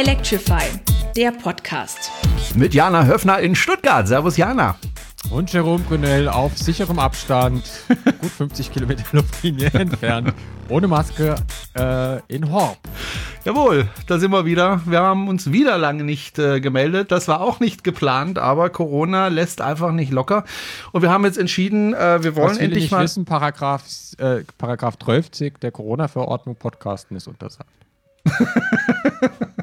Electrify, der Podcast. Mit Jana Höfner in Stuttgart. Servus, Jana. Und Jerome Brunel auf sicherem Abstand, gut 50 Kilometer Luftlinie entfernt, ohne Maske äh, in Horb. Jawohl, da sind wir wieder. Wir haben uns wieder lange nicht äh, gemeldet. Das war auch nicht geplant, aber Corona lässt einfach nicht locker. Und wir haben jetzt entschieden, äh, wir wollen Was endlich nicht mal. wissen, Paragraph, äh, Paragraph 12 der Corona-Verordnung Podcasten ist untersagt.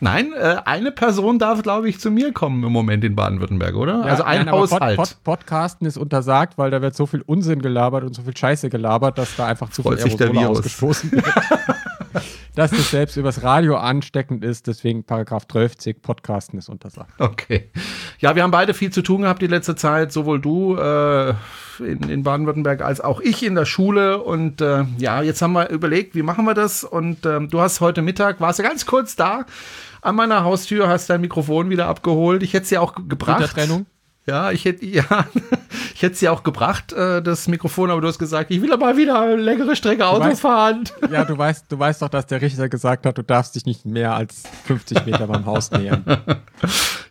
Nein, äh, eine Person darf, glaube ich, zu mir kommen im Moment in Baden-Württemberg, oder? also ein nein, Haushalt. Pod, Pod, Podcasten ist untersagt, weil da wird so viel Unsinn gelabert und so viel Scheiße gelabert, dass da einfach zu Freut viel Aerosole ausgestoßen wird. dass das selbst übers Radio ansteckend ist, deswegen Paragraph 12 Podcasten ist untersagt. Okay. Ja, wir haben beide viel zu tun gehabt die letzte Zeit, sowohl du äh, in, in Baden-Württemberg als auch ich in der Schule. Und äh, ja, jetzt haben wir überlegt, wie machen wir das? Und ähm, du hast heute Mittag, warst du ganz kurz da an meiner Haustür, hast dein Mikrofon wieder abgeholt. Ich hätte es ja auch gebracht. Mit der Trennung? Ja, ich hätte ja, ich hätte ja auch gebracht, äh, das Mikrofon, aber du hast gesagt, ich will aber wieder längere Strecke Auto weißt- fahren. Ja, du weißt, du weißt doch, dass der Richter gesagt hat, du darfst dich nicht mehr als 50 Meter beim Haus nähern.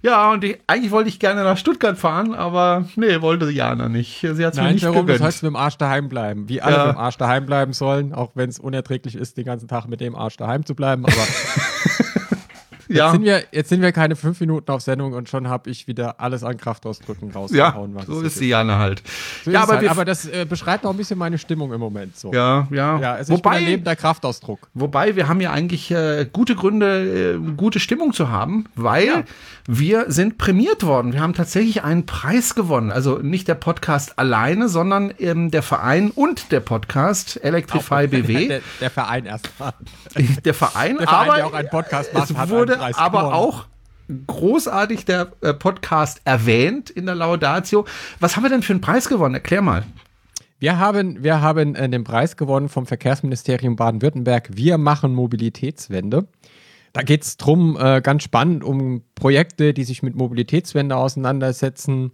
Ja, und ich, eigentlich wollte ich gerne nach Stuttgart fahren, aber nee, wollte Jana nicht. Sie hat es mir nicht du gegönnt. sollst mit dem Arsch daheim bleiben. Wie alle Ja. mit dem Arsch daheim bleiben sollen, auch wenn es unerträglich ist, den ganzen Tag mit dem Arsch daheim zu bleiben. Aber ja. jetzt, sind wir, jetzt sind wir keine fünf Minuten auf Sendung und schon habe ich wieder alles an Kraftausdrücken Ja, rausgehauen. was so ist die Jana halt. So ja, aber halt. aber das äh, beschreibt auch ein bisschen meine Stimmung im Moment. So. ja, ja. Ja, also ich bin ein wobei, lebender Kraftausdruck. wobei wir haben ja eigentlich äh, gute Gründe, äh, gute Stimmung zu haben, weil wir sind prämiert worden. Wir haben tatsächlich einen Preis gewonnen. Also nicht der Podcast alleine, sondern ähm, der Verein und der Podcast Electrify BW. Der, der Verein erstmal. der Verein, Der Verein, aber der auch einen Podcast macht, hat wurde aber gewonnen. auch großartig der äh, Podcast erwähnt in der Laudatio. Was haben wir denn für einen Preis gewonnen? Erklär mal. Wir haben, wir haben äh, den Preis gewonnen vom Verkehrsministerium Baden-Württemberg. Wir machen Mobilitätswende. Da geht es drum, äh, ganz spannend, um Projekte, die sich mit Mobilitätswende auseinandersetzen.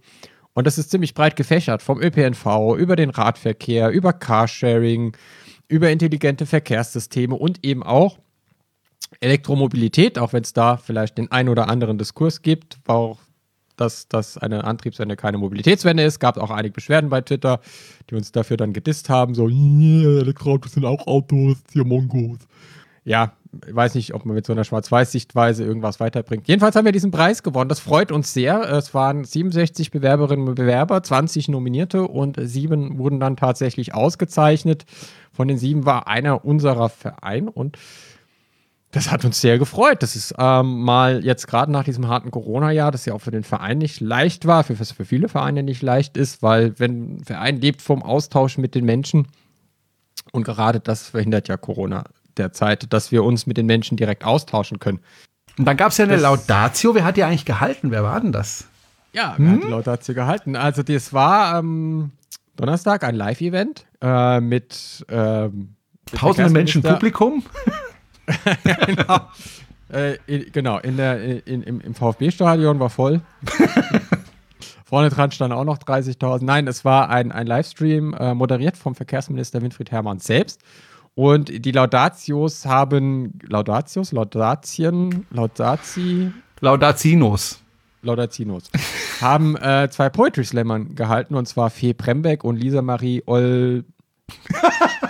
Und das ist ziemlich breit gefächert, vom ÖPNV über den Radverkehr, über Carsharing, über intelligente Verkehrssysteme und eben auch Elektromobilität, auch wenn es da vielleicht den ein oder anderen Diskurs gibt, auch dass das eine Antriebswende keine Mobilitätswende ist. Gab auch einige Beschwerden bei Twitter, die uns dafür dann gedisst haben, so, "Yeah, Elektroautos sind auch Autos, hier Mongos. Ja, ich weiß nicht, ob man mit so einer Schwarz-Weiß-Sichtweise irgendwas weiterbringt. Jedenfalls haben wir diesen Preis gewonnen. Das freut uns sehr. Es waren 67 Bewerberinnen und Bewerber, 20 Nominierte und sieben wurden dann tatsächlich ausgezeichnet. Von den sieben war einer unserer Verein und das hat uns sehr gefreut. Das ist ähm, mal jetzt gerade nach diesem harten Corona-Jahr, das ja auch für den Verein nicht leicht war, für, für viele Vereine nicht leicht ist, weil wenn ein Verein lebt vom Austausch mit den Menschen und gerade das verhindert ja Corona derzeit, dass wir uns mit den Menschen direkt austauschen können. Und dann gab es ja eine Das- Laudatio. Wer hat die eigentlich gehalten? Wer war denn das? Ja, wer hat die Laudatio gehalten? Also das war ähm, Donnerstag ein Live-Event äh, mit ähm, mit Tausende Menschen Publikum? genau. Äh, in, genau, in der, in, im, im VfB-Stadion war voll. Vorne dran standen auch noch 30.000. Nein, es war ein, ein Livestream, äh, moderiert vom Verkehrsminister Winfried Hermann selbst. Und die Laudatios haben, Laudatios, Laudatien, Laudati, Laudatinos. Laudatinos, haben äh, zwei Poetry Slammern gehalten, und zwar Fee Prembeck und Lisa Marie Oll.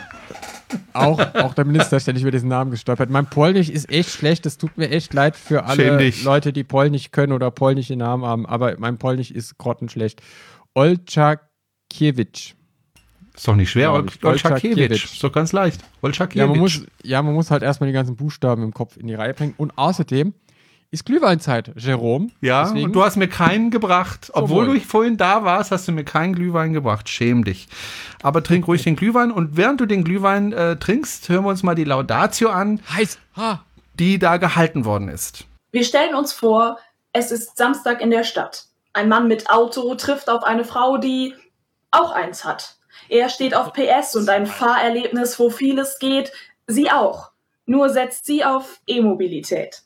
auch, auch der Minister ist ständig über diesen Namen gestolpert. Mein Polnisch ist echt schlecht, es tut mir echt leid für alle. Leute, die Polnisch können oder polnische Namen haben, aber mein Polnisch ist grottenschlecht. Olczakiewicz. Ist doch nicht schwer. Ol-. Olschakiewicz. Ist doch ganz leicht. Olschakiewicz. Ja man, muss, ja, man muss halt erstmal die ganzen Buchstaben im Kopf in die Reihe bringen. Und außerdem ist Glühweinzeit, Jerome. Ja, Deswegen- und du hast mir keinen gebracht. Obwohl wohl. du vorhin da warst, hast du mir keinen Glühwein gebracht. Schäm dich. Aber trink ruhig den Glühwein. Und während du den Glühwein äh, trinkst, hören wir uns mal die Laudatio an, heiß. Ha. die da gehalten worden ist. Wir stellen uns vor, es ist Samstag in der Stadt. Ein Mann mit Auto trifft auf eine Frau, die auch eins hat. Er steht auf PS und ein Fahrerlebnis, wo vieles geht. Sie auch. Nur setzt sie auf E-Mobilität.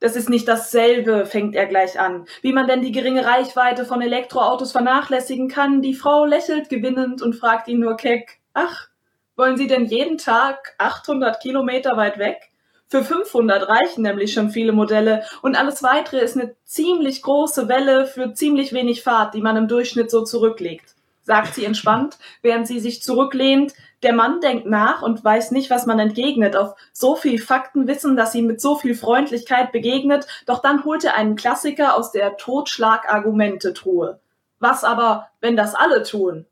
Das ist nicht dasselbe, fängt er gleich an. Wie man denn die geringe Reichweite von Elektroautos vernachlässigen kann, die Frau lächelt gewinnend und fragt ihn nur keck, ach, wollen Sie denn jeden Tag 800 Kilometer weit weg? Für 500 reichen nämlich schon viele Modelle und alles weitere ist eine ziemlich große Welle für ziemlich wenig Fahrt, die man im Durchschnitt so zurücklegt, sagt sie entspannt, während sie sich zurücklehnt. Der Mann denkt nach und weiß nicht, was man entgegnet. Auf so viel Faktenwissen, dass ihm mit so viel Freundlichkeit begegnet, doch dann holt er einen Klassiker aus der Totschlagargumente-Truhe. Was aber, wenn das alle tun?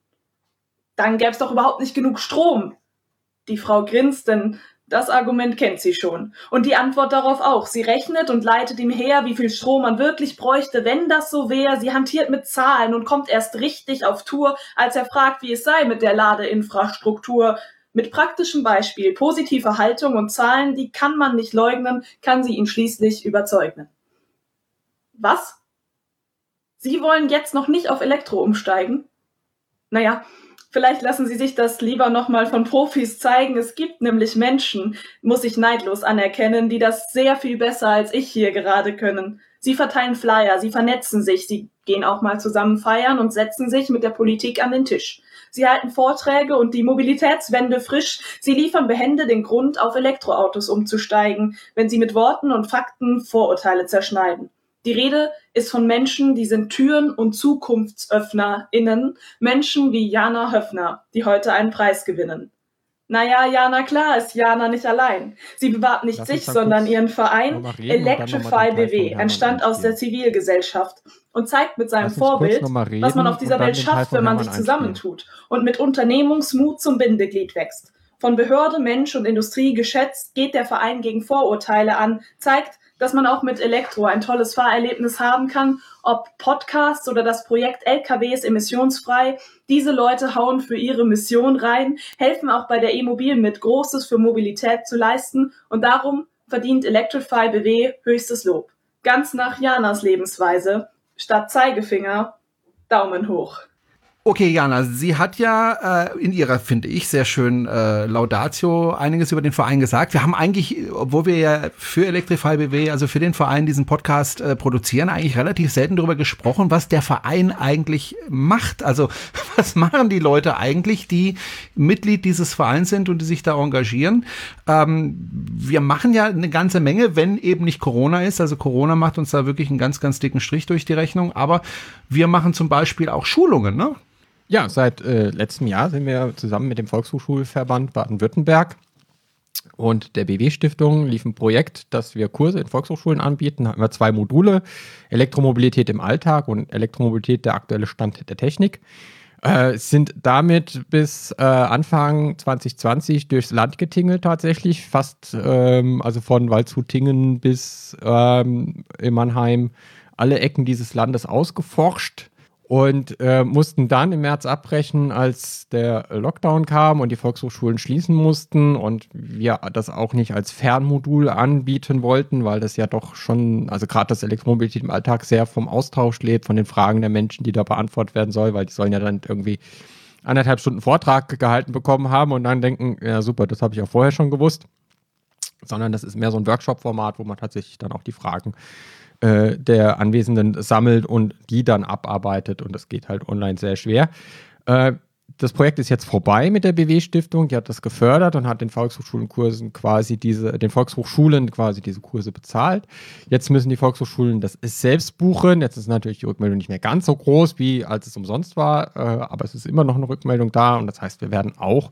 Dann gäbe es doch überhaupt nicht genug Strom. Die Frau grinst, denn das Argument kennt sie schon. Und die Antwort darauf auch. Sie rechnet und leitet ihm her, wie viel Strom man wirklich bräuchte, wenn das so wäre. Sie hantiert mit Zahlen und kommt erst richtig auf Tour, als er fragt, wie es sei mit der Ladeinfrastruktur. Mit praktischem Beispiel, positiver Haltung und Zahlen, die kann man nicht leugnen, kann sie ihn schließlich überzeugen. Was? Sie wollen jetzt noch nicht auf Elektro umsteigen? Naja, Vielleicht lassen Sie sich das lieber nochmal von Profis zeigen. Es gibt nämlich Menschen, muss ich neidlos anerkennen, die das sehr viel besser als ich hier gerade können. Sie verteilen Flyer, sie vernetzen sich, sie gehen auch mal zusammen feiern und setzen sich mit der Politik an den Tisch. Sie halten Vorträge und die Mobilitätswende frisch. Sie liefern behende den Grund, auf Elektroautos umzusteigen, wenn sie mit Worten und Fakten Vorurteile zerschneiden. Die Rede ist von Menschen, die sind Türen und ZukunftsöffnerInnen, Menschen wie Jana Höfner, die heute einen Preis gewinnen. Naja, Jana, klar ist Jana nicht allein. Sie bewahrt nicht Lass sich, sondern ihren Verein reden Electrify BW, entstand aus der. Zivilgesellschaft und zeigt mit seinem Vorbild, reden was man auf dieser Welt schafft, wenn man sich zusammentut und mit Unternehmungsmut zum Bindeglied wächst. Von Behörde, Mensch und Industrie geschätzt, geht der Verein gegen Vorurteile an, zeigt, dass man auch mit Elektro ein tolles Fahrerlebnis haben kann, ob Podcasts oder das Projekt LKWs emissionsfrei. Diese Leute hauen für ihre Mission rein, helfen auch bei der E-Mobil mit, Großes für Mobilität zu leisten und darum verdient Electrify BW höchstes Lob. Ganz nach Janas Lebensweise. Statt Zeigefinger, Daumen hoch. Okay, Jana, sie hat ja äh, in ihrer, finde ich, sehr schön äh, Laudatio einiges über den Verein gesagt. Wir haben eigentlich, obwohl wir ja für Electrify BW, also für den Verein diesen Podcast äh, produzieren, eigentlich relativ selten darüber gesprochen, was der Verein eigentlich macht. Also was machen die Leute eigentlich, die Mitglied dieses Vereins sind und die sich da engagieren? Ähm, wir machen ja eine ganze Menge, wenn eben nicht Corona ist. Also Corona macht uns da wirklich einen ganz, ganz dicken Strich durch die Rechnung. Aber wir machen zum Beispiel auch Schulungen, ne? Ja, seit äh, letztem Jahr sind wir zusammen mit dem Volkshochschulverband Baden-Württemberg und der BW-Stiftung lief ein Projekt, dass wir Kurse in Volkshochschulen anbieten. Da haben wir zwei Module, Elektromobilität im Alltag und Elektromobilität der aktuelle Stand der Technik. Äh, sind damit bis äh, Anfang 2020 durchs Land getingelt tatsächlich, fast ähm, also von Waldshutingen bis ähm, in Mannheim alle Ecken dieses Landes ausgeforscht und äh, mussten dann im März abbrechen, als der Lockdown kam und die Volkshochschulen schließen mussten und wir das auch nicht als Fernmodul anbieten wollten, weil das ja doch schon, also gerade das Elektromobilität im Alltag sehr vom Austausch lebt, von den Fragen der Menschen, die da beantwortet werden soll, weil die sollen ja dann irgendwie anderthalb Stunden Vortrag gehalten bekommen haben und dann denken, ja super, das habe ich auch vorher schon gewusst, sondern das ist mehr so ein Workshop-Format, wo man tatsächlich dann auch die Fragen äh, der Anwesenden sammelt und die dann abarbeitet. Und das geht halt online sehr schwer. Äh, das Projekt ist jetzt vorbei mit der BW-Stiftung. Die hat das gefördert und hat den Volkshochschulenkursen quasi diese, den Volkshochschulen quasi diese Kurse bezahlt. Jetzt müssen die Volkshochschulen das selbst buchen. Jetzt ist natürlich die Rückmeldung nicht mehr ganz so groß, wie als es umsonst war, äh, aber es ist immer noch eine Rückmeldung da und das heißt, wir werden auch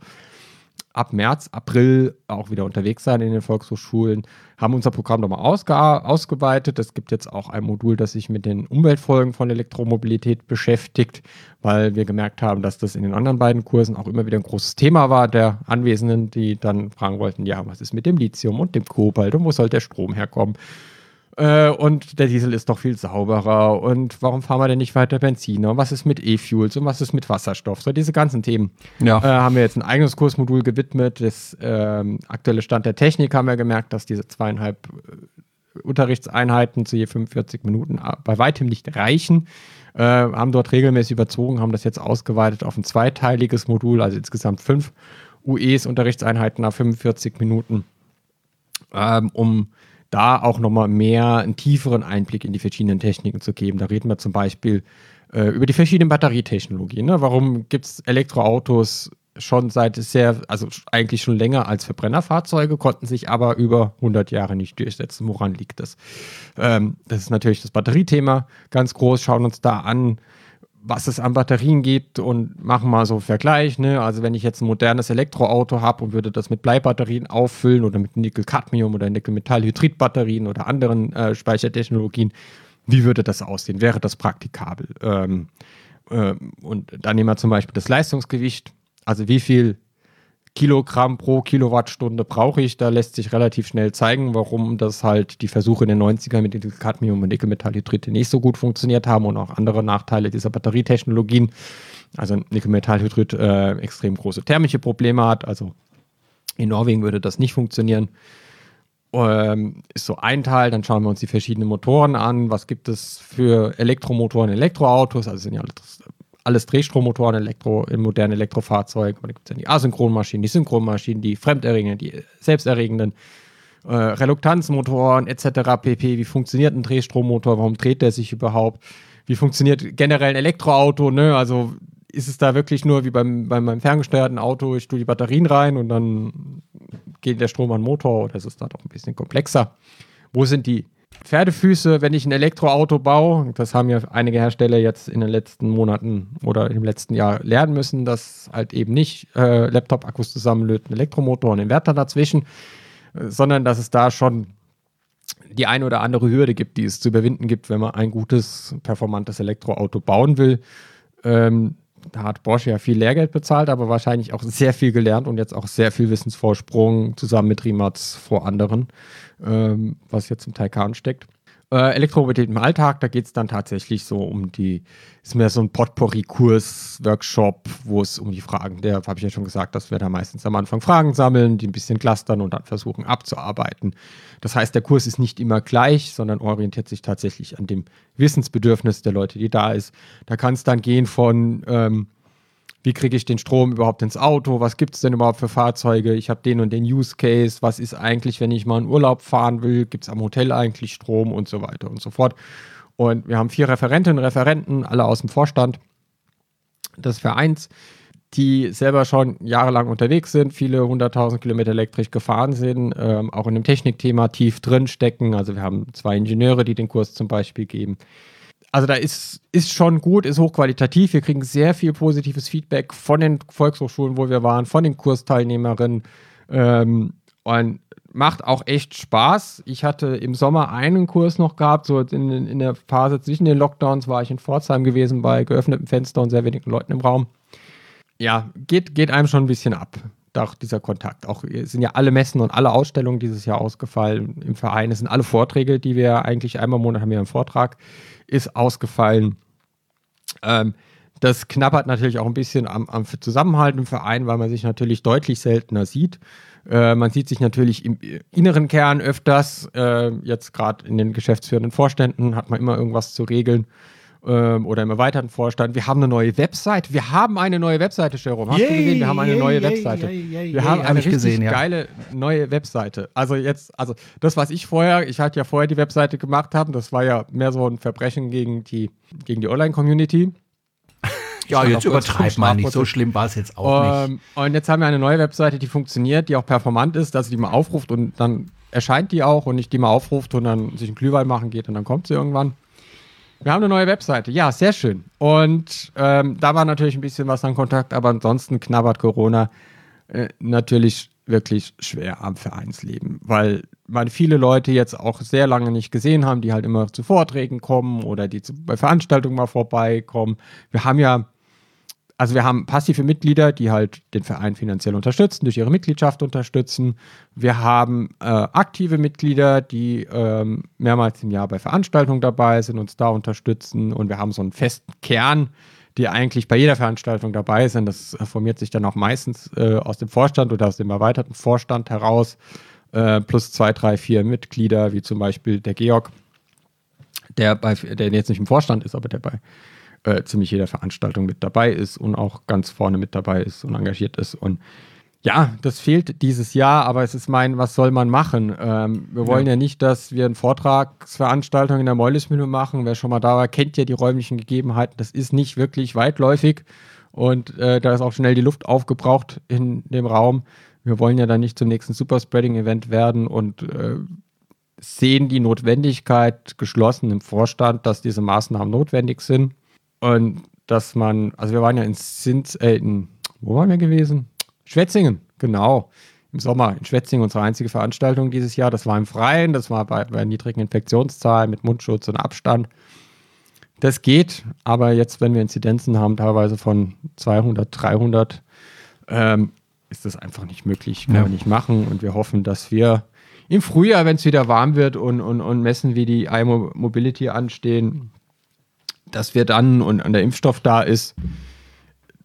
ab März, April auch wieder unterwegs sein in den Volkshochschulen, haben unser Programm nochmal ausge ausgeweitet. Es gibt jetzt auch ein Modul, das sich mit den Umweltfolgen von Elektromobilität beschäftigt, weil wir gemerkt haben, dass das in den anderen beiden Kursen auch immer wieder ein großes Thema war der Anwesenden, die dann fragen wollten, ja, was ist mit dem Lithium und dem Kobalt und wo soll der Strom herkommen? Äh, und der Diesel ist doch viel sauberer. Und warum fahren wir denn nicht weiter Benziner? Und was ist mit E-Fuels? Und was ist mit Wasserstoff? So diese ganzen Themen. Ja. Äh, haben wir jetzt ein eigenes Kursmodul gewidmet. Das ähm, aktuelle Stand der Technik haben wir gemerkt, dass diese zweieinhalb äh, Unterrichtseinheiten zu je 45 Minuten äh, bei weitem nicht reichen. Haben dort regelmäßig überzogen, haben das jetzt ausgeweitet auf ein zweiteiliges Modul, also insgesamt fünf UEs, Unterrichtseinheiten nach 45 Minuten, ähm, um da auch nochmal mehr einen tieferen Einblick in die verschiedenen Techniken zu geben. Da reden wir zum Beispiel äh, über die verschiedenen Batterietechnologien. Ne? Warum gibt es Elektroautos schon seit sehr, also eigentlich schon länger als Verbrennerfahrzeuge, konnten sich aber über 100 Jahre nicht durchsetzen. Woran liegt das? Ähm, das ist natürlich das Batteriethema ganz groß. Schauen uns da an, was es an Batterien gibt und machen mal so einen Vergleich. Ne? Also wenn ich jetzt ein modernes Elektroauto habe und würde das mit Bleibatterien auffüllen oder mit Nickel-Cadmium oder Nickel-Metall-Hydrid-Batterien oder anderen äh, Speichertechnologien, wie würde das aussehen? Wäre das praktikabel? Ähm, äh, und dann nehmen wir zum Beispiel das Leistungsgewicht. Also wie viel Kilogramm pro Kilowattstunde brauche ich. Da lässt sich relativ schnell zeigen, warum das halt die Versuche in den 90ern mit dem Cadmium und Nickelmetallhydrid nicht so gut funktioniert haben und auch andere Nachteile dieser Batterietechnologien. Also Nickelmetallhydrid äh, extrem große thermische Probleme hat. Also in Norwegen würde das nicht funktionieren. Ähm, ist so ein Teil. Dann schauen wir uns die verschiedenen Motoren an. Was gibt es für Elektromotoren, Elektroautos? Also sind ja alles alles Drehstrommotoren Elektro, in modernen Elektrofahrzeugen. Und da gibt es dann die Asynchronmaschinen, die Synchronmaschinen, die fremderregenden, die selbsterregenden, äh, Reluktanzmotoren etc. pp. Wie funktioniert ein Drehstrommotor? Warum dreht der sich überhaupt? Wie funktioniert generell ein Elektroauto? Ne? Also ist es da wirklich nur wie beim, bei meinem ferngesteuerten Auto, ich tue die Batterien rein und dann geht der Strom an den Motor oder ist es da doch ein bisschen komplexer? Wo sind die Pferdefüße, wenn ich ein Elektroauto baue, das haben ja einige Hersteller jetzt in den letzten Monaten oder im letzten Jahr lernen müssen, dass halt eben nicht äh, Laptop-Akkus zusammenlöten, Elektromotor und Inverter dazwischen, äh, sondern dass es da schon die eine oder andere Hürde gibt, die es zu überwinden gibt, wenn man ein gutes, performantes Elektroauto bauen will. Ähm, da hat Bosch ja viel Lehrgeld bezahlt, aber wahrscheinlich auch sehr viel gelernt und jetzt auch sehr viel Wissensvorsprung zusammen mit Rimac vor anderen, ähm, was jetzt im Taycan steckt. Äh, Elektromobilität im Alltag, da geht es dann tatsächlich so um die, ist mehr so ein Potpourri-Kurs, Workshop, wo es um die Fragen, der habe ich ja schon gesagt, dass wir da meistens am Anfang Fragen sammeln, die ein bisschen clustern und dann versuchen abzuarbeiten. Das heißt, der Kurs ist nicht immer gleich, sondern orientiert sich tatsächlich an dem Wissensbedürfnis der Leute, die da ist. Da kann es dann gehen von ähm, wie kriege ich den Strom überhaupt ins Auto, was gibt es denn überhaupt für Fahrzeuge, ich habe den und den Use Case, was ist eigentlich, wenn ich mal in Urlaub fahren will, gibt es am Hotel eigentlich Strom und so weiter und so fort. Und wir haben vier Referentinnen, Referenten, alle aus dem Vorstand. Des Vereins, die selber schon jahrelang unterwegs sind, viele hunderttausend Kilometer elektrisch gefahren sind, ähm, auch in dem Technikthema tief drin stecken. Also wir haben zwei Ingenieure, die den Kurs zum Beispiel geben also da ist, ist schon gut, ist hochqualitativ. Wir kriegen sehr viel positives Feedback von den Volkshochschulen, wo wir waren, von den Kursteilnehmerinnen. Ähm, und macht auch echt Spaß. Ich hatte im Sommer einen Kurs noch gehabt, so in, in der Phase zwischen den Lockdowns war ich in Pforzheim gewesen bei geöffnetem Fenster und sehr wenigen Leuten im Raum. Ja, geht, geht einem schon ein bisschen ab, doch dieser Kontakt. Auch sind ja alle Messen und alle Ausstellungen dieses Jahr ausgefallen im Verein. Es sind alle Vorträge, die wir eigentlich einmal im Monat haben wir einen Vortrag ist ausgefallen. Ähm, das knabbert natürlich auch ein bisschen am, am, Zusammenhalt im Verein, weil man sich natürlich deutlich seltener sieht. Äh, man sieht sich natürlich im inneren Kern öfters. Äh, jetzt gerade in den geschäftsführenden Vorständen hat man immer irgendwas zu regeln ähm, oder im erweiterten Vorstand. Wir haben eine neue Website. Wir haben eine neue Webseite, Jerome. Hast yay, du gesehen? Wir haben eine yay, neue yay, Webseite. wir haben eine richtig gesehen, ja. geile neue Webseite. Also jetzt, also das, was ich vorher, ich hatte ja vorher die Webseite gemacht haben, das war ja mehr so ein Verbrechen gegen die, gegen die Online-Community. Ja, jetzt übertreibt man nicht. So schlimm war es jetzt auch um, nicht. Und jetzt haben wir eine neue Webseite, die funktioniert, die auch performant ist, dass sie die mal aufruft und dann erscheint die auch und nicht die mal aufruft und dann sich ein Glühwein machen geht und dann kommt sie irgendwann. Wir haben eine neue Webseite. Ja, sehr schön. Und ähm, da war natürlich ein bisschen was an Kontakt, aber ansonsten knabbert Corona äh, natürlich wirklich schwer am Vereinsleben, weil man viele Leute jetzt auch sehr lange nicht gesehen haben, die halt immer zu Vorträgen kommen oder die zu, bei Veranstaltungen mal vorbeikommen. Wir haben ja also wir haben passive Mitglieder, die halt den Verein finanziell unterstützen, durch ihre Mitgliedschaft unterstützen. Wir haben äh, aktive Mitglieder, die ähm, mehrmals im Jahr bei Veranstaltungen dabei sind, uns da unterstützen. Und wir haben so einen festen Kern, die eigentlich bei jeder Veranstaltung dabei sind. Das formiert sich dann auch meistens äh, aus dem Vorstand oder aus dem erweiterten Vorstand heraus. Äh, plus zwei, drei, vier Mitglieder, wie zum Beispiel der Georg, der, bei, der jetzt nicht im Vorstand ist, aber der bei äh, ziemlich jeder Veranstaltung mit dabei ist und auch ganz vorne mit dabei ist und engagiert ist. Und ja, das fehlt dieses Jahr, aber es ist mein, was soll man machen? Ähm, wir wollen ja. ja. nicht, dass wir eine Vortragsveranstaltung in der Meulismühle machen. Wer schon mal da war, kennt ja die räumlichen Gegebenheiten. Das ist nicht wirklich weitläufig. Und äh, da ist auch schnell die Luft aufgebraucht in dem Raum. Wir wollen ja dann nicht zum nächsten Superspreading-Event werden und äh, sehen die Notwendigkeit geschlossen im Vorstand, dass diese Maßnahmen notwendig sind. Und dass man, also wir waren ja in Sins, äh, in, wo waren wir gewesen? Schwetzingen, genau. Im Sommer in Schwetzingen unsere einzige Veranstaltung dieses Jahr. Das war im Freien, das war bei, bei niedrigen Infektionszahlen mit Mundschutz und Abstand. Das geht, aber jetzt, wenn wir Inzidenzen haben, teilweise von 200, 300, ähm, ist das einfach nicht möglich, können ja. wir nicht machen. Und wir hoffen, dass wir im Frühjahr, wenn es wieder warm wird und, und, und messen, wie die iMobility anstehen, dass wir dann und, der Impfstoff da ist,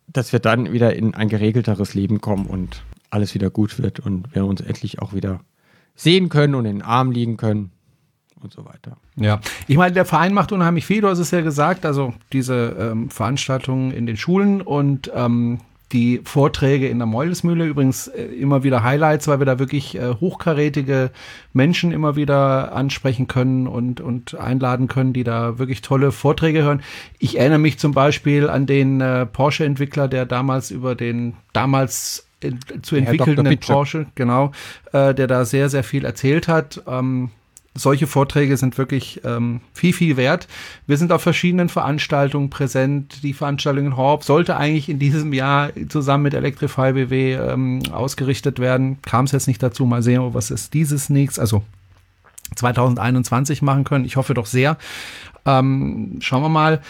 dass wir dann wieder in ein geregelteres Leben kommen und alles wieder gut wird und wir uns endlich auch wieder sehen können und in den Arm liegen können und so weiter. Ja, ich meine, der Verein macht unheimlich viel, du hast es ja gesagt, also diese ähm, Veranstaltungen in den Schulen und ähm, die Vorträge in der Meulesmühle, übrigens äh, immer wieder Highlights, weil wir da wirklich äh, hochkarätige Menschen immer wieder ansprechen können und, und einladen können, die da wirklich tolle Vorträge hören. Ich erinnere mich zum Beispiel an den äh, Porsche-Entwickler, der damals über den damals zu entwickelnden Porsche, genau, äh, der da sehr, sehr viel erzählt hat. Ähm, solche Vorträge sind wirklich ähm, viel, viel wert. Wir sind auf verschiedenen Veranstaltungen präsent. Die Veranstaltung in Horb sollte eigentlich in diesem Jahr zusammen mit Electrify BW ähm, ausgerichtet werden. Kam es jetzt nicht dazu. Mal sehen, was ist dieses nächstes, also 2021 machen können. Ich hoffe doch sehr. Ähm, schauen wir mal.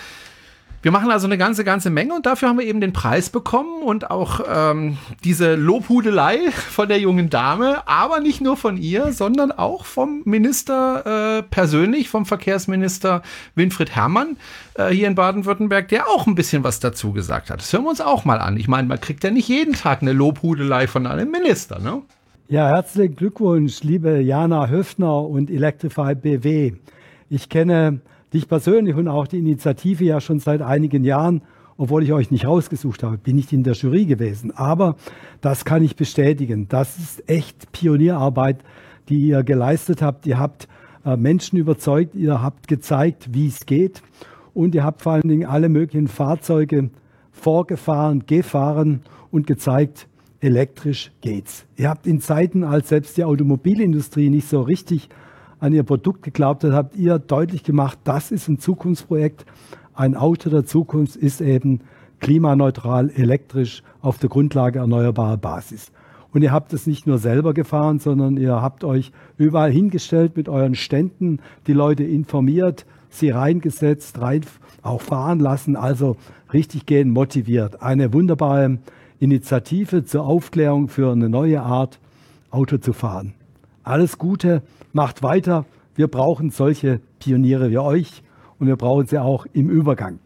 Wir machen also eine ganze, ganze Menge und dafür haben wir eben den Preis bekommen und auch ähm, diese Lobhudelei von der jungen Dame, aber nicht nur von ihr, sondern auch vom Minister äh, persönlich, vom Verkehrsminister Winfried Herrmann äh, hier in Baden-Württemberg, der auch ein bisschen was dazu gesagt hat. Das hören wir uns auch mal an. Ich meine, man kriegt ja nicht jeden Tag eine Lobhudelei von einem Minister, ne? Ja, herzlichen Glückwunsch, liebe Jana Höfner und Electrify BW. Ich kenne dich persönlich und auch die Initiative ja schon seit einigen Jahren, obwohl ich euch nicht rausgesucht habe, bin nicht in der Jury gewesen. Aber das kann ich bestätigen. Das ist echt Pionierarbeit, die ihr geleistet habt. Ihr habt äh, Menschen überzeugt, ihr habt gezeigt, wie es geht. Und ihr habt vor allen Dingen alle möglichen Fahrzeuge vorgefahren, gefahren und gezeigt, elektrisch geht's. Ihr habt in Zeiten, als selbst die Automobilindustrie nicht so richtig an Ihr Produkt geglaubt hat, habt ihr deutlich gemacht, das ist ein Zukunftsprojekt. Ein Auto der Zukunft ist eben klimaneutral, elektrisch, auf der Grundlage erneuerbarer Basis. Und ihr habt es nicht nur selber gefahren, sondern ihr habt euch überall hingestellt mit euren Ständen, die Leute informiert, sie reingesetzt, rein, auch fahren lassen, also richtig gehen motiviert. Eine wunderbare Initiative zur Aufklärung für eine neue Art, Auto zu fahren. Alles Gute macht weiter. Wir brauchen solche Pioniere wie euch und wir brauchen sie auch im Übergang.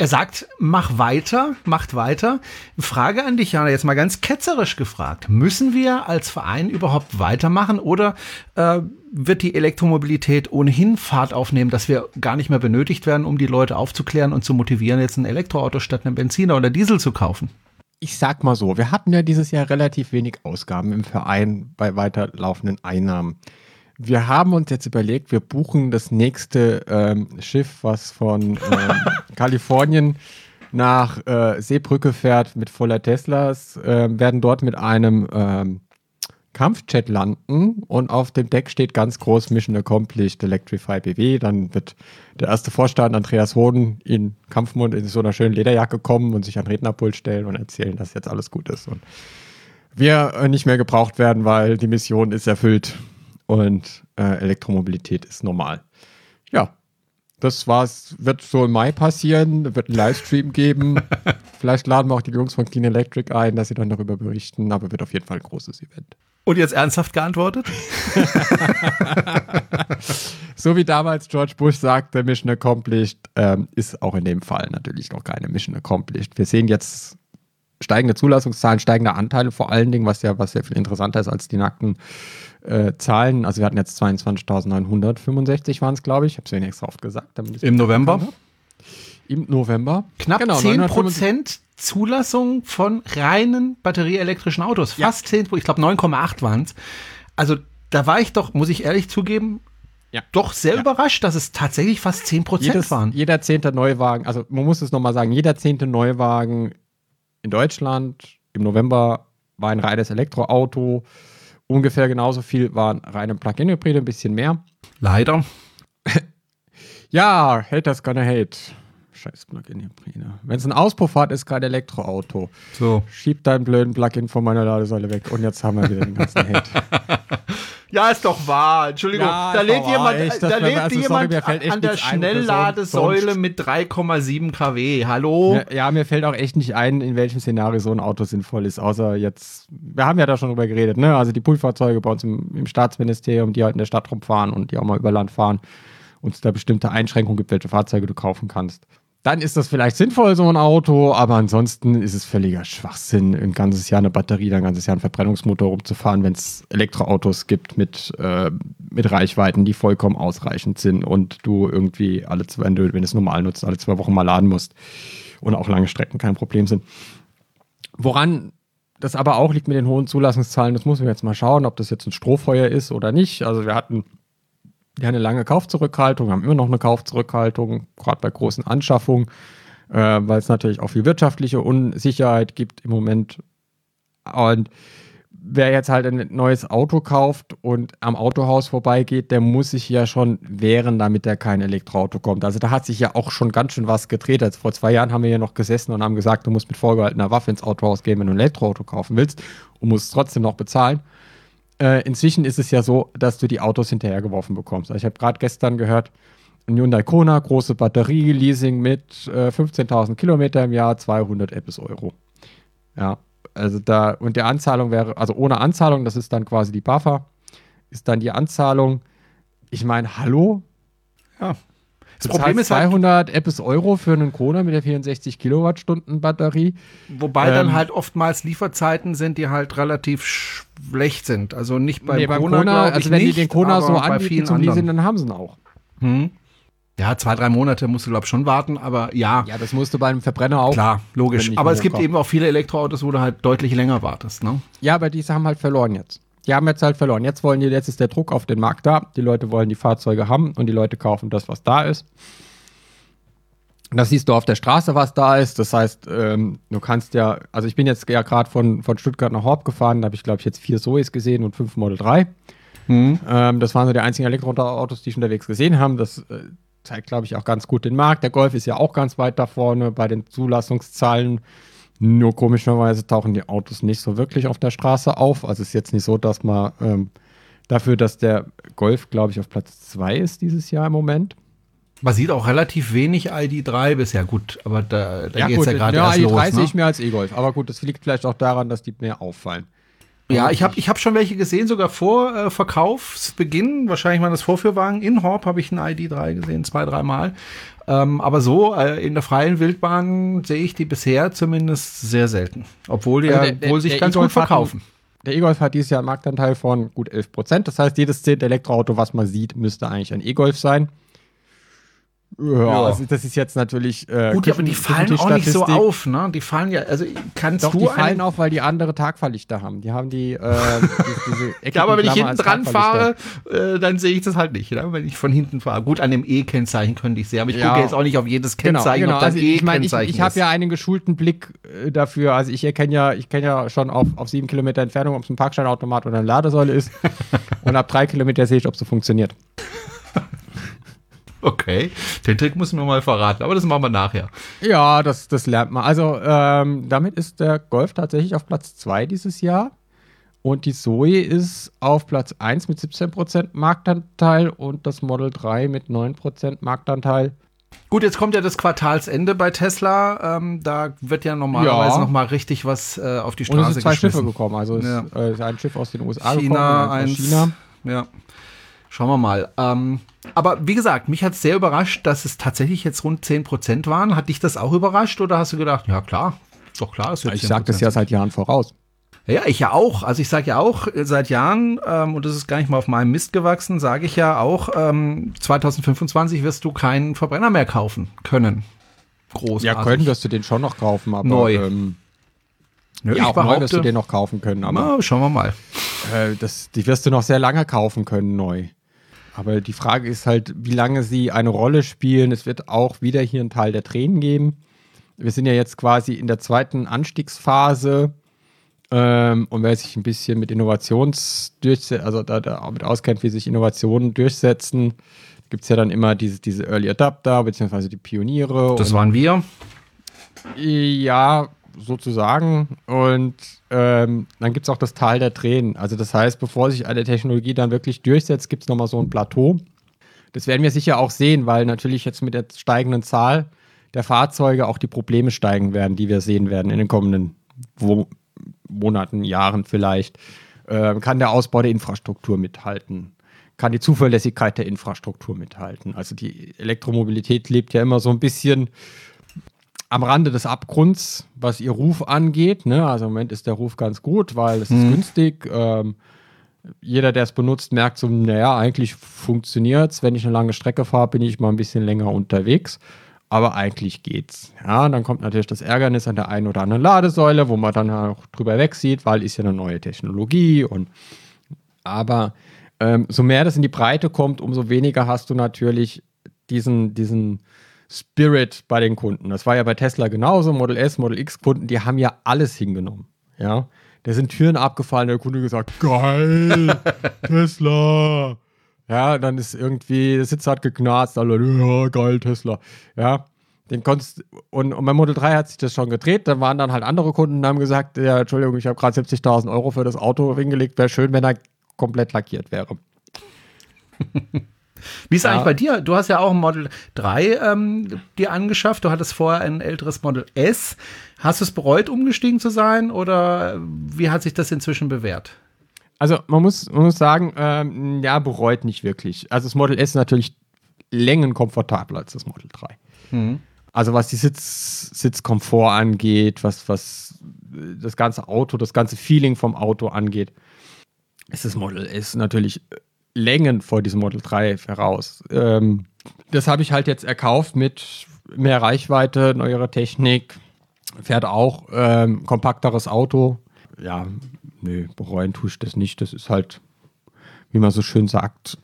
Er sagt, mach weiter, macht weiter. Frage an dich, Jana, jetzt mal ganz ketzerisch gefragt. Müssen wir als Verein überhaupt weitermachen oder äh, wird die Elektromobilität ohnehin Fahrt aufnehmen, dass wir gar nicht mehr benötigt werden, um die Leute aufzuklären und zu motivieren, jetzt ein Elektroauto statt einem Benziner oder Diesel zu kaufen? Ich sag mal so, wir hatten ja dieses Jahr relativ wenig Ausgaben im Verein bei weiterlaufenden Einnahmen. Wir haben uns jetzt überlegt, wir buchen das nächste ähm, Schiff, was von ähm, Kalifornien nach äh, Seebrücke fährt mit voller Teslas, äh, werden dort mit einem ähm, Kampfjet landen und auf dem Deck steht ganz groß Mission Accomplished Electrify BW. Dann wird der erste Vorstand Andreas Hoden in Kampfmund in so einer schönen Lederjacke kommen und sich an Rednerpult stellen und erzählen, dass jetzt alles gut ist und wir äh, nicht mehr gebraucht werden, weil die Mission ist erfüllt und äh, Elektromobilität ist normal. Ja, das war's, wird so im Mai passieren, wird einen Livestream geben. Vielleicht laden wir auch die Jungs von Clean Electric ein, dass sie dann darüber berichten, aber wird auf jeden Fall ein großes Event. Und jetzt ernsthaft geantwortet? so wie damals George Bush sagte, Mission Accomplished, ähm, ist auch in dem Fall natürlich noch keine Mission Accomplished. Wir sehen jetzt steigende Zulassungszahlen, steigende Anteile vor allen Dingen, was ja, was ja viel interessanter ist als die nackten äh, Zahlen. Also wir hatten jetzt 22.965 waren es, glaube ich. Ich habe es ja extra oft gesagt. Im November? Im November. Knapp genau, 10 Prozent Zulassung von reinen batterieelektrischen Autos. Fast ja. 10 ich glaube 9,8 waren es. Also da war ich doch, muss ich ehrlich zugeben, Ja. doch sehr Ja. überrascht, dass es tatsächlich fast 10% Jedes, waren. jeder zehnte Neuwagen, also man muss es nochmal sagen, jeder zehnte Neuwagen in Deutschland im November war ein reines Elektroauto. Ungefähr genauso viel waren reine Plug-in-Hybride, ein bisschen mehr. Leider. Ja, Haters gonna hate. Scheiß Plug-in-Hybride. Wenn es ein Auspuff hat, ist kein Elektroauto. So. Schieb deinen blöden Plug-in von meiner Ladesäule weg. Und jetzt haben wir wieder den ganzen Hate. Ja, ist doch wahr. Entschuldigung. Ja, da lädt jemand. Ich- da lädt also, sorry, jemand echt an der so. Schnellladesäule mit 3,7 kW. Hallo? Ja, ja, mir fällt auch echt nicht ein, in welchem Szenario so ein Auto sinnvoll ist, außer jetzt, wir haben ja da schon drüber geredet, ne? Also die Poolfahrzeuge bei uns im, im Staatsministerium, die halt in der Stadt rumfahren und die auch mal über Land fahren und es da bestimmte Einschränkungen gibt, welche Fahrzeuge du kaufen kannst. Dann ist das vielleicht sinnvoll, so ein Auto, aber ansonsten ist es völliger Schwachsinn, ein ganzes Jahr eine Batterie, ein ganzes Jahr einen Verbrennungsmotor rumzufahren, wenn es Elektroautos gibt mit, äh, mit Reichweiten, die vollkommen ausreichend sind und du irgendwie alle zwei, wenn du, wenn es normal nutzt, alle zwei Wochen mal laden musst und auch lange Strecken kein Problem sind. Woran das aber auch liegt mit den hohen Zulassungszahlen, das muss man jetzt mal schauen, ob das jetzt ein Strohfeuer ist oder nicht. Also wir hatten ja eine lange Kaufzurückhaltung, haben immer noch eine Kaufzurückhaltung, gerade bei großen Anschaffungen, äh, weil es natürlich auch viel wirtschaftliche Unsicherheit gibt im Moment. Und wer jetzt halt ein neues Auto kauft und am Autohaus vorbeigeht, der muss sich ja schon wehren, damit er kein Elektroauto kommt. Also da hat sich ja auch schon ganz schön was gedreht. Also vor zwei Jahren haben wir ja noch gesessen und haben gesagt, du musst mit vorgehaltener Waffe ins Autohaus gehen, wenn du ein Elektroauto kaufen willst und musst es trotzdem noch bezahlen. Äh, inzwischen ist es ja so, dass du die Autos hinterhergeworfen bekommst. Also ich habe gerade gestern gehört, ein Hyundai Kona, große Batterie, Leasing mit äh, 15.000 Kilometer im Jahr, 200 Eppes Euro. Ja, also da, und die Anzahlung wäre, also ohne Anzahlung, das ist dann quasi die BAFA, ist dann die Anzahlung, ich meine, hallo? Ja. Das Du Problem ist halt, 200 Eppes Euro für einen Kona mit der 64 Kilowattstunden Batterie. wobei dann ähm, halt oftmals Lieferzeiten sind, die halt relativ schlecht sind. Also nicht beim nee, beim Kona, Kona, also wenn nicht, die den Kona so bei anbieten zum anderen. Leasing, dann haben sie ihn auch. Hm. Ja, zwei, drei Monate musst du, glaube ich, schon warten, aber ja, Ja, das musst du bei einem Verbrenner auch. klar, logisch. Aber es gibt hochkommt. eben auch viele Elektroautos, wo du halt deutlich länger wartest, ne? Ja, aber diese haben halt verloren jetzt. Die haben jetzt halt verloren. Jetzt wollen die, jetzt ist der Druck auf den Markt da. Die Leute wollen die Fahrzeuge haben und die Leute kaufen das, was da ist. Das siehst du auf der Straße, was da ist. Das heißt, ähm, du kannst ja, also ich bin jetzt ja gerade von, von Stuttgart nach Horb gefahren, da habe ich, glaube ich, jetzt vier Zoes gesehen und fünf Model 3. Hm. Ähm, das waren so die einzigen Elektroautos, die ich unterwegs gesehen haben. Das äh, zeigt, glaube ich, auch ganz gut den Markt. Der Golf ist ja auch ganz weit da vorne bei den Zulassungszahlen. Nur komischerweise tauchen die Autos nicht so wirklich auf der Straße auf. Also es ist jetzt nicht so, dass man ähm, dafür, dass der Golf, glaube ich, auf Platz 2 ist dieses Jahr im Moment. Man sieht auch relativ wenig ID3 bisher. Gut, aber da, da geht's gut, ja gerade ja, erst die los. 30 Ne? ich mehr als E-Golf. Aber gut, das liegt vielleicht auch daran, dass die mehr auffallen. Ja, ich habe ich hab schon welche gesehen, sogar vor äh, Verkaufsbeginn. Wahrscheinlich waren das Vorführwagen. In Horb habe ich einen ID3 gesehen, zwei, dreimal. Ähm, aber so äh, in der freien Wildbahn sehe ich die bisher zumindest sehr selten. Obwohl die Also ja der- der- wohl sich ganz gut E-Golf hat verkaufen. Der E-Golf hat dieses Jahr einen Marktanteil von gut 11 Prozent. Das heißt, jedes zehnte Elektroauto, was man sieht, müsste eigentlich ein E-Golf sein. Ja. Also das ist jetzt natürlich. Äh, Gut, aber die fallen auch nicht so auf, ne? Die fallen ja, also kannst Doch, du die fallen auf, weil die andere Tagfahrlichter haben. Die haben die, äh, die Ja, aber wenn ich hinten dran fahre, äh, dann sehe ich das halt nicht, ne? wenn ich von hinten fahre. Gut, an dem E-Kennzeichen könnte ich sehen, aber ich Ja. gucke jetzt auch nicht auf jedes Genau, Kennzeichen, genau. da Also ich meine, ich, ich habe ja einen geschulten Blick äh, dafür. Also ich erkenne ja, ich kenne ja schon auf, auf sieben Kilometer Entfernung, ob es ein Parkscheinautomat oder eine Ladesäule ist. Und ab drei Kilometer sehe ich, ob es so funktioniert. Okay, den Trick muss mir mal verraten, aber das machen wir nachher. Ja, das, das lernt man. Also ähm, damit ist der Golf tatsächlich auf Platz 2 dieses Jahr. Und die Zoe ist auf Platz 1 mit 17% Marktanteil und das Model 3 mit 9% Marktanteil. Gut, jetzt kommt ja das Quartalsende bei Tesla. Ähm, da wird ja normalerweise Ja. noch mal richtig was äh, auf die Und es Straße sind zwei Schiffe geschmissen. gekommen. Also es Ja. ist äh, ist ein Schiff aus den USA China, gekommen und eins China. Ja. Schauen wir mal. Ähm, aber wie gesagt, mich hat es sehr überrascht, dass es tatsächlich jetzt rund 10% waren. Hat dich das auch überrascht oder hast du gedacht, ja klar, ist doch klar, es wird Ich sage das 10% ja seit Jahren voraus. Ja, ich ja auch. Also ich sage ja auch äh, seit Jahren, ähm, und das ist gar nicht mal auf meinem Mist gewachsen, sage ich ja auch, ähm, 2025 wirst du keinen Verbrenner mehr kaufen können. Großartig. Ja, können wirst du den schon noch kaufen, aber Neu. Ähm, Nö, ja, auch neu wirst du den noch kaufen können, aber na, schauen wir mal. äh, das, die wirst du noch sehr lange kaufen können neu. Aber die Frage ist halt, wie lange sie eine Rolle spielen. Es wird auch wieder hier einen Teil der Tränen geben. Wir sind ja jetzt quasi in der zweiten Anstiegsphase. Ähm, und wer sich ein bisschen mit Innovationsdurchsetzen, also da, damit auskennt, wie sich Innovationen durchsetzen, gibt es ja dann immer diese, diese Early Adapter, beziehungsweise die Pioniere. Das waren wir. Ja, sozusagen. Und ähm, dann gibt es auch das Tal der Tränen. Also das heißt, bevor sich eine Technologie dann wirklich durchsetzt, gibt es nochmal so ein Plateau. Das werden wir sicher auch sehen, weil natürlich jetzt mit der steigenden Zahl der Fahrzeuge auch die Probleme steigen werden, die wir sehen werden in den kommenden Wo Monaten, Jahren vielleicht. Ähm, kann der Ausbau der Infrastruktur mithalten? Kann die Zuverlässigkeit der Infrastruktur mithalten? Also die Elektromobilität lebt ja immer so ein bisschen am Rande des Abgrunds, was ihr Ruf angeht. Ne? Also im Moment ist der Ruf ganz gut, weil es mhm. ist günstig. Ähm, jeder, der es benutzt, merkt so, naja, eigentlich funktioniert es. Wenn ich eine lange Strecke fahre, bin ich mal ein bisschen länger unterwegs. Aber eigentlich geht's. Ja, dann kommt natürlich das Ärgernis an der einen oder anderen Ladesäule, wo man dann auch drüber wegsieht, weil ist ja eine neue Technologie und aber ähm, so mehr das in die Breite kommt, umso weniger hast du natürlich diesen, diesen Spirit bei den Kunden. Das war ja bei Tesla genauso. Model S, Model X Kunden, die haben ja alles hingenommen. Ja, da sind Türen abgefallen, der Kunde gesagt, geil, Tesla. Ja, dann ist irgendwie, der Sitz hat geknarzt, alle, ja, geil, Tesla. Ja, den konntest, und, und bei Model 3 hat sich das schon gedreht, dann waren dann halt andere Kunden und haben gesagt, ja, Entschuldigung, ich habe gerade 70.000 Euro für das Auto hingelegt, wäre schön, wenn er komplett lackiert wäre. Wie ist ja. eigentlich bei dir? Du hast ja auch ein Model 3 ähm, dir angeschafft. Du hattest vorher ein älteres Model S. Hast du es bereut, umgestiegen zu sein oder wie hat sich das inzwischen bewährt? Also man muss, man muss sagen, ähm, ja, bereut nicht wirklich. Also das Model S ist natürlich Längen komfortabler als das Model 3. Mhm. Also was die Sitz, Sitzkomfort angeht, was, was das ganze Auto, das ganze Feeling vom Auto angeht, ist das Model S natürlich Längen vor diesem Model 3 heraus. Ähm, das habe ich halt jetzt erkauft mit mehr Reichweite, neuere Technik, fährt auch ähm, kompakteres Auto. Ja, nö, bereuen tue ich das nicht. Das ist halt, wie man so schön sagt,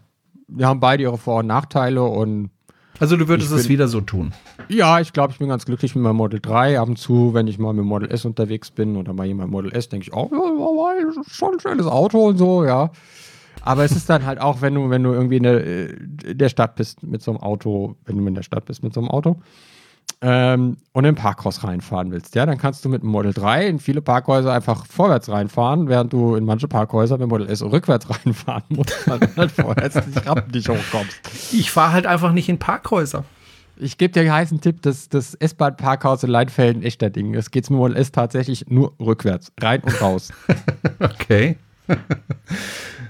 wir haben beide ihre Vor- und Nachteile und also du würdest bin, es wieder so tun? Ja, ich glaube, ich bin ganz glücklich mit meinem Model 3. Ab und zu, wenn ich mal mit Model S unterwegs bin oder mal jemand Model S, denke ich, oh, ja, schon ein schönes Auto und so, ja. Aber es ist dann halt auch, wenn du, wenn du irgendwie in der, äh, in der Stadt bist mit so einem Auto, wenn du in der Stadt bist mit so einem Auto ähm, und in ein Parkhaus reinfahren willst, ja, dann kannst du mit dem Model 3 in viele Parkhäuser einfach vorwärts reinfahren, während du in manche Parkhäuser mit Model S rückwärts reinfahren musst, weil du halt vorwärts nicht Rampen nicht hochkommst. Ich fahre halt einfach nicht in Parkhäuser. Ich gebe dir einen heißen Tipp, das, das S-Bahn-Parkhaus in Leinfelden echter Ding. Es geht mit Model S tatsächlich nur rückwärts, rein und raus. okay.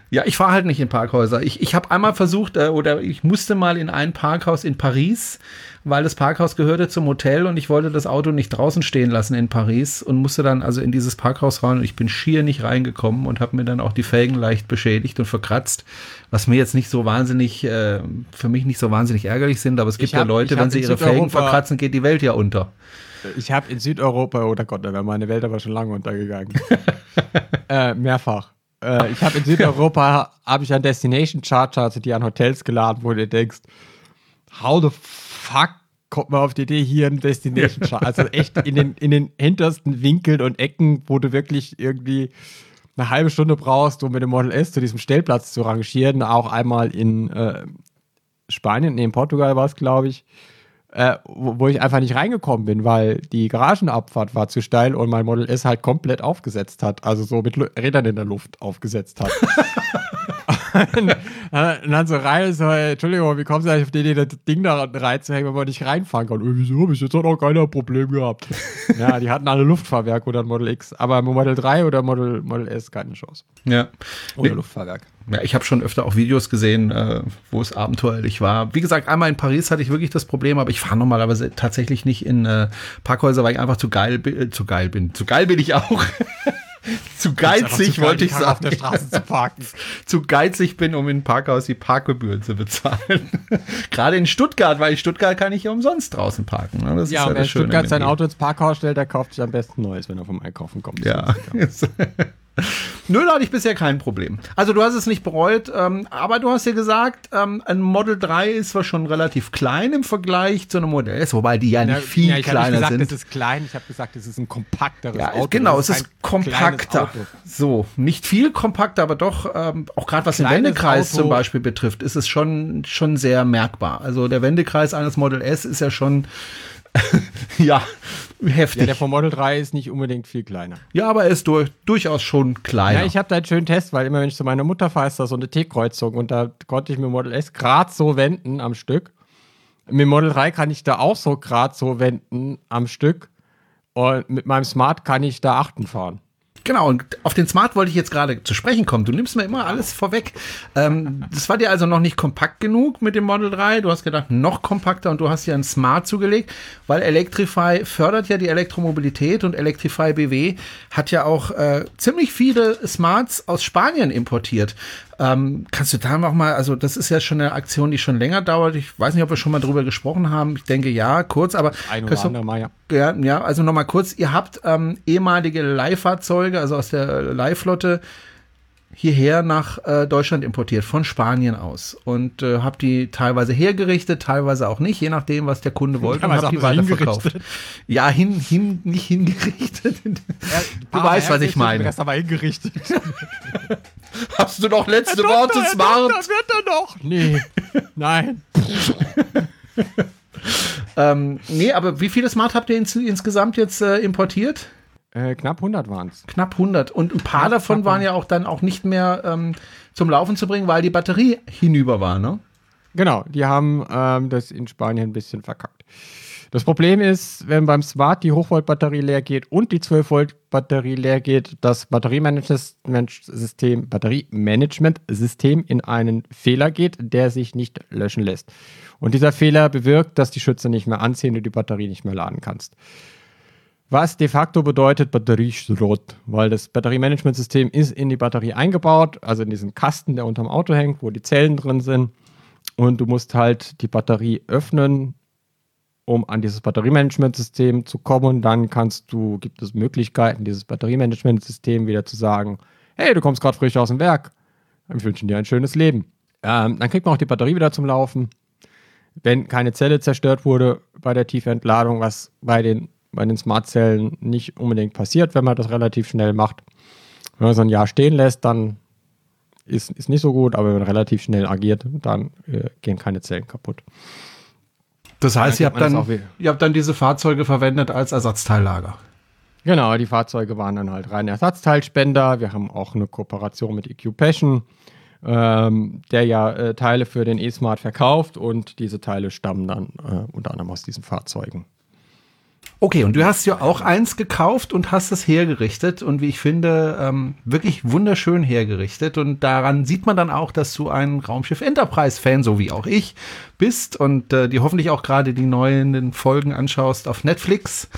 Ja, ich fahre halt nicht in Parkhäuser. Ich, ich habe einmal versucht, äh, oder ich musste mal in ein Parkhaus in Paris, weil das Parkhaus gehörte zum Hotel und ich wollte das Auto nicht draußen stehen lassen in Paris und musste dann also in dieses Parkhaus rein und ich bin schier nicht reingekommen und habe mir dann auch die Felgen leicht beschädigt und verkratzt, was mir jetzt nicht so wahnsinnig, äh, für mich nicht so wahnsinnig ärgerlich sind, aber es gibt hab, ja Leute, wenn sie ihre Felgen verkratzen, geht die Welt ja unter. Ich habe in Südeuropa, oh Gott, da wäre meine Welt aber schon lange untergegangen. äh, mehrfach. Äh, ich habe in Südeuropa habe ich an Destination Charter, also die an Hotels geladen, wo du denkst, how the fuck kommt man auf die Idee, hier ein Destination Charter, also echt in den, in den hintersten Winkeln und Ecken, wo du wirklich irgendwie eine halbe Stunde brauchst, um mit dem Model S zu diesem Stellplatz zu rangieren. Auch einmal in äh, Spanien, nee, in Portugal war es, glaube ich äh, wo, wo, ich einfach nicht reingekommen bin, weil die Garagenabfahrt war zu steil und mein Model S halt komplett aufgesetzt hat, also so mit Rädern in der Luft aufgesetzt hat. und, dann so rein, so, Entschuldigung, wie kommen Sie eigentlich auf die Idee, das Ding da reinzuhängen, wenn man nicht reinfahren kann? Und wieso? Bis jetzt hat auch keiner ein Problem gehabt. ja, die hatten alle Luftfahrwerk oder ein Model X, aber Model 3 oder Model, Model S keine Chance. Ja. Oder nee. Luftfahrwerk. Ja, ich habe schon öfter auch Videos gesehen, äh, wo es abenteuerlich war. Wie gesagt, einmal in Paris hatte ich wirklich das Problem, aber ich fahre normalerweise tatsächlich nicht in äh, Parkhäuser, weil ich einfach zu geil, äh, zu geil bin. Zu geil bin ich auch. zu geizig, wollte ich sagen. Auf der Straße zu parken. zu geizig bin, um in Parkhaus die Parkgebühren zu bezahlen. Gerade in Stuttgart, weil in Stuttgart kann ich ja umsonst draußen parken. Ne? Das ja, ist ja wer in Stuttgart sein Auto ins Parkhaus stellt, der kauft sich am besten Neues, wenn er vom Einkaufen kommt. Ja. Nö, da hatte ich bisher kein Problem. Also du hast es nicht bereut, ähm, aber du hast ja gesagt, ähm, ein Model 3 ist zwar schon relativ klein im Vergleich zu einem Modell S, wobei die ja nicht viel ja, ich kleiner gesagt, sind. es ist klein, ich habe gesagt, es ist ein kompakteres Ja, Auto. genau, es ist kompakter. So, nicht viel kompakter, aber doch, ähm, auch gerade was den Kleines Wendekreis Auto. zum Beispiel betrifft, ist es schon, schon sehr merkbar. Also der Wendekreis eines Model S ist ja schon, ja, heftig. Ja, Ja, der vom Model 3 ist nicht unbedingt viel kleiner. aber er ist durch, durchaus schon kleiner. Ja, ich habe da einen schönen Test, weil immer wenn ich zu meiner Mutter fahre, ist da so eine T-Kreuzung und da konnte ich mit dem Model S gerade so wenden am Stück. Mit Model 3 kann ich da auch so gerade so wenden am Stück. Und mit meinem Smart kann ich da achten fahren. Genau, und auf den Smart wollte ich jetzt gerade zu sprechen kommen. Du nimmst mir immer alles vorweg. Ähm, das war dir also noch nicht kompakt genug mit dem Model 3. Du hast gedacht, noch kompakter und du hast hier ein Smart zugelegt, weil Electrify fördert ja die Elektromobilität und Electrify BW hat ja auch äh, ziemlich viele Smarts aus Spanien importiert. Ähm, kannst du da noch mal, also das ist ja schon eine Aktion, die schon länger dauert. Ich weiß nicht, ob wir schon mal drüber gesprochen haben. Ich denke ja, kurz, aber Ein oder du- andere Mal, ja. ja, ja, also nochmal kurz, ihr habt ähm, ehemalige Leihfahrzeuge, also aus der Leihflotte, hierher nach äh, Deutschland importiert, von Spanien aus. Und äh, habt die teilweise hergerichtet, teilweise auch nicht, je nachdem, was der Kunde wollte, und Teilweise habt die haben sie weiterverkauft. Ja, hin, hin, nicht hingerichtet. du weißt, was ich meine. Das aber hingerichtet. Hast du noch letzte Worte, Da Smart? wird er noch. Nee, nein. Ähm, nee, aber wie viele Smart habt ihr ins, insgesamt jetzt äh, importiert? Äh, knapp 100 waren es. Knapp 100. Und ein paar Ja, davon waren ja auch dann auch nicht mehr ähm, zum Laufen zu bringen, weil die Batterie hinüber war, ne? Genau, die haben ähm, das in Spanien ein bisschen verkackt. Das Problem ist, wenn beim Smart die Hochvolt-Batterie leer geht und die 12-Volt-Batterie leer geht, das Batteriemanagement-System Batteriemanagement-System in einen Fehler geht, der sich nicht löschen lässt. Und dieser Fehler bewirkt, dass die Schütze nicht mehr anziehen und die Batterie nicht mehr laden kannst. Was de facto bedeutet Batterieschrott, weil das Batteriemanagementsystem ist in die Batterie eingebaut, also in diesen Kasten, der unterm Auto hängt, wo die Zellen drin sind. Und du musst halt die Batterie öffnen, um an dieses Batteriemanagementsystem zu kommen. Dann kannst du, gibt es Möglichkeiten, dieses Batteriemanagementsystem wieder zu sagen, hey, du kommst gerade frisch aus dem Werk. Wir wünschen dir ein schönes Leben. Ähm, dann kriegt man auch die Batterie wieder zum Laufen. Wenn keine Zelle zerstört wurde bei der Tiefentladung, was bei den, bei den Smart-Zellen nicht unbedingt passiert, wenn man das relativ schnell macht. Wenn man so ein Jahr stehen lässt, dann ist, ist nicht so gut, aber wenn man relativ schnell agiert, dann äh, gehen keine Zellen kaputt. Das heißt, ihr habt, dann, ihr habt dann diese Fahrzeuge verwendet als Ersatzteillager. Genau, die Fahrzeuge waren dann halt rein Ersatzteilspender. Wir haben auch eine Kooperation mit EQ Passion, ähm, der ja äh, Teile für den E-Smart verkauft und diese Teile stammen dann äh, unter anderem aus diesen Fahrzeugen. Okay, und du hast ja auch eins gekauft und hast es hergerichtet und wie ich finde, ähm, wirklich wunderschön hergerichtet. Und daran sieht man dann auch, dass du ein Raumschiff Enterprise-Fan, so wie auch ich, bist und äh, die hoffentlich auch gerade die neuen Folgen anschaust auf Netflix.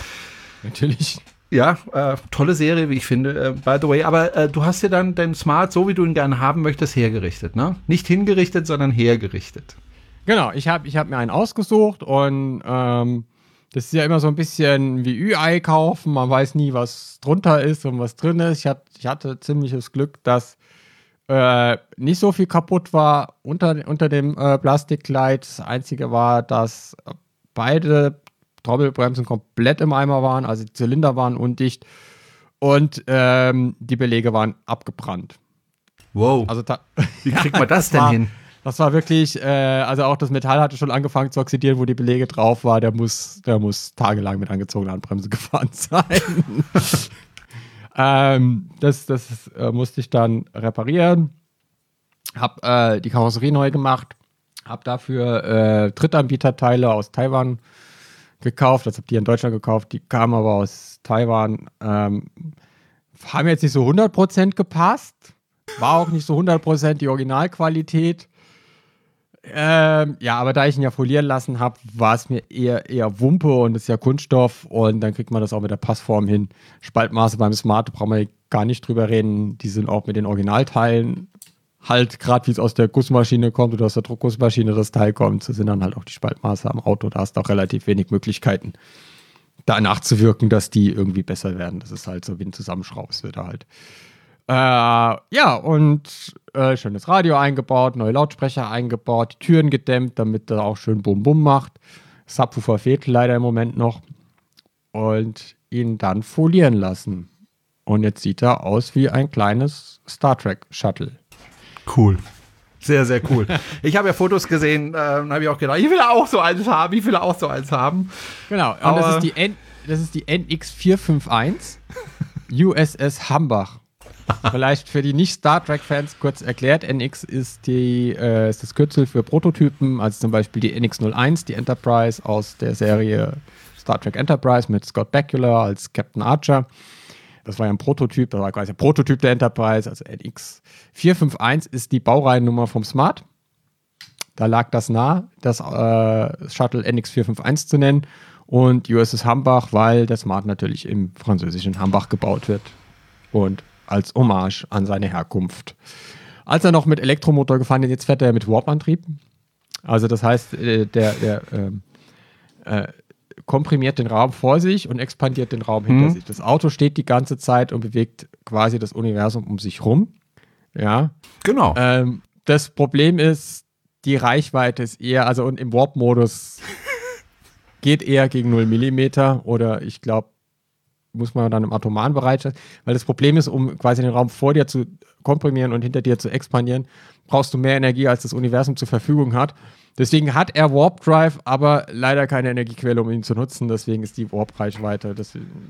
Natürlich. Ja, äh, tolle Serie, wie ich finde, äh, by the way. Aber äh, du hast dir dann dein Smart, so wie du ihn gerne haben möchtest, hergerichtet, ne? Nicht hingerichtet, sondern hergerichtet. Genau, ich habe ich hab mir einen ausgesucht und ähm, das ist ja immer so ein bisschen wie Ü-Ei kaufen. Man weiß nie, was drunter ist und was drin ist. Ich, hat, ich hatte ziemliches Glück, dass äh, nicht so viel kaputt war unter, unter dem äh, Plastikkleid. Das Einzige war, dass beide Trommelbremsen komplett im Eimer waren, also die Zylinder waren undicht und ähm, die Belege waren abgebrannt. Wow. Also wie kriegt man das denn war, hin? Das war wirklich, äh, also auch das Metall hatte schon angefangen zu oxidieren, wo die Belege drauf war. Der muss, der muss tagelang mit angezogener Handbremse gefahren sein. ähm, das das äh, musste ich dann reparieren. Hab äh, die Karosserie neu gemacht. Hab dafür äh, Drittanbieterteile aus Taiwan gekauft. Das habt ihr in Deutschland gekauft. Die kamen aber aus Taiwan. Ähm, haben jetzt nicht so 100% gepasst. War auch nicht so 100% die Originalqualität. Ähm, ja, aber da ich ihn ja folieren lassen habe, war es mir eher, eher Wumpe und ist ja Kunststoff und dann kriegt man das auch mit der Passform hin. Spaltmaße beim Smart, brauchen wir gar nicht drüber reden. Die sind auch mit den Originalteilen halt, gerade wie es aus der Gussmaschine kommt oder aus der Druckgussmaschine das Teil kommt, so sind dann halt auch die Spaltmaße am Auto. Da hast du auch relativ wenig Möglichkeiten, da nachzuwirken, dass die irgendwie besser werden. Das ist halt so wie ein Zusammenschraubst wird halt. Äh, ja, und äh, schönes Radio eingebaut, neue Lautsprecher eingebaut, die Türen gedämmt, damit er auch schön Bum-Bum macht. Subwoofer fehlt leider im Moment noch. Und ihn dann folieren lassen. Und jetzt sieht er aus wie ein kleines Star Trek Shuttle. Cool. Sehr, sehr cool. ich habe ja Fotos gesehen, äh, habe ich auch gedacht, ich will auch so eins haben, ich will auch so eins haben. Genau, und das ist, die N, das ist die NX451 USS Hambach. Vielleicht für die nicht-Star Trek-Fans kurz erklärt, NX ist, die, äh, ist das Kürzel für Prototypen, also zum Beispiel die NX01, die Enterprise aus der Serie Star Trek Enterprise mit Scott Bakula als Captain Archer. Das war ja ein Prototyp, das war quasi ein Prototyp der Enterprise, also NX 451 ist die Baureihennummer vom Smart. Da lag das nah, das äh, Shuttle NX 451 zu nennen. Und USS Hambach, weil der Smart natürlich im französischen Hambach gebaut wird. Und als Hommage an seine Herkunft. Als er noch mit Elektromotor gefahren ist, jetzt fährt er mit Warp-Antrieb. Also das heißt, äh, der, der ähm, äh, komprimiert den Raum vor sich und expandiert den Raum hinter mhm. sich. Das Auto steht die ganze Zeit und bewegt quasi das Universum um sich rum. Ja. Genau. Ähm, das Problem ist, die Reichweite ist eher, also und im Warp-Modus geht eher gegen 0 mm oder ich glaube, muss man dann im atomaren Bereich, weil das Problem ist, um quasi den Raum vor dir zu komprimieren und hinter dir zu expandieren, brauchst du mehr Energie, als das Universum zur Verfügung hat. Deswegen hat er Warp Drive, aber leider keine Energiequelle, um ihn zu nutzen. Deswegen ist die Warp-Reichweite.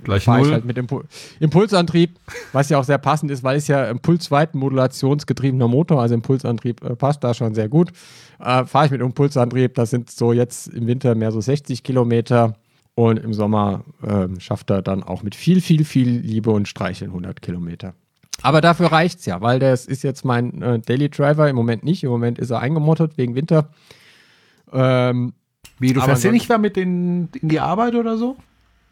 Gleich fahre ich halt mit Impul Impulsantrieb, was ja auch sehr passend ist, weil es ja Impulsweiten-modulationsgetriebener Motor, also Impulsantrieb äh, passt da schon sehr gut. Äh, fahre ich mit Impulsantrieb, das sind so jetzt im Winter mehr so 60 Kilometer. Und im Sommer äh, schafft er dann auch mit viel, viel, viel Liebe und Streicheln 100 Kilometer. Aber dafür reicht es ja, weil das ist jetzt mein äh, Daily Driver. Im Moment nicht. Im Moment ist er eingemottet wegen Winter. Ähm, Wie, du fährst ja nicht mehr mit in, in die Arbeit oder so?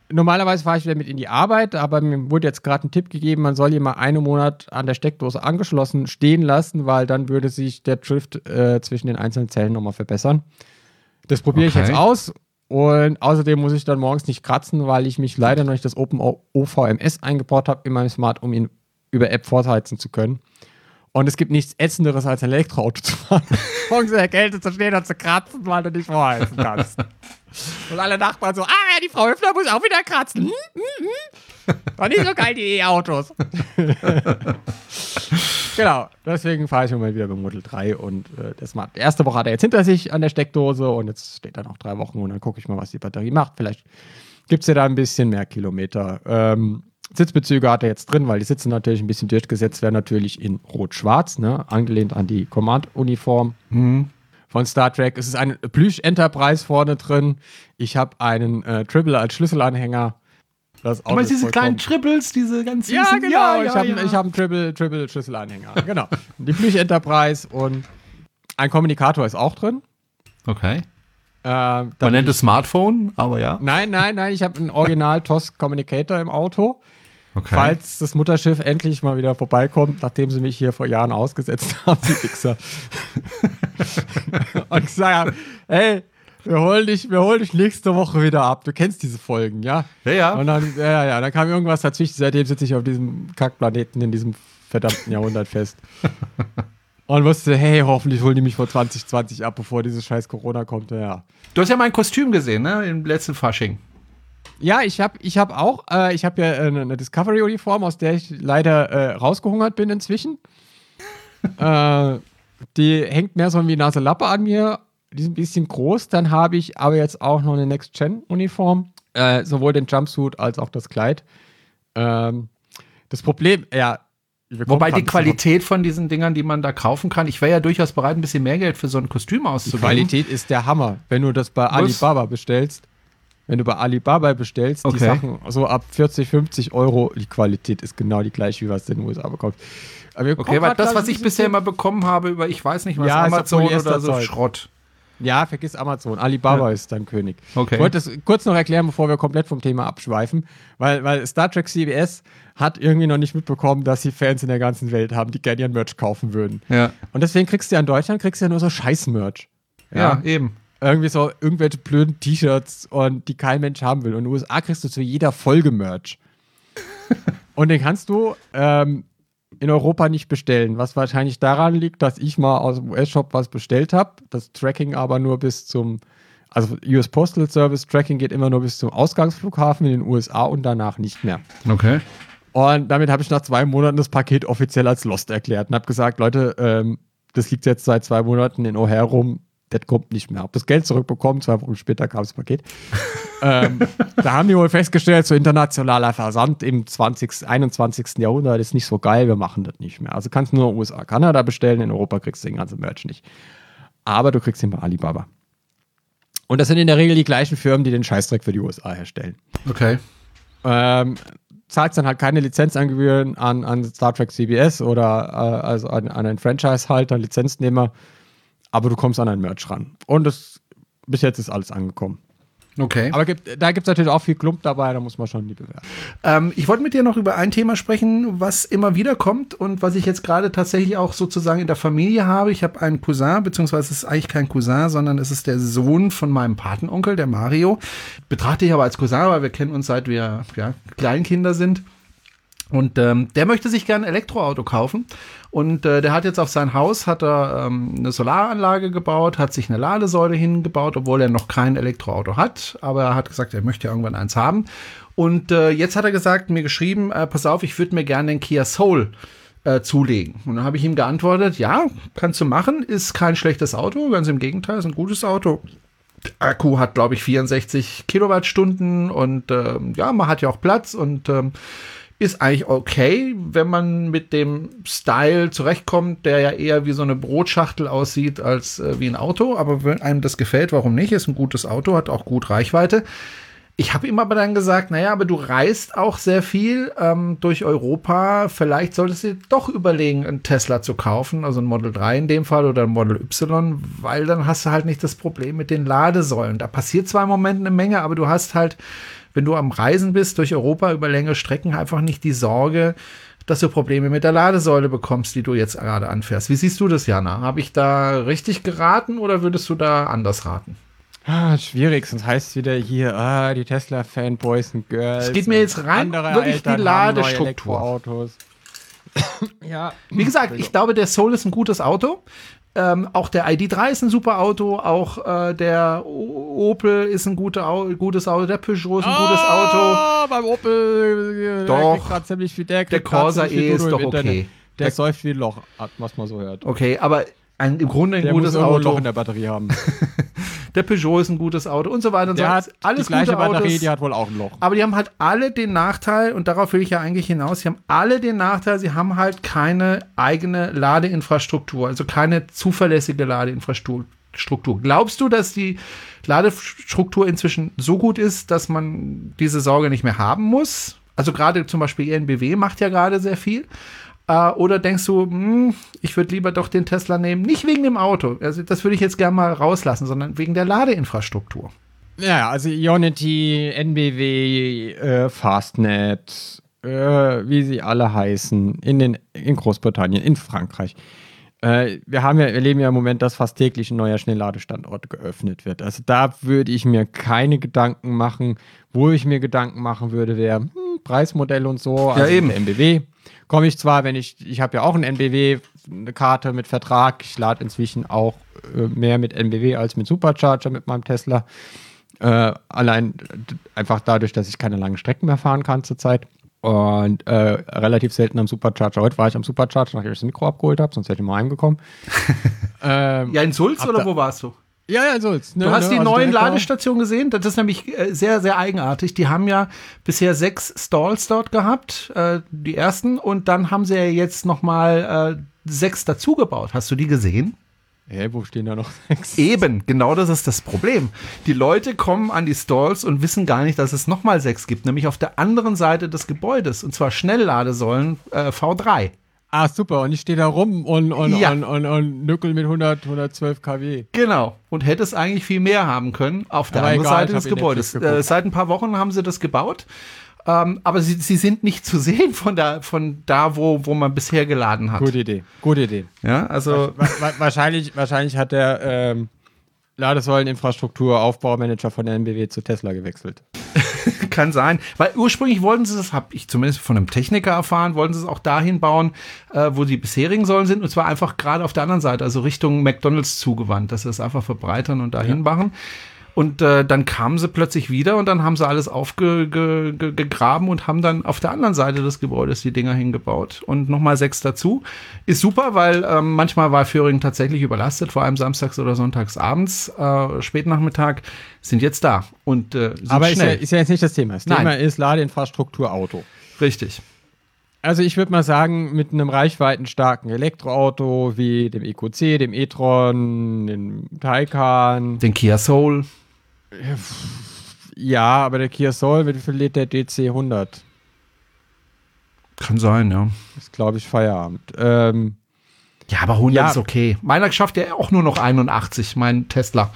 Normalerweise fahre ich wieder mit in die Arbeit, aber mir wurde jetzt gerade ein Tipp gegeben, man soll ihn mal einen Monat an der Steckdose angeschlossen stehen lassen, weil dann würde sich der Drift äh, zwischen den einzelnen Zellen nochmal verbessern. Das probiere okay. ich jetzt aus und außerdem muss ich dann morgens nicht kratzen, weil ich mich leider noch nicht das Open OVMS eingebaut habe in meinem Smart, um ihn über App vorheizen zu können. Und es gibt nichts Ätzenderes, als ein Elektroauto zu fahren. Morgens in der Kälte zu stehen und zu kratzen, weil du nicht vorheizen kannst. Und alle Nachbarn so, ah, die Frau Höfner muss auch wieder kratzen. Hm, hm, hm. War nicht so geil, die E-Autos. genau, deswegen fahre ich mal wieder beim Model 3 und äh, das macht, die erste Woche hat er jetzt hinter sich an der Steckdose und jetzt steht er noch drei Wochen und dann gucke ich mal, was die Batterie macht. Vielleicht gibt es ja da ein bisschen mehr Kilometer. Ähm, Sitzbezüge hat er jetzt drin, weil die Sitze natürlich ein bisschen durchgesetzt werden, natürlich in Rot-Schwarz, ne? angelehnt an die Command-Uniform mhm. von Star Trek. Es ist ein Plüsch Enterprise vorne drin. Ich habe einen äh, Tribble als Schlüsselanhänger. Das du meinst diese kleinen Triples, diese ganz Ja, genau. Ja, ich habe ja. hab einen Triple, Triple Schlüsselanhänger. genau. Die Plüsch Enterprise und ein Kommunikator ist auch drin. Okay. Äh, Man nennt es Smartphone, aber ja. Nein, nein, nein, ich habe einen Original TOS Communicator im Auto. Okay. Falls das Mutterschiff endlich mal wieder vorbeikommt, nachdem sie mich hier vor Jahren ausgesetzt haben, die Wichser. und gesagt haben, hey, wir holen dich, wir holen dich nächste Woche wieder ab. Du kennst diese Folgen, ja? Ja, ja. Und dann, ja, ja, dann kam irgendwas dazwischen. Seitdem sitze ich auf diesem Kackplaneten in diesem verdammten Jahrhundert fest. Und wusste, hey, hoffentlich holen die mich vor 2020 ab, bevor dieses scheiß Corona kommt. Ja. Du hast ja mein Kostüm gesehen, ne? Im letzten Fasching. Ja, ich habe ich hab auch, äh, ich habe ja äh, eine Discovery-Uniform, aus der ich leider äh, rausgehungert bin inzwischen. äh, die hängt mehr so wie Nase Lappe an mir. Die ist ein bisschen groß. Dann habe ich aber jetzt auch noch eine Next-Gen-Uniform. Äh, sowohl den Jumpsuit als auch das Kleid. Ähm, das Problem, ja. Wobei die Qualität von diesen Dingern, die man da kaufen kann, ich wäre ja durchaus bereit, ein bisschen mehr Geld für so ein Kostüm auszugeben. Die Qualität ist der Hammer, wenn du das bei Was? Alibaba bestellst wenn du bei Alibaba bestellst, okay. die Sachen so ab 40, 50 Euro, die Qualität ist genau die gleiche, wie was du in den USA bekommst. okay, weil das, was ich bisher immer bekommen habe über, ich weiß nicht was, ja, Amazon oder so Schrott. Ja, vergiss Amazon. Alibaba ja. ist dein König. Okay. Ich wollte das kurz noch erklären, bevor wir komplett vom Thema abschweifen, weil, weil Star Trek CBS hat irgendwie noch nicht mitbekommen, dass sie Fans in der ganzen Welt haben, die gerne ihren Merch kaufen würden. Ja. Und deswegen kriegst du ja in Deutschland kriegst du ja nur so Scheiß-Merch. Ja, ja, eben irgendwie so irgendwelche blöden T-Shirts und die kein Mensch haben will. Und in den USA kriegst du zu jeder Folge Merch. und den kannst du ähm, in Europa nicht bestellen, was wahrscheinlich daran liegt, dass ich mal aus dem US-Shop was bestellt habe, das Tracking aber nur bis zum, also US Postal Service Tracking geht immer nur bis zum Ausgangsflughafen in den USA und danach nicht mehr. Okay. Und damit habe ich nach zwei Monaten das Paket offiziell als Lost erklärt und habe gesagt, Leute, ähm, das liegt jetzt seit zwei Monaten in O'Hare rum, das kommt nicht mehr. Hab das Geld zurückbekommen, zwei Wochen später kam das Paket. ähm, da haben die wohl festgestellt, so internationaler Versand im 20., 21. Jahrhundert ist nicht so geil, wir machen das nicht mehr. Also kannst du nur USA, Kanada bestellen, in Europa kriegst du den ganzen Merch nicht. Aber du kriegst ihn bei Alibaba. Und das sind in der Regel die gleichen Firmen, die den Scheißdreck für die USA herstellen. Okay. Ähm, zahlst dann halt keine Lizenzangebühren an, an Star Trek CBS oder äh, also an, an einen Franchise-Halter, Lizenznehmer, aber du kommst an ein Merch ran. Und das, bis jetzt ist alles angekommen. Okay. Aber gibt, da gibt es natürlich auch viel Klump dabei, da muss man schon die bewerten. Ähm, ich wollte mit dir noch über ein Thema sprechen, was immer wieder kommt und was ich jetzt gerade tatsächlich auch sozusagen in der Familie habe. Ich habe einen Cousin, beziehungsweise es ist eigentlich kein Cousin, sondern es ist der Sohn von meinem Patenonkel, der Mario. Betrachte ich aber als Cousin, weil wir kennen uns seit wir ja, Kleinkinder sind. Und ähm, der möchte sich gerne ein Elektroauto kaufen. Und äh, der hat jetzt auf sein Haus hat er ähm, eine Solaranlage gebaut, hat sich eine Ladesäule hingebaut, obwohl er noch kein Elektroauto hat. Aber er hat gesagt, er möchte irgendwann eins haben. Und äh, jetzt hat er gesagt, mir geschrieben, äh, pass auf, ich würde mir gerne den Kia Soul äh, zulegen. Und dann habe ich ihm geantwortet, ja, kannst du machen, ist kein schlechtes Auto, ganz im Gegenteil, ist ein gutes Auto. Akku hat, glaube ich, 64 Kilowattstunden und ähm, ja, man hat ja auch Platz und ähm, ist eigentlich okay, wenn man mit dem Style zurechtkommt, der ja eher wie so eine Brotschachtel aussieht als äh, wie ein Auto. Aber wenn einem das gefällt, warum nicht? Ist ein gutes Auto, hat auch gut Reichweite. Ich habe ihm aber dann gesagt, naja, aber du reist auch sehr viel ähm, durch Europa. Vielleicht solltest du doch überlegen, einen Tesla zu kaufen, also ein Model 3 in dem Fall oder ein Model Y, weil dann hast du halt nicht das Problem mit den Ladesäulen. Da passiert zwar im Moment eine Menge, aber du hast halt wenn du am Reisen bist durch Europa über längere Strecken, einfach nicht die Sorge, dass du Probleme mit der Ladesäule bekommst, die du jetzt gerade anfährst. Wie siehst du das, Jana? Habe ich da richtig geraten oder würdest du da anders raten? Ah, schwierig, sonst heißt es wieder hier, ah, die Tesla-Fanboys und Girls. Es geht mir jetzt rein wirklich die Ladestruktur. ja. Wie gesagt, ich glaube, der Soul ist ein gutes Auto. Ähm, auch der ID3 ist ein super Auto, auch äh, der Opel ist ein gute Au gutes Auto, der Peugeot ist ein oh, gutes Auto. Beim Opel äh, Doch, der ziemlich viel, der, der Corsa E ist doch okay. Der, der säuft wie ein Loch, was man so hört. Okay, aber ein, im Grunde ein der gutes muss Auto. ein Loch in der Batterie haben. der Peugeot ist ein gutes Auto und so weiter und so hat alles die gleiche gute Batterie, Autos, die hat wohl auch ein Loch. Aber die haben halt alle den Nachteil, und darauf will ich ja eigentlich hinaus, sie haben alle den Nachteil, sie haben halt keine eigene Ladeinfrastruktur, also keine zuverlässige Ladeinfrastruktur. Glaubst du, dass die Ladestruktur inzwischen so gut ist, dass man diese Sorge nicht mehr haben muss? Also gerade zum Beispiel ENBW macht ja gerade sehr viel. Äh, oder denkst du, hm, ich würde lieber doch den Tesla nehmen, nicht wegen dem Auto, also das würde ich jetzt gerne mal rauslassen, sondern wegen der Ladeinfrastruktur. Ja, also Ionity, NBW, äh, Fastnet, äh, wie sie alle heißen, in, den, in Großbritannien, in Frankreich. Äh, wir haben ja, wir erleben ja im Moment, dass fast täglich ein neuer Schnellladestandort geöffnet wird. Also da würde ich mir keine Gedanken machen. Wo ich mir Gedanken machen würde, wäre hm, Preismodell und so. Also ja, eben. MBW komme ich zwar, wenn ich, ich habe ja auch ein NBW, eine Karte mit Vertrag. Ich lade inzwischen auch äh, mehr mit NBW als mit Supercharger mit meinem Tesla. Äh, allein einfach dadurch, dass ich keine langen Strecken mehr fahren kann zurzeit. Und äh, relativ selten am Supercharger. Heute war ich am Supercharger, nachdem ich das Mikro abgeholt habe, sonst hätte ich mal heimgekommen. ähm, ja, in Sulz oder wo warst du? Ja, ja, so. Ne, du hast ne, die also neuen Ladestationen gesehen. Das ist nämlich äh, sehr, sehr eigenartig. Die haben ja bisher sechs Stalls dort gehabt, äh, die ersten, und dann haben sie ja jetzt noch mal äh, sechs dazugebaut. Hast du die gesehen? Hä, wo stehen da noch sechs? Eben, genau das ist das Problem. Die Leute kommen an die Stalls und wissen gar nicht, dass es noch mal sechs gibt, nämlich auf der anderen Seite des Gebäudes, und zwar Schnellladesäulen äh, V3. Ah, super. Und ich stehe da rum und, und, ja. und, und, und nückel mit 100, 112 kW. Genau. Und hätte es eigentlich viel mehr haben können auf der anderen Seite des Gebäudes. Äh, seit ein paar Wochen haben sie das gebaut. Ähm, aber sie, sie sind nicht zu sehen von da, von da wo, wo man bisher geladen hat. Gute Idee. Gute Idee. Ja, also. wahrscheinlich, wahrscheinlich hat der ähm, Ladesäuleninfrastruktur Aufbaumanager von der NBW zu Tesla gewechselt. Kann sein. Weil ursprünglich wollten sie das, habe ich zumindest von einem Techniker erfahren, wollten sie es auch dahin bauen, äh, wo die bisherigen Säulen sind. Und zwar einfach gerade auf der anderen Seite, also Richtung McDonalds zugewandt, dass sie es einfach verbreitern und dahin ja. machen. Und äh, dann kamen sie plötzlich wieder und dann haben sie alles aufgegraben und haben dann auf der anderen Seite des Gebäudes die Dinger hingebaut. Und nochmal sechs dazu. Ist super, weil ähm, manchmal war Föhring tatsächlich überlastet, vor allem samstags oder sonntags abends, äh, Spätnachmittag, sind jetzt da. Und, äh, sind Aber schnell. Ist, ja, ist ja jetzt nicht das Thema. Das Nein. Thema ist Ladeinfrastruktur Auto. Richtig. Also ich würde mal sagen, mit einem reichweitenstarken Elektroauto wie dem EQC, dem e-tron, dem Taycan. Den Kia Soul. Ja, aber der Kia Soul, mit wie viel lädt der DC 100? Kann sein, ja. Ist, glaube ich, Feierabend. Ähm, ja, aber 100 ja. ist okay. Meiner schafft ja auch nur noch 81, mein Tesla.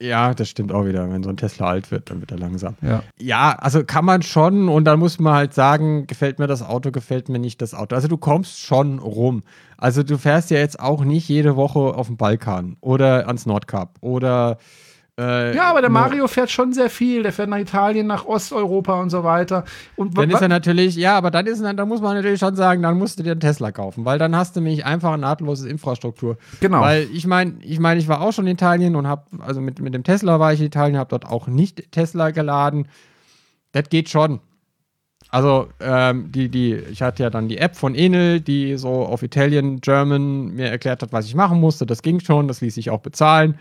Ja, das stimmt auch wieder. Wenn so ein Tesla alt wird, dann wird er langsam. Ja. ja, also kann man schon und dann muss man halt sagen, gefällt mir das Auto, gefällt mir nicht das Auto. Also du kommst schon rum. Also du fährst ja jetzt auch nicht jede Woche auf den Balkan oder ans Nordkap oder äh, ja, aber der Mario fährt schon sehr viel. Der fährt nach Italien, nach Osteuropa und so weiter. Und dann ist er natürlich, ja, aber dann ist dann muss man natürlich schon sagen, dann musst du dir einen Tesla kaufen, weil dann hast du nämlich einfach eine nahtlose Infrastruktur. Genau. Weil ich meine, ich meine, ich war auch schon in Italien und habe, also mit, mit dem Tesla war ich in Italien, habe dort auch nicht Tesla geladen. Das geht schon. Also, ähm, die, die, ich hatte ja dann die App von Enel, die so auf Italien, German mir erklärt hat, was ich machen musste. Das ging schon, das ließ sich auch bezahlen.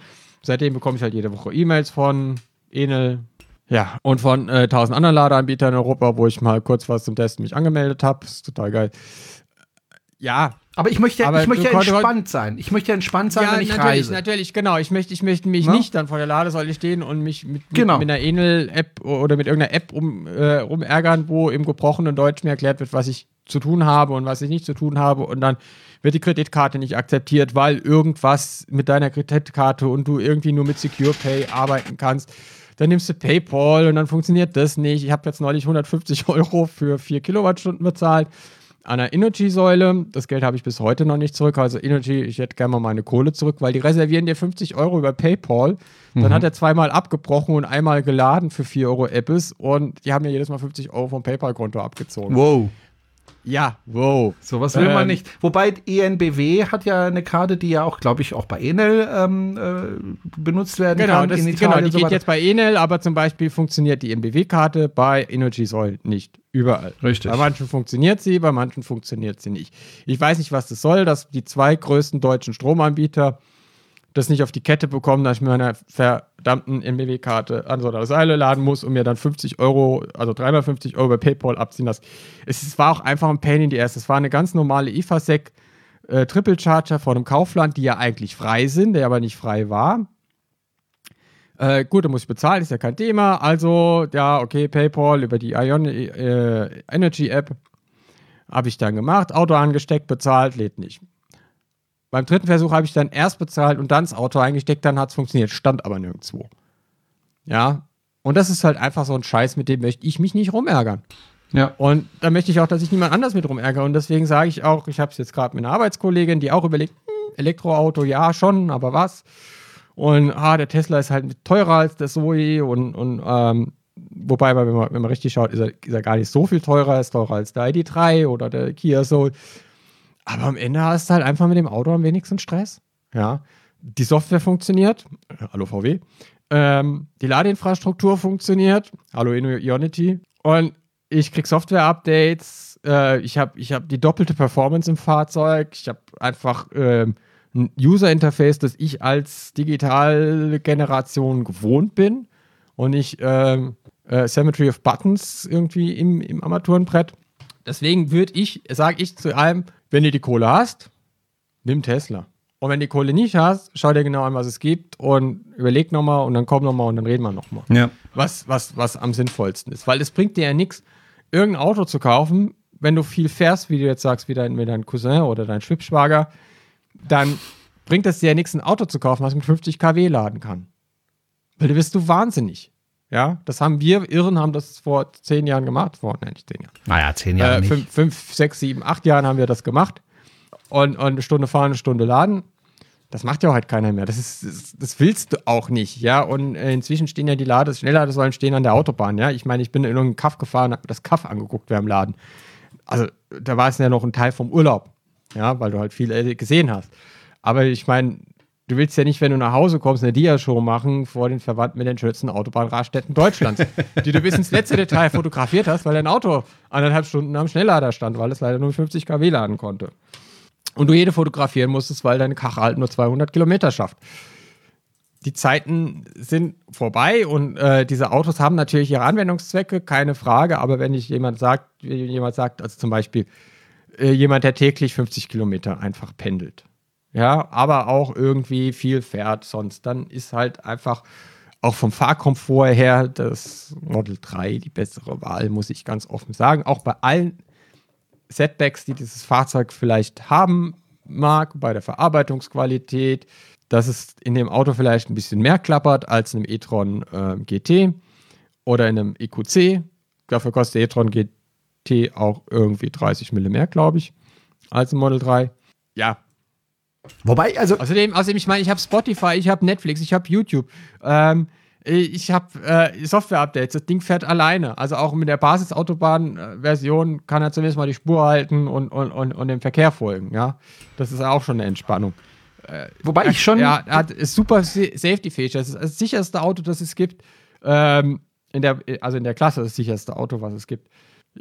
Seitdem bekomme ich halt jede Woche E-Mails von Enel, ja, und von äh, tausend anderen Ladeanbietern in Europa, wo ich mal kurz was zum Testen mich angemeldet habe. Ist total geil. Ja. Aber ich möchte, aber ich möchte ja entspannt sein. Ich möchte ja entspannt sein, ja, wenn ich natürlich, reise. Natürlich, genau. Ich möchte, ich möchte mich Na? nicht dann vor der Ladesäule stehen und mich mit, genau. mit, mit einer Enel-App oder mit irgendeiner App um, äh, rumärgern, wo im gebrochenen Deutsch mir erklärt wird, was ich zu tun habe und was ich nicht zu tun habe. Und dann wird die Kreditkarte nicht akzeptiert, weil irgendwas mit deiner Kreditkarte und du irgendwie nur mit Secure Pay arbeiten kannst. Dann nimmst du PayPal und dann funktioniert das nicht. Ich habe jetzt neulich 150 Euro für 4 Kilowattstunden bezahlt an einer Energy-Säule. Das Geld habe ich bis heute noch nicht zurück. Also Energy, ich hätte gerne mal meine Kohle zurück, weil die reservieren dir 50 Euro über PayPal. Dann Mhm. hat er zweimal abgebrochen und einmal geladen für 4 Euro Apples und die haben mir jedes Mal 50 Euro vom PayPal-Konto abgezogen. Wow. Ja, wow. Sowas will man Ähm, nicht. Wobei ENBW hat ja eine Karte, die ja auch, glaube ich, auch bei Enel ähm, äh, benutzt werden Genau, kann. das, in genau, die so geht weiter. jetzt bei Enel, aber zum Beispiel funktioniert die MBW-Karte bei Energy Soil nicht. Überall. Richtig. Bei manchen funktioniert sie, bei manchen funktioniert sie nicht. Ich weiß nicht, was das soll, dass die zwei größten deutschen Stromanbieter das nicht auf die Kette bekommen, dass ich mir eine verdammten MBW-Karte an so einer Seile laden muss und mir dann 50 Euro, also dreimal 50 Euro bei PayPal abziehen lasse. Es war auch einfach ein Pain in the ass. Es war eine ganz normale IFASEC äh, Triple Charger von einem Kaufland, die ja eigentlich frei sind, der aber nicht frei war. Äh, gut, da muss ich bezahlen, ist ja kein Thema. Also, ja, okay, PayPal über die Ion äh, Energy App habe ich dann gemacht, Auto angesteckt, bezahlt, lädt nicht. Beim dritten Versuch habe ich dann erst bezahlt und dann das Auto eingesteckt, dann hat es funktioniert, stand aber nirgendwo. Ja, und das ist halt einfach so ein Scheiß, mit dem möchte ich mich nicht rumärgern. Ja. Und da möchte ich auch, dass ich niemand anders mit rumärgere. Und deswegen sage ich auch, ich habe es jetzt gerade mit einer Arbeitskollegin, die auch überlegt, hm, Elektroauto, ja, schon, aber was? Und ah, der Tesla ist halt teurer als der Zoe und, und ähm, wobei, wenn man, wenn man richtig schaut, ist er, ist er gar nicht so viel teurer, ist teurer als der ID3 oder der Kia Soul. Aber am Ende hast du halt einfach mit dem Auto am wenigsten Stress. Ja. Die Software funktioniert. Hallo VW. Ähm, die Ladeinfrastruktur funktioniert. Hallo Ionity. Und ich krieg Software-Updates. Äh, ich habe ich hab die doppelte Performance im Fahrzeug. Ich habe einfach ähm, ein User-Interface, das ich als Digitalgeneration gewohnt bin. Und nicht ähm, äh, Symmetry of Buttons irgendwie im, im Armaturenbrett. Deswegen würde ich, sage ich zu allem, wenn du die Kohle hast, nimm Tesla. Und wenn du die Kohle nicht hast, schau dir genau an, was es gibt und überleg nochmal und dann komm nochmal und dann reden wir nochmal. Ja. Was, was, was am sinnvollsten ist. Weil es bringt dir ja nichts, irgendein Auto zu kaufen, wenn du viel fährst, wie du jetzt sagst, wie dein, wie dein Cousin oder dein Schwibschwager, dann bringt es dir ja nichts, ein Auto zu kaufen, was mit 50 kW laden kann. Weil du bist du wahnsinnig. Ja, das haben wir Irren, haben das vor zehn Jahren gemacht, vor, nein, nicht zehn Jahren. Naja, zehn Jahre Äh, nicht. fünf, fünf, sechs, sieben, acht Jahren haben wir das gemacht. Und, und eine Stunde fahren, eine Stunde laden. Das macht ja halt keiner mehr. Das, ist, das, das willst du auch nicht, ja. Und äh, inzwischen stehen ja die Lades, Schnellladesäulen stehen an der Autobahn, ja. Ich meine, ich bin in irgendeinen Kaff gefahren, habe das Kaff angeguckt während dem Laden. Also, da war es ja noch ein Teil vom Urlaub, ja, weil du halt viel äh, gesehen hast. Aber ich meine, du willst ja nicht, wenn du nach Hause kommst, eine Dia-Show machen vor den Verwandten mit den schönsten Autobahnraststätten Deutschlands, die du bis ins letzte Detail fotografiert hast, weil dein Auto anderthalb Stunden am Schnelllader stand, weil es leider nur 50 kW laden konnte. Und du jede fotografieren musstest, weil deine Karre halt nur 200 Kilometer schafft. Die Zeiten sind vorbei und äh, diese Autos haben natürlich ihre Anwendungszwecke, keine Frage. Aber wenn ich jemand sagt, jemand sagt, also zum Beispiel äh, jemand, der täglich 50 Kilometer einfach pendelt, ja, aber auch irgendwie viel fährt sonst, dann ist halt einfach auch vom Fahrkomfort her das Model 3 die bessere Wahl, muss ich ganz offen sagen. Auch bei allen Setbacks, die dieses Fahrzeug vielleicht haben mag, bei der Verarbeitungsqualität, dass es in dem Auto vielleicht ein bisschen mehr klappert als in einem e-tron äh, GT oder in einem EQC. Dafür kostet der e-tron GT auch irgendwie 30 Mille mehr, glaube ich, als im Model 3. Ja. Wobei, also. Außerdem, außerdem ich meine, ich habe Spotify, ich habe Netflix, ich habe YouTube. Ähm, ich habe äh, Software-Updates, das Ding fährt alleine. Also auch mit der Basis-Autobahn-Version kann er zumindest mal die Spur halten und, und, und, und dem Verkehr folgen. Ja, Das ist auch schon eine Entspannung. Äh, Wobei ich schon. Ja, er hat ist super safety-fähig. Das ist das sicherste Auto, das es gibt. Ähm, in der, also in der Klasse das sicherste Auto, was es gibt.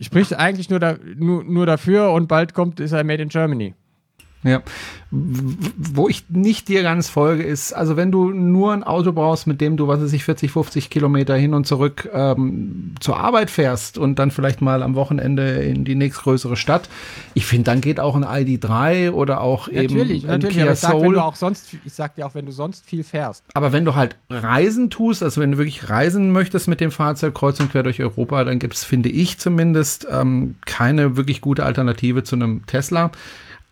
Spricht eigentlich nur, da, nur, nur dafür und bald kommt, ist er Made in Germany. Ja. Wo ich nicht dir ganz folge, ist, also wenn du nur ein Auto brauchst, mit dem du, was weiß ich, 40, 50 Kilometer hin und zurück ähm, zur Arbeit fährst und dann vielleicht mal am Wochenende in die nächstgrößere Stadt, ich finde, dann geht auch ein ID3 oder auch natürlich, eben ein natürlich, Kia Soul. du auch sonst, ich sag dir auch, wenn du sonst viel fährst. Aber wenn du halt Reisen tust, also wenn du wirklich reisen möchtest mit dem Fahrzeug kreuz und quer durch Europa, dann gibt es, finde ich zumindest, ähm, keine wirklich gute Alternative zu einem Tesla.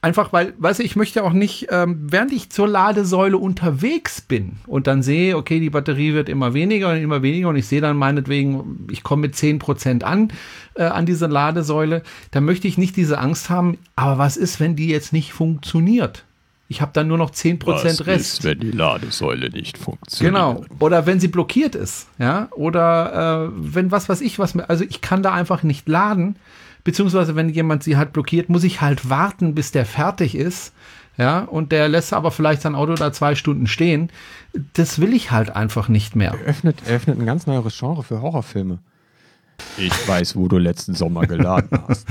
Einfach weil, weißt du, ich möchte auch nicht, ähm, während ich zur Ladesäule unterwegs bin und dann sehe, okay, die Batterie wird immer weniger und immer weniger und ich sehe dann meinetwegen, ich komme mit 10% an, äh, an diese Ladesäule, dann möchte ich nicht diese Angst haben, aber was ist, wenn die jetzt nicht funktioniert? Ich habe dann nur noch 10% Was Rest. ist, wenn die Ladesäule nicht funktioniert? Genau. Oder wenn sie blockiert ist, ja. Oder äh, wenn was weiß ich was, mir- also ich kann da einfach nicht laden. Beziehungsweise wenn jemand sie halt blockiert, muss ich halt warten, bis der fertig ist. Ja, und der lässt aber vielleicht sein Auto da zwei Stunden stehen. Das will ich halt einfach nicht mehr. Öffnet, öffnet ein ganz neues Genre für Horrorfilme. Ich weiß, wo du letzten Sommer geladen hast.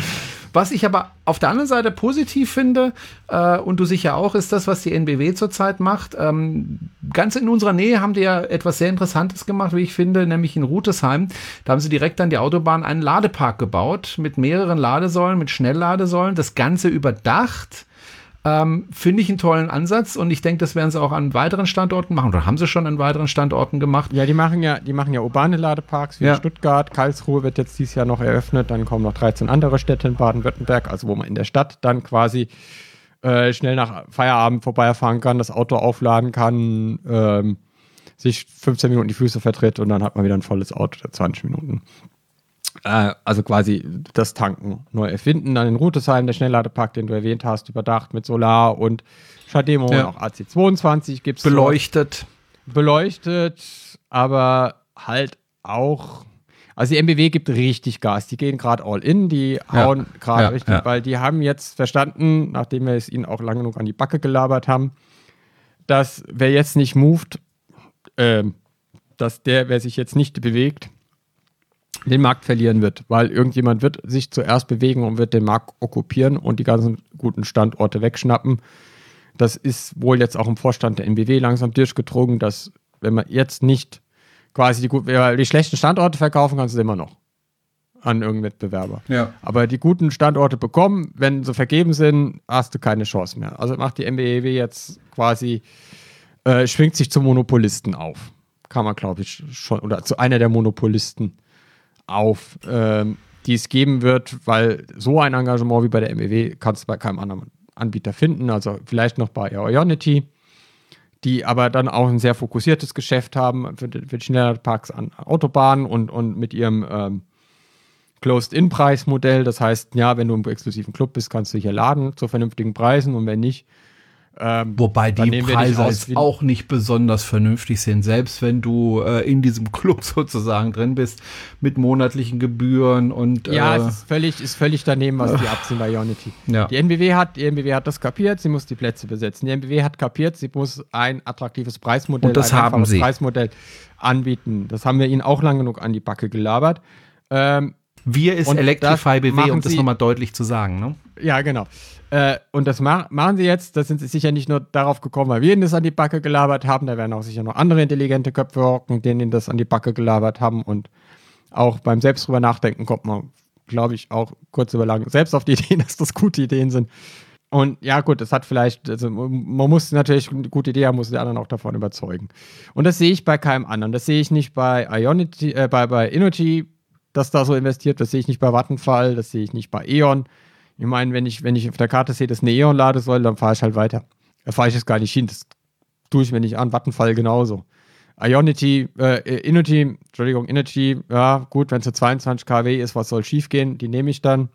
Was ich aber auf der anderen Seite positiv finde, äh, und du sicher auch, ist das, was die NBW zurzeit macht. Ähm, ganz in unserer Nähe haben die ja etwas sehr Interessantes gemacht, wie ich finde, nämlich in Rutesheim. Da haben sie direkt an die Autobahn einen Ladepark gebaut mit mehreren Ladesäulen, mit Schnellladesäulen. Das Ganze überdacht. Ähm, Finde ich einen tollen Ansatz und ich denke, das werden sie auch an weiteren Standorten machen oder haben sie schon an weiteren Standorten gemacht. Ja, die machen ja, die machen ja urbane Ladeparks wie Ja. Stuttgart, Karlsruhe wird jetzt dieses Jahr noch eröffnet, dann kommen noch 13 andere Städte in Baden-Württemberg, also wo man in der Stadt dann quasi äh, schnell nach Feierabend vorbeifahren kann, das Auto aufladen kann, ähm, sich 15 Minuten die Füße vertritt und dann hat man wieder ein volles Auto der 20 Minuten. Äh, also quasi das Tanken neu erfinden. Dann in Rutesheim, der Schnellladepark, den du erwähnt hast, überdacht mit Solar und Schademo Ja. und auch AC22 gibt es Beleuchtet. beleuchtet, aber halt auch. Also die MBW gibt richtig Gas. Die gehen gerade all in, die hauen gerade ja, richtig, ja. weil die haben jetzt verstanden, nachdem wir es ihnen auch lange genug an die Backe gelabert haben, dass wer jetzt nicht moved, ähm, dass der, wer sich jetzt nicht bewegt, den Markt verlieren wird, weil irgendjemand wird sich zuerst bewegen und wird den Markt okkupieren und die ganzen guten Standorte wegschnappen. Das ist wohl jetzt auch im Vorstand der NBW langsam durchgedrungen, dass wenn man jetzt nicht quasi die, gut- die schlechten Standorte verkaufen, kannst du immer noch an irgendeinen Wettbewerber. Ja. Aber die guten Standorte bekommen, wenn sie vergeben sind, hast du keine Chance mehr. Also macht die MBW jetzt quasi, äh, schwingt sich zum Monopolisten auf. Kann man, glaube ich, schon, oder zu einer der Monopolisten auf, ähm, die es geben wird, weil so ein Engagement wie bei der MBW kannst du bei keinem anderen Anbieter finden. Also vielleicht noch bei Ionity, die aber dann auch ein sehr fokussiertes Geschäft haben die Schnellladeparks an Autobahnen und, und mit ihrem ähm, Closed-In-Preis-Modell. Das heißt, ja, wenn du im exklusiven Club bist, kannst du hier laden zu vernünftigen Preisen und wenn nicht, Ähm, Wobei die Preise jetzt auch nicht besonders vernünftig sind, selbst wenn du äh, in diesem Club sozusagen drin bist mit monatlichen Gebühren und Ja, äh, es ist völlig, ist völlig daneben, was die abziehen bei Unity. Ja. Die NBW hat, die NBW hat das kapiert, sie muss die Plätze besetzen. Die NBW hat kapiert, sie muss ein attraktives Preismodell, Und das ein haben sie. Preismodell anbieten. Das haben wir ihnen auch lang genug an die Backe gelabert. Ähm, wir ist und Electrify das BW, um das nochmal deutlich zu sagen. Ne? ja, genau. Äh, und das ma machen sie jetzt. Da sind sie sicher nicht nur darauf gekommen, weil wir ihnen das an die Backe gelabert haben. Da werden auch sicher noch andere intelligente Köpfe hocken, denen ihnen das an die Backe gelabert haben. Und auch beim selbst drüber nachdenken kommt man, glaube ich, auch kurz über lang selbst auf die Ideen, dass das gute Ideen sind. Und ja, gut, es hat vielleicht, also man muss natürlich eine gute Idee haben, muss die anderen auch davon überzeugen. Und das sehe ich bei keinem anderen. Das sehe ich nicht bei Ionity, äh, bei, bei Innogy, dass da so investiert. Das sehe ich nicht bei Vattenfall, das sehe ich nicht bei E.ON. Ich meine, wenn ich, wenn ich auf der Karte sehe, dass eine E.ON-Ladesäule, dann fahre ich halt weiter. Da fahre ich jetzt gar nicht hin. Das tue ich mir nicht an. Vattenfall genauso. Ionity, äh, Innogy, Entschuldigung, Energy, ja, gut, wenn es eine 22 kW ist, was soll schiefgehen? Die nehme ich dann.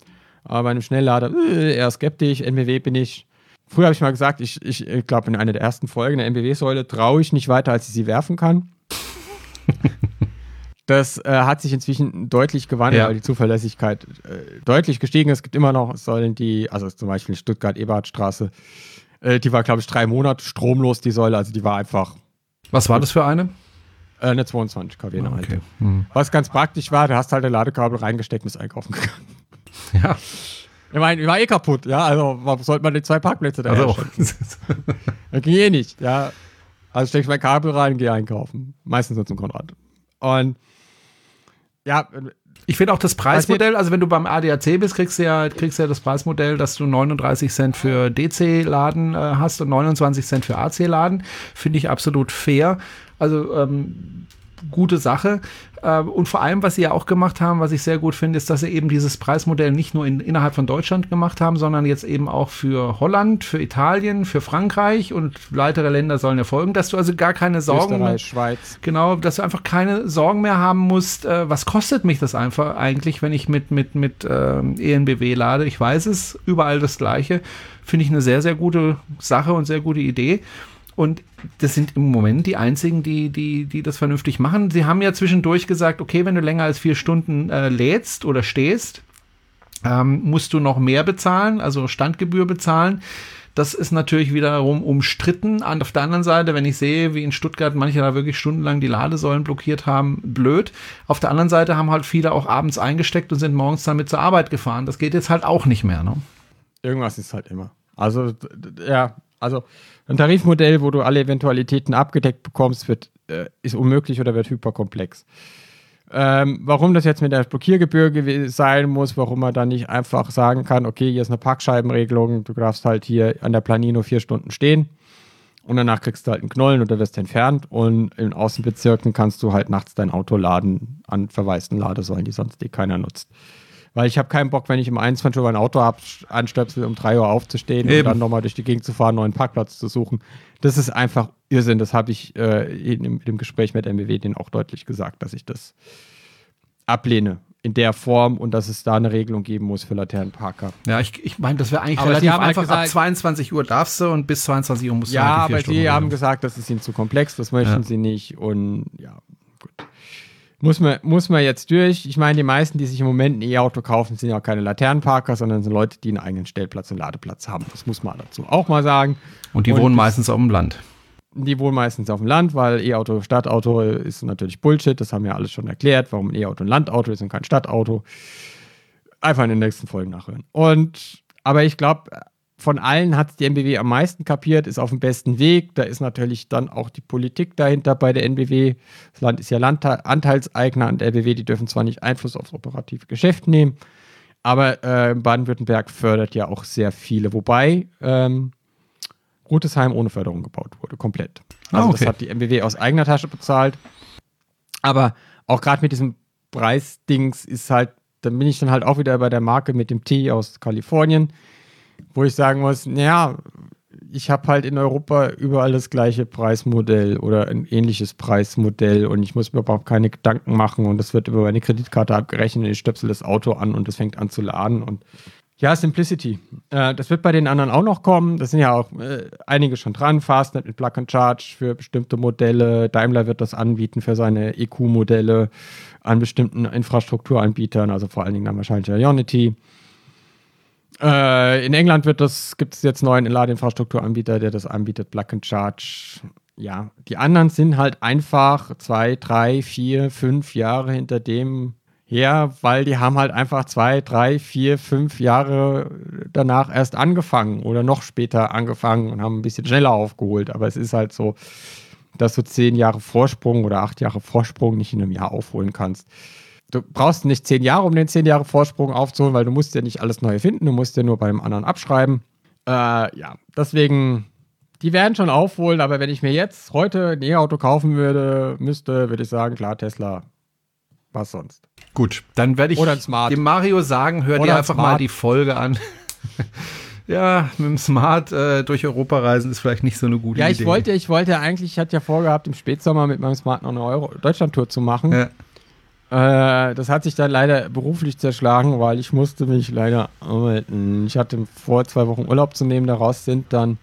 Aber bei einem Schnelllader, äh, eher skeptisch. NBW bin ich. Früher habe ich mal gesagt, ich, ich, ich glaube, in einer der ersten Folgen der NBW-Säule traue ich nicht weiter, als ich sie werfen kann. Das äh, hat sich inzwischen deutlich gewandelt, Ja. weil die Zuverlässigkeit äh, deutlich gestiegen ist. Es gibt immer noch Säulen, die, also zum Beispiel Stuttgart-Eberhardstraße, äh, die war, glaube ich, drei Monate stromlos, die Säule. Also die war einfach Was war das für eine? äh, eine 22 kW. eine alte. Okay. Hm. Was ganz praktisch war, du hast halt ein Ladekabel reingesteckt und bist einkaufen gegangen. Ja. Ich meine, die war eh kaputt, ja. Also warum sollte man die zwei Parkplätze da Also? Das ging eh nicht, ja. Also steck ich mein Kabel rein, gehe einkaufen. Meistens nur zum Konrad. Und ja, Ich finde auch das Preismodell, also wenn du beim ADAC bist, kriegst du ja, kriegst du ja das Preismodell, dass du 39 Cent für DC-Laden äh, hast und 29 Cent für AC-Laden. Finde ich absolut fair. Also ähm, gute Sache. Äh, und vor allem, was sie ja auch gemacht haben, was ich sehr gut finde, ist, dass sie eben dieses Preismodell nicht nur in, innerhalb von Deutschland gemacht haben, sondern jetzt eben auch für Holland, für Italien, für Frankreich und weitere Länder sollen ja folgen, dass du also gar keine Sorgen mehr, Österreich, Schweiz. Genau, dass du einfach keine Sorgen mehr haben musst, äh, was kostet mich das einfach eigentlich, wenn ich mit, mit, mit ähm, ENBW lade. Ich weiß es, überall das Gleiche. Finde ich eine sehr, sehr gute Sache und sehr gute Idee. Und das sind im Moment die einzigen, die, die, die das vernünftig machen. Sie haben ja zwischendurch gesagt, okay, wenn du länger als vier Stunden äh, lädst oder stehst, ähm, musst du noch mehr bezahlen, also Standgebühr bezahlen. Das ist natürlich wiederum umstritten. Und auf der anderen Seite, wenn ich sehe, wie in Stuttgart manche da wirklich stundenlang die Ladesäulen blockiert haben, blöd. Auf der anderen Seite haben halt viele auch abends eingesteckt und sind morgens damit zur Arbeit gefahren. Das geht jetzt halt auch nicht mehr. Ne? Irgendwas ist halt immer. Also, ja, also ein Tarifmodell, wo du alle Eventualitäten abgedeckt bekommst, wird, äh, ist unmöglich oder wird hyperkomplex. Ähm, warum das jetzt mit der Blockiergebühr sein muss, warum man dann nicht einfach sagen kann, okay, hier ist eine Parkscheibenregelung, du darfst halt hier an der Planino vier Stunden stehen und danach kriegst du halt einen Knollen oder wirst entfernt und in Außenbezirken kannst du halt nachts dein Auto laden an verwaisten Ladesäulen, die sonst eh keiner nutzt. Weil ich habe keinen Bock, wenn ich um 21 Uhr mein Auto anstöpsel, um 3 Uhr aufzustehen Eben. und dann nochmal durch die Gegend zu fahren, einen neuen Parkplatz zu suchen. Das ist einfach Irrsinn. Das habe ich äh, in, in dem Gespräch mit MBW denen auch deutlich gesagt, dass ich das ablehne in der Form und dass es da eine Regelung geben muss für Laternenparker. Ja, ich, ich meine, das wäre eigentlich Aber relativ haben halt einfach. Ab gesagt- 22 Uhr darfst du und bis 22 Uhr musst du Ja, halt aber Stunden sie haben gesagt, das ist ihnen zu komplex, das möchten Ja. sie nicht und ja, gut. Muss man, muss man jetzt durch. Ich meine, die meisten, die sich im Moment ein E-Auto kaufen, sind ja auch keine Laternenparker, sondern sind Leute, die einen eigenen Stellplatz und Ladeplatz haben. Das muss man dazu auch mal sagen. Und die Und wohnen meistens auf dem Land. Die wohnen meistens auf dem Land, weil E-Auto, Stadtauto ist natürlich Bullshit. Das haben wir alles schon erklärt, warum ein E-Auto ein Landauto ist und kein Stadtauto. Einfach in den nächsten Folgen nachhören. Und, aber ich glaube, von allen hat die NBW am meisten kapiert, ist auf dem besten Weg. Da ist natürlich dann auch die Politik dahinter bei der NBW. Das Land ist ja Landte Anteilseigner an der NBW. Die dürfen zwar nicht Einfluss aufs operative Geschäft nehmen, aber äh, Baden-Württemberg fördert ja auch sehr viele. Wobei ähm, Rutesheim ohne Förderung gebaut wurde, komplett. Ah, Also okay. das hat die MBW aus eigener Tasche bezahlt. Aber auch gerade mit diesem Preisdings ist halt, dann bin ich dann halt auch wieder bei der Marke mit dem Tee aus Kalifornien, wo ich sagen muss, naja, ich habe halt in Europa überall das gleiche Preismodell oder ein ähnliches Preismodell und ich muss mir überhaupt keine Gedanken machen und das wird über meine Kreditkarte abgerechnet ich stöpsel das Auto an und das fängt an zu laden und Ja, Simplicity. Äh, das wird bei den anderen auch noch kommen. Das sind ja auch äh, einige schon dran. Fastnet mit Plug and Charge für bestimmte Modelle. Daimler wird das anbieten für seine EQ-Modelle an bestimmten Infrastrukturanbietern, also vor allen Dingen dann wahrscheinlich Ionity. Äh, in England wird das, gibt es jetzt neuen Ladeinfrastrukturanbieter, der das anbietet, Plug and Charge. Ja, die anderen sind halt einfach zwei, drei, vier, fünf Jahre hinter dem her, weil die haben halt einfach zwei, drei, vier, fünf Jahre danach erst angefangen oder noch später angefangen und haben ein bisschen schneller aufgeholt. Aber es ist halt so, dass du zehn Jahre Vorsprung oder acht Jahre Vorsprung nicht in einem Jahr aufholen kannst. Du brauchst nicht zehn Jahre, um den zehn Jahre Vorsprung aufzuholen, weil du musst ja nicht alles neu finden, du musst ja nur beim anderen abschreiben. Äh, ja, deswegen, die werden schon aufholen, aber wenn ich mir jetzt heute ein E-Auto kaufen würde, müsste, würde ich sagen, klar, Tesla was sonst? Gut, dann werde ich dem Mario sagen, hör dir einfach mal die Folge an. ja, mit dem Smart äh, durch Europa reisen ist vielleicht nicht so eine gute Idee. Ja, ich wollte, ich wollte eigentlich, ich hatte ja vorgehabt, im Spätsommer mit meinem Smart noch eine Deutschland-Tour zu machen. Ja. Äh, das hat sich dann leider beruflich zerschlagen, weil ich musste mich leider arbeiten. Ich hatte vor, zwei Wochen Urlaub zu nehmen, daraus sind dann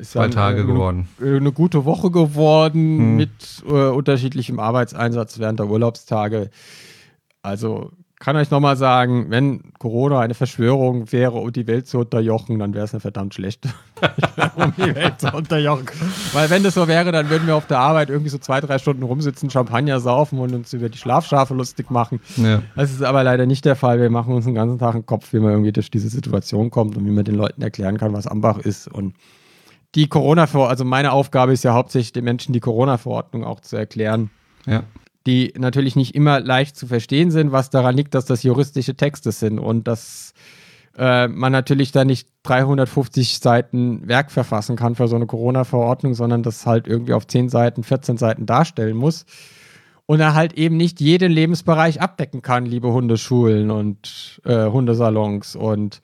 Zwei Tage eine, geworden. Eine gute Woche geworden hm. mit äh, unterschiedlichem Arbeitseinsatz während der Urlaubstage. Also kann euch nochmal sagen, wenn Corona eine Verschwörung wäre, um die Welt zu unterjochen, dann wäre es eine verdammt schlechte, um die Welt zu unterjochen. Weil wenn das so wäre, dann würden wir auf der Arbeit irgendwie so zwei, drei Stunden rumsitzen, Champagner saufen und uns über die Schlafschafe lustig machen. Ja. Das ist aber leider nicht der Fall. Wir machen uns den ganzen Tag einen Kopf, wie man irgendwie durch diese Situation kommt und wie man den Leuten erklären kann, was Ambach ist und die Corona-Verordnung, also meine Aufgabe ist ja hauptsächlich den Menschen die Corona-Verordnung auch zu erklären. Ja. Die natürlich nicht immer leicht zu verstehen sind, was daran liegt, dass das juristische Texte sind und dass äh, man natürlich da nicht 350 Seiten Werk verfassen kann für so eine Corona-Verordnung, sondern das halt irgendwie auf 10 Seiten, 14 Seiten darstellen muss. Und er halt eben nicht jeden Lebensbereich abdecken kann, liebe Hundeschulen und äh, Hundesalons und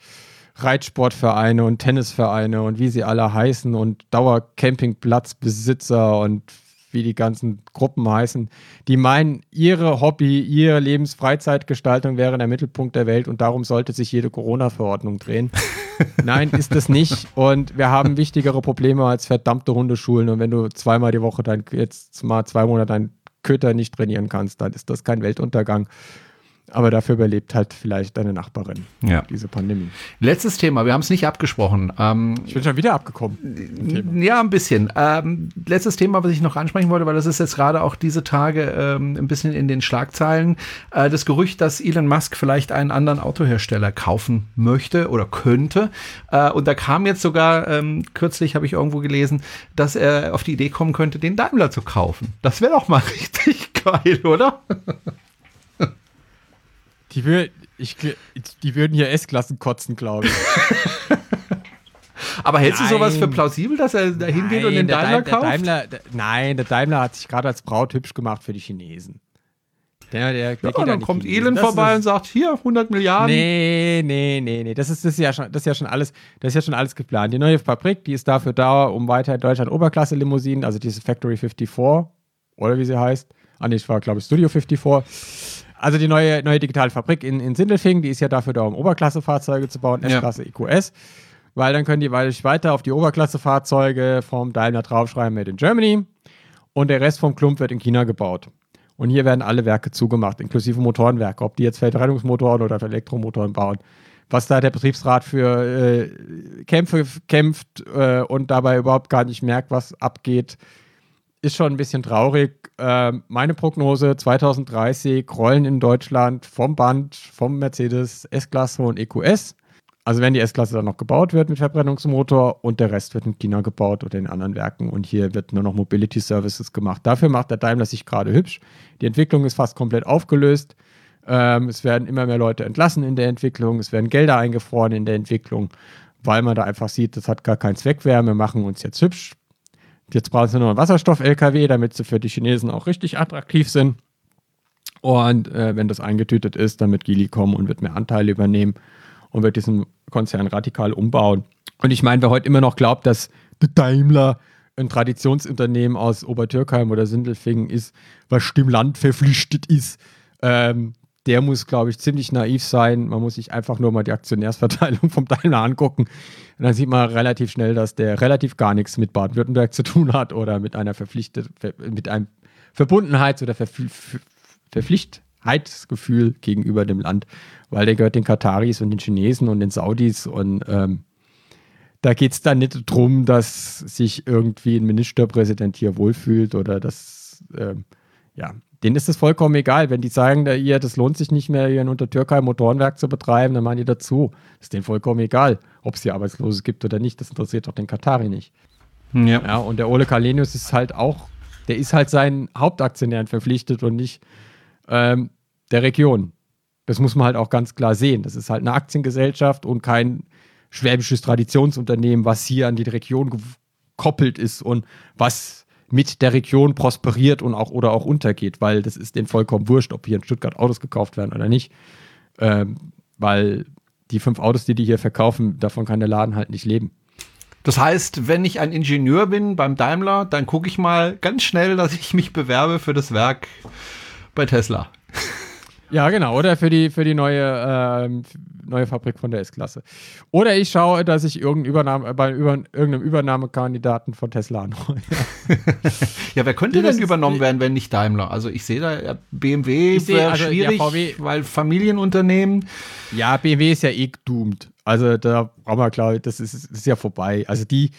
Reitsportvereine und Tennisvereine und wie sie alle heißen und Dauercampingplatzbesitzer und wie die ganzen Gruppen heißen, die meinen, ihre Hobby, ihre Lebensfreizeitgestaltung wäre der Mittelpunkt der Welt und darum sollte sich jede Corona-Verordnung drehen. Nein, ist es nicht. Und wir haben wichtigere Probleme als verdammte Hundeschulen. Und wenn du zweimal die Woche dein, jetzt mal zwei Monate deinen Köter nicht trainieren kannst, dann ist das kein Weltuntergang. Aber dafür überlebt halt vielleicht deine Nachbarin ja. diese Pandemie. Letztes Thema, wir haben es nicht abgesprochen. Ähm, ich bin schon wieder abgekommen. Ja, ein bisschen. Ähm, letztes Thema, was ich noch ansprechen wollte, weil das ist jetzt gerade auch diese Tage ähm, ein bisschen in den Schlagzeilen. Äh, das Gerücht, dass Elon Musk vielleicht einen anderen Autohersteller kaufen möchte oder könnte. Äh, und da kam jetzt sogar, ähm, kürzlich habe ich irgendwo gelesen, dass er auf die Idee kommen könnte, den Daimler zu kaufen. Das wäre doch mal richtig geil, oder? Die, wür ich, die würden hier S-Klassen kotzen, glaube ich. Aber hältst nein. du sowas für plausibel, dass er da hingeht und den Daimler der kauft? Daimler, der, nein, der Daimler hat sich gerade als Braut hübsch gemacht für die Chinesen. Der, der, der ja, dann kommt Elon vorbei und sagt, hier, 100 Milliarden. Nee, nee, nee, nee. Das ist, das ist, ja, schon, das ist, ja, schon alles, das ist ja schon alles geplant. Die neue Fabrik, die ist dafür da, um weiter in Deutschland Oberklasse-Limousinen, also diese Factory 54, oder wie sie heißt. Ah, nee, ich war, glaube ich, Studio 54 also die neue, neue digitale Fabrik in, in Sindelfingen, die ist ja dafür da, um Oberklasse-Fahrzeuge zu bauen, S-Klasse, ja. EQS. Weil dann können die weiter auf die Oberklasse-Fahrzeuge vom Daimler draufschreiben, Made in Germany. Und der Rest vom Klump wird in China gebaut. Und hier werden alle Werke zugemacht, inklusive Motorenwerke, ob die jetzt Verbrennungsmotoren oder für Elektromotoren bauen. Was da der Betriebsrat für äh, Kämpfe kämpft äh, und dabei überhaupt gar nicht merkt, was abgeht, ist schon ein bisschen traurig. Äh, meine Prognose 2030 rollen in Deutschland vom Band, vom Mercedes S-Klasse und EQS. Also wenn die S-Klasse dann noch gebaut wird mit Verbrennungsmotor und der Rest wird in China gebaut oder in anderen Werken und hier wird nur noch Mobility Services gemacht. Dafür macht der Daimler sich gerade hübsch. Die Entwicklung ist fast komplett aufgelöst. Ähm, es werden immer mehr Leute entlassen in der Entwicklung. Es werden Gelder eingefroren in der Entwicklung, weil man da einfach sieht, das hat gar keinen Zweck mehr. Wir machen uns jetzt hübsch. Jetzt brauchen sie nur einen Wasserstoff-LKW, damit sie für die Chinesen auch richtig attraktiv sind. Und äh, wenn das eingetütet ist, dann wird Gili kommen und wird mehr Anteile übernehmen und wird diesen Konzern radikal umbauen. Und ich meine, wer heute immer noch glaubt, dass der Daimler ein Traditionsunternehmen aus Obertürkheim oder Sindelfingen ist, was dem Land verpflichtet ist, ähm, der muss, glaube ich, ziemlich naiv sein. Man muss sich einfach nur mal die Aktionärsverteilung vom Daimler angucken. Und dann sieht man relativ schnell, dass der relativ gar nichts mit Baden-Württemberg zu tun hat oder mit einer Verpflichtet, mit einem Verbundenheits- oder Verpflichtheitsgefühl gegenüber dem Land, weil der gehört den Kataris und den Chinesen und den Saudis und ähm, da geht es dann nicht darum, dass sich irgendwie ein Ministerpräsident hier wohlfühlt oder dass, ähm, ja, denen ist es vollkommen egal. Wenn die sagen, da, ihr, das lohnt sich nicht mehr, hier in Untertürkei Motorenwerk zu betreiben, dann machen die dazu. Ist denen vollkommen egal, ob es hier Arbeitslose gibt oder nicht. Das interessiert doch den Katari nicht. Ja. ja und der Ole Kalenius ist halt auch, der ist halt seinen Hauptaktionären verpflichtet und nicht ähm, der Region. Das muss man halt auch ganz klar sehen. Das ist halt eine Aktiengesellschaft und kein schwäbisches Traditionsunternehmen, was hier an die Region gekoppelt ist und was mit der Region prosperiert und auch oder auch untergeht, weil das ist denen vollkommen wurscht, ob hier in Stuttgart Autos gekauft werden oder nicht. Ähm, weil die fünf Autos, die die hier verkaufen, davon kann der Laden halt nicht leben. Das heißt, wenn ich ein Ingenieur bin beim Daimler, dann gucke ich mal ganz schnell, dass ich mich bewerbe für das Werk bei Tesla. Ja, genau. Oder für die, für die neue, äh, neue Fabrik von der S-Klasse. Oder ich schaue, dass ich irgendein Übernahme, bei über, irgendeinem Übernahmekandidaten von Tesla anrufe. ja, wer könnte denn übernommen werden, wenn nicht Daimler? Also ich sehe da BMW wäre also, schwierig, VW, weil Familienunternehmen. Ja, BMW ist ja eh doomed. Also da brauchen wir, glaube ich, das ist, ist ja vorbei. Also die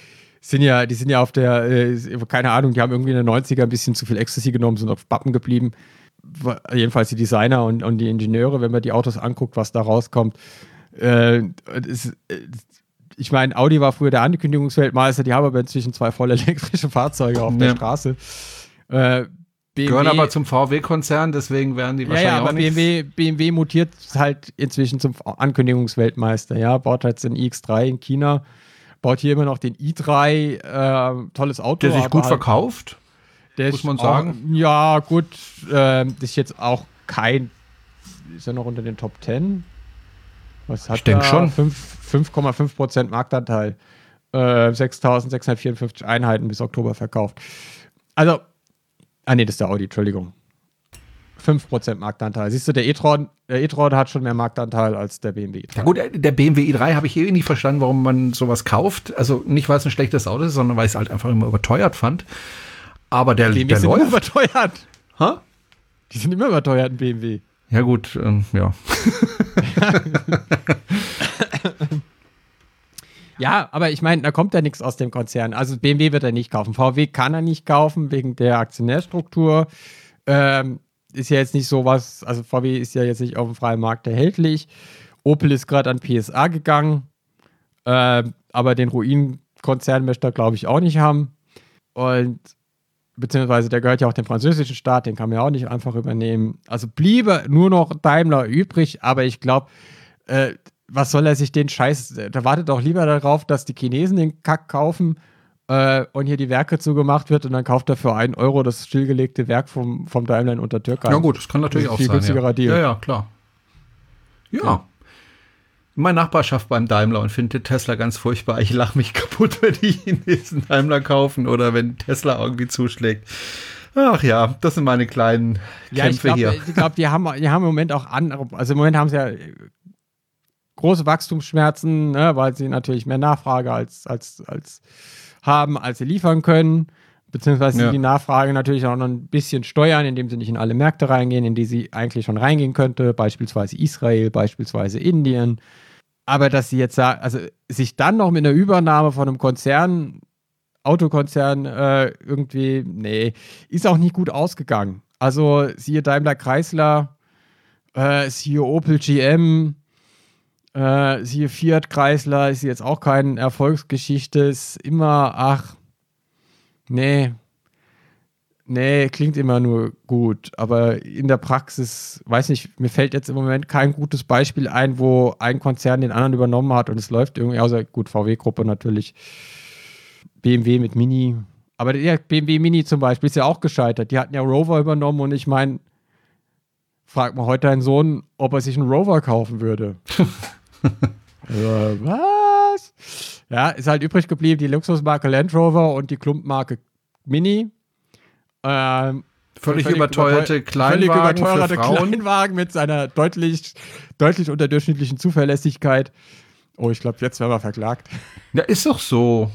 sind ja, die sind ja auf der, äh, keine Ahnung, die haben irgendwie in den 90er ein bisschen zu viel Ecstasy genommen, sind auf Pappen geblieben jedenfalls die Designer und, und die Ingenieure, wenn man die Autos anguckt, was da rauskommt. Äh, ist, ich meine, Audi war früher der Ankündigungsweltmeister, die haben aber inzwischen zwei voll elektrische Fahrzeuge auf ja. der Straße. Äh, BMW, Gehören aber zum VW-Konzern, deswegen werden die wahrscheinlich ja, ja, aber BMW, BMW mutiert halt inzwischen zum Ankündigungsweltmeister. Ja, baut jetzt den iX3 in China, baut hier immer noch den i3, äh, tolles Auto. Der sich gut halt, verkauft. Der muss man sagen. Auch, ja, gut. Äh, ist jetzt auch kein. Ist er noch unter den Top 10? Was hat ich denke schon. 5,5% Marktanteil. Äh, 6.654 Einheiten bis Oktober verkauft. Also, ah nee, das ist der Audi, Entschuldigung. 5% Marktanteil. Siehst du, der e-tron der e hat schon mehr Marktanteil als der BMW e Ja gut, der BMW i3 habe ich eh nicht verstanden, warum man sowas kauft. Also nicht, weil es ein schlechtes Auto ist, sondern weil ich es halt einfach immer überteuert fand. Aber der, BMW der sind läuft. immer überteuert. Ha? Die sind immer überteuert, ein BMW. Ja, gut, ähm, ja. ja, aber ich meine, da kommt ja nichts aus dem Konzern. Also BMW wird er nicht kaufen. VW kann er nicht kaufen wegen der Aktionärstruktur. Ähm, ist ja jetzt nicht so was, also VW ist ja jetzt nicht auf dem freien Markt erhältlich. Opel ist gerade an PSA gegangen, ähm, aber den Ruin-Konzern möchte er, glaube ich, auch nicht haben. Und beziehungsweise der gehört ja auch dem französischen Staat, den kann man ja auch nicht einfach übernehmen. Also bliebe nur noch Daimler übrig, aber ich glaube, äh, was soll er sich den Scheiß, da wartet doch lieber darauf, dass die Chinesen den Kack kaufen äh, und hier die Werke zugemacht wird und dann kauft er für einen Euro das stillgelegte Werk vom, vom Daimler in Untertürkei. Ja gut, das kann natürlich das auch viel sein. Günstigerer ja. Deal. Ja, ja, klar. ja. ja meine Nachbarschaft beim Daimler und finde Tesla ganz furchtbar. Ich lache mich kaputt, wenn die Chinesen Daimler kaufen oder wenn Tesla irgendwie zuschlägt. Ach ja, das sind meine kleinen ja, Kämpfe ich glaub, hier. Ich glaube, die haben, die haben im Moment auch andere, also im Moment haben sie ja große Wachstumsschmerzen, ne, weil sie natürlich mehr Nachfrage als, als, als haben, als sie liefern können. Beziehungsweise ja. die Nachfrage natürlich auch noch ein bisschen steuern, indem sie nicht in alle Märkte reingehen, in die sie eigentlich schon reingehen könnte, beispielsweise Israel, beispielsweise Indien. Aber dass sie jetzt sagen, also sich dann noch mit einer Übernahme von einem Konzern, Autokonzern, äh, irgendwie, nee, ist auch nicht gut ausgegangen. Also siehe Daimler Chrysler, äh, siehe Opel GM, äh, siehe Fiat Chrysler, ist jetzt auch keine Erfolgsgeschichte, ist immer, ach, nee, Nee, klingt immer nur gut, aber in der Praxis, weiß nicht, mir fällt jetzt im Moment kein gutes Beispiel ein, wo ein Konzern den anderen übernommen hat und es läuft irgendwie, außer gut, VW-Gruppe natürlich, BMW mit Mini, aber der BMW Mini zum Beispiel ist ja auch gescheitert. Die hatten ja Rover übernommen und ich meine, fragt mal heute deinen Sohn, ob er sich einen Rover kaufen würde. also, was? Ja, ist halt übrig geblieben die Luxusmarke Land Rover und die Klumpmarke Mini. Ähm, Völlig, überteuerte völlig Kleinwagen überteuerte für Frauen. Kleinwagen mit seiner deutlich, deutlich unterdurchschnittlichen Zuverlässigkeit. Oh, ich glaube, jetzt werden wir verklagt. Ja, ist doch so.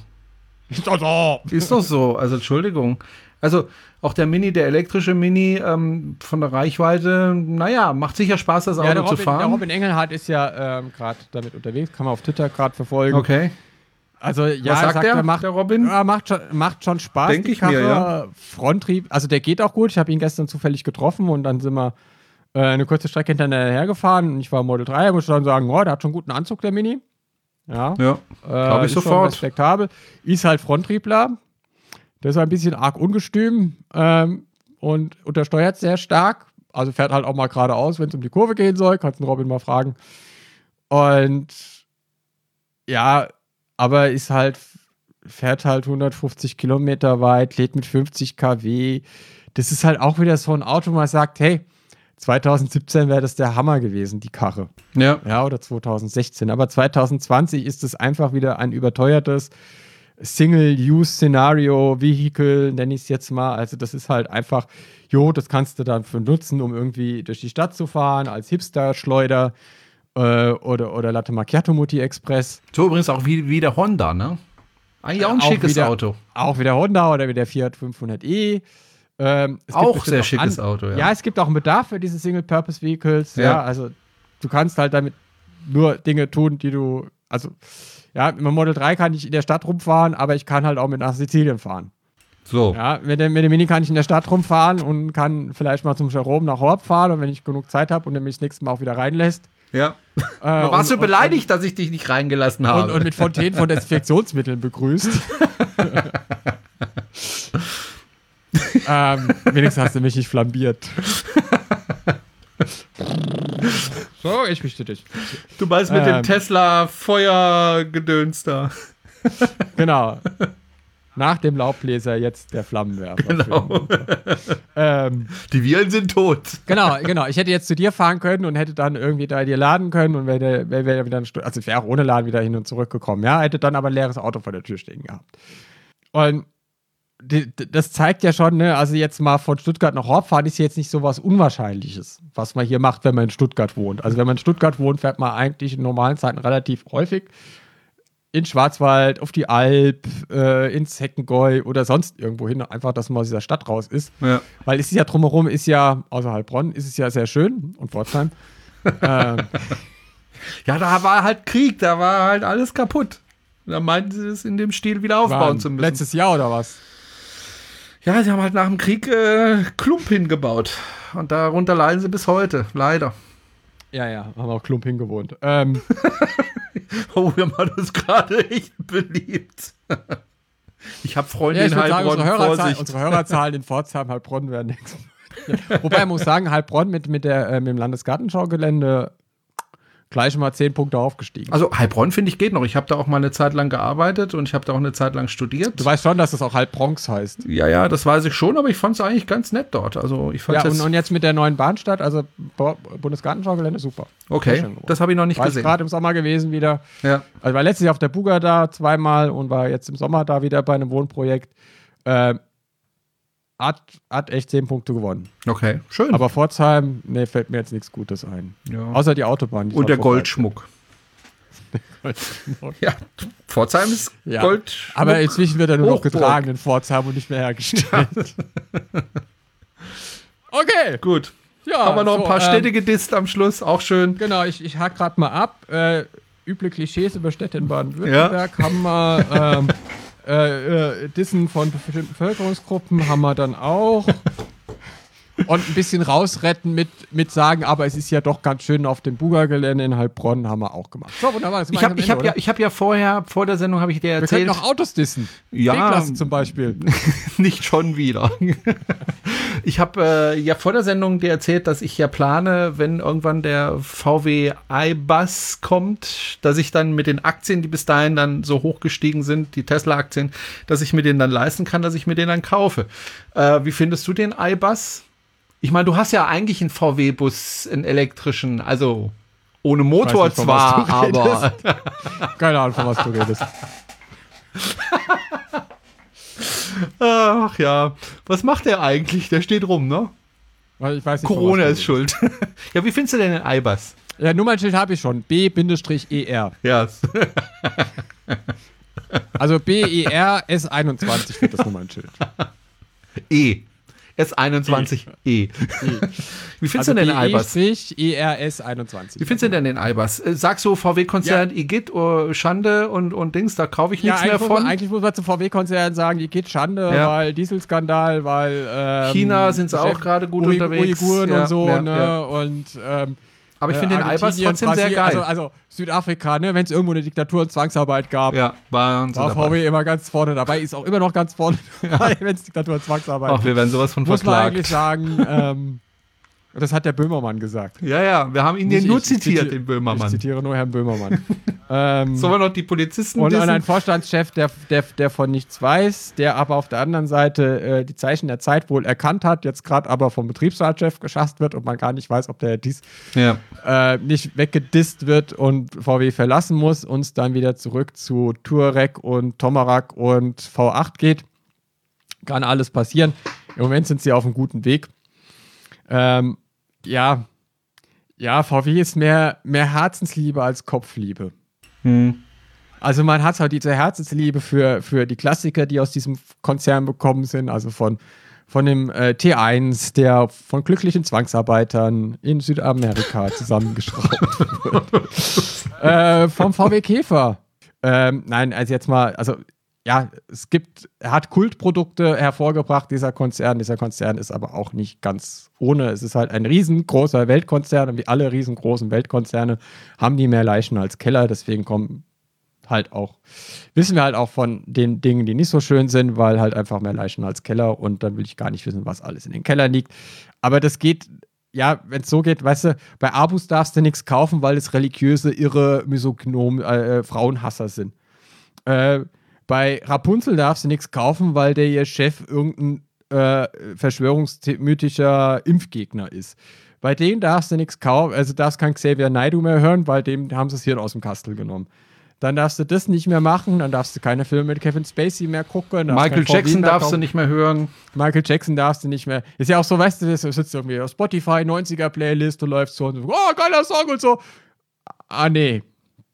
Ist doch so. Ist doch so. Also Entschuldigung. Also auch der Mini, der elektrische Mini ähm, von der Reichweite, naja, macht sicher Spaß, das Auto Ja, der zu Robin, der fahren. Robin Engelhardt ist ja ähm, gerade damit unterwegs, kann man auf Twitter gerade verfolgen. Okay. Also ja, Was sagt der, macht, der Robin? Ja, macht, schon, macht schon Spaß. Denk die ich mir, ja. Fronttrieb, also der geht auch gut. Ich habe ihn gestern zufällig getroffen und dann sind wir äh, eine kurze Strecke hinterher hergefahren und ich war Model 3, muss dann sagen, oh, der hat schon einen guten Anzug, der Mini. Ja, Ja, äh, ich sofort. respektabel. Ist halt Fronttriebler. Der ist ein bisschen arg ungestüm ähm, und untersteuert sehr stark. Also fährt halt auch mal geradeaus, wenn es um die Kurve gehen soll. Kannst den Robin mal fragen. Und ja, aber ist halt, fährt halt 150 Kilometer weit, lädt mit 50 kW. Das ist halt auch wieder so ein Auto, wo man sagt, hey, 2017 wäre das der Hammer gewesen, die Karre. Ja. Ja, oder 2016. Aber 2020 ist es einfach wieder ein überteuertes Single-Use-Szenario-Vehicle, nenne ich es jetzt mal. Also, das ist halt einfach, jo, das kannst du dann für nutzen, um irgendwie durch die Stadt zu fahren, als Hipster-Schleuder äh, oder, oder Latte Macchiato-Mutti Express. So übrigens auch wie, wie der Honda, ne? Eigentlich auch ein Auch schickes wieder- Auto. Auch wie der Honda oder wie der Fiat 500e. Ähm, Auch sehr noch schickes an- Auto, ja. Ja, es gibt auch einen Bedarf für diese Single-Purpose-Vehicles. Ja. Ja. also du kannst halt damit nur Dinge tun, die du, also ja, mit dem Model 3 kann ich in der Stadt rumfahren, aber ich kann halt auch mit nach Sizilien fahren. So. Ja, mit dem, mit dem Mini kann ich in der Stadt rumfahren und kann vielleicht mal zum Jerome nach Horb fahren und wenn ich genug Zeit habe und er mich das nächste Mal auch wieder reinlässt. Ja. Äh, Warst und- du beleidigt, dass ich dich nicht reingelassen Und, habe? und, und mit Fontänen von Desinfektionsmitteln begrüßt. ähm, wenigstens hast du mich nicht flambiert. so, ich möchte dich. du meinst mit Ähm. dem Tesla Feuergedöns da. Genau. Nach dem Laubbläser jetzt der Flammenwerfer. Genau. Ähm, Die Viren sind tot. genau, genau. Ich hätte jetzt zu dir fahren können und hätte dann irgendwie da dir laden können und wäre wär, wär wieder Stunde, also ich wäre auch ohne Laden wieder hin und zurück gekommen. Ja, hätte dann aber ein leeres Auto vor der Tür stehen gehabt. Und die, das zeigt ja schon, ne, also jetzt mal von Stuttgart nach Horb fahren ist jetzt nicht so was Unwahrscheinliches, was man hier macht, wenn man in Stuttgart wohnt. Also wenn man in Stuttgart wohnt, fährt man eigentlich in normalen Zeiten relativ häufig in Schwarzwald, auf die Alp, äh, ins Heckengäu oder sonst irgendwo hin, einfach, dass man aus dieser Stadt raus ist. Ja. Weil es ist ja drumherum, ist ja, außer Heilbronn, ist es ja sehr schön und Pforzheim. ähm, Ja, da war halt Krieg, da war halt alles kaputt. Da meinten sie es in dem Stil wieder aufbauen zu müssen. letztes Jahr oder was? Ja, sie haben halt nach dem Krieg äh, Klump hingebaut. Und darunter leiden sie bis heute, leider. Ja, ja, haben auch Klump hingewohnt. Ähm, Oh, wir machen das gerade echt beliebt. Ich habe Freunde ja, ich in würde sagen, Heilbronn, unsere, Hörerzahl, unsere Hörerzahlen in Pforzheim, Heilbronn werden nichts. Wobei ich muss sagen, Heilbronn mit, mit, der, äh, mit dem Landesgartenschaugelände gleich mal 10 Punkte aufgestiegen. Also Heilbronn, finde ich, geht noch. Ich habe da auch mal eine Zeit lang gearbeitet und ich habe da auch eine Zeit lang studiert. du weißt schon, dass das auch Heilbronx heißt. ja, ja, das weiß ich schon, aber ich fand es eigentlich ganz nett dort. Also ich fand Ja, es und, und jetzt mit der neuen Bahnstadt, also Bundesgartenschaugelände, super. Okay. Das habe ich noch nicht War gesehen. gerade im Sommer gewesen wieder. Ja. Also war letztes Jahr auf der Buga da zweimal und war jetzt im Sommer da wieder bei einem Wohnprojekt. Ähm, hat, hat echt 10 Punkte gewonnen. Okay, schön. Aber Pforzheim, nee, fällt mir jetzt nichts Gutes ein. ja. Außer die Autobahn. die und der dort vorbei- Goldschmuck. Ja, Pforzheim ist Ja. Gold. Aber inzwischen wird er nur noch getragen in Pforzheim und nicht mehr hergestellt. okay. Gut. Ja, Haben wir noch so, ein paar ähm, Städte gedisst am Schluss, auch schön. Genau, ich, ich hack gerade mal ab. Äh, üble Klischees über Städte in Baden-Württemberg haben wir. Ähm, äh, äh, Dissen von bestimmten Bevölkerungsgruppen haben wir dann auch. Und ein bisschen rausretten mit, mit sagen, aber es ist ja doch ganz schön auf dem Buga-Gelände in Heilbronn, haben wir auch gemacht. So, wunderbar. das Ich habe ich hab ja, ich hab ja vorher, vor der Sendung habe ich dir oder? Wir erzählt, noch Autos dissen. Ja. B-Klasse zum Beispiel. nicht schon wieder. Ich habe äh, ja vor der Sendung dir erzählt, dass ich ja plane, wenn irgendwann der VW iBus kommt, dass ich dann mit den Aktien, die bis dahin dann so hochgestiegen sind, die Tesla-Aktien, dass ich mir den dann leisten kann, dass ich mir den dann kaufe. Äh, wie findest du den iBus? Ich meine, du hast ja eigentlich einen VW-Bus, einen elektrischen, also ohne Motor nicht, zwar, aber Keine Ahnung, von was du redest. Ach ja. Was macht der eigentlich? Der steht rum, ne? Ich weiß nicht, Corona ist schuld. ja, wie findest du denn den Eibers? Ja, Nummernschild habe ich schon. B-ER. Ja. Also B-E-R S21 wird das Nummernschild. E. S21 E. Wie findest du denn den Eibers? ERS 21. Wie findest du denn den Eibers? Äh, Sagst du VW-Konzern, Igitt, oh, Schande und, und Dings, da kaufe ich ja, nichts mehr von? man- eigentlich muss man zum VW-Konzern sagen, geht Schande, Ja. weil Dieselskandal, weil ähm, China sind sie auch gerade gut Ui- unterwegs. Uiguren Ja, und so, ja, ne? ja. Und ähm, Aber ich finde äh, den Eibers Argentinien, trotzdem sehr Brasilien, geil. Also, also Südafrika, ne? wenn es irgendwo eine Diktatur und Zwangsarbeit gab, ja, war dabei. VW immer ganz vorne dabei, ist auch immer noch ganz vorne dabei, wenn es Diktatur und Zwangsarbeit Ach, wir werden sowas von Muss man eigentlich verklagt. sagen, ähm, das hat der Böhmermann gesagt. Ja, ja, wir haben ihn Nicht nur ich, ich zitiert, den Ich Böhmermann. zitiere nur Herrn Böhmermann. ähm, Sollen wir noch die Polizisten und dissen? an einen Vorstandschef, der, der, der von nichts weiß, der aber auf der anderen Seite äh, die Zeichen der Zeit wohl erkannt hat, jetzt gerade aber vom Betriebsratschef geschasst wird und man gar nicht weiß, ob der dies Ja. äh, nicht weggedisst wird und VW verlassen muss, uns dann wieder zurück zu Touareg und Tomarak und V8 geht. Kann alles passieren. Im Moment sind sie auf einem guten Weg. Ähm, ja, ja, VW ist mehr, mehr Herzensliebe als Kopfliebe. Hm. Also man hat halt diese Herzensliebe für, für die Klassiker, die aus diesem Konzern bekommen sind, also von, von dem äh, T1, der von glücklichen Zwangsarbeitern in Südamerika zusammengeschraubt wird. äh, vom VW Käfer. Ähm, nein, also jetzt mal, also ja, es gibt, er hat Kultprodukte hervorgebracht, dieser Konzern. Dieser Konzern ist aber auch nicht ganz ohne. Es ist halt ein riesengroßer Weltkonzern und wie alle riesengroßen Weltkonzerne haben die mehr Leichen als Keller. Deswegen kommen halt auch, wissen wir halt auch von den Dingen, die nicht so schön sind, weil halt einfach mehr Leichen als Keller und dann will ich gar nicht wissen, was alles in den Kellern liegt. Aber das geht, ja, wenn es so geht, weißt du, bei Abus darfst du nichts kaufen, weil es religiöse, irre, misognom äh, Frauenhasser sind. Äh, bei Rapunzel darfst du nichts kaufen, weil der ihr Chef irgendein äh, verschwörungsmythischer Impfgegner ist. Bei dem darfst du nichts kaufen, also darfst kein Xavier Naidoo mehr hören, weil dem haben sie es hier aus dem Kastel genommen. Dann darfst du das nicht mehr machen, dann darfst du keine Filme mit Kevin Spacey mehr gucken. Michael Jackson darfst du nicht mehr hören. Michael Jackson darfst du nicht mehr. Ist ja auch so, weißt du, du sitzt irgendwie auf Spotify, 90er Playlist, du läufst so und so, oh, geiler Song und so. Ah, nee.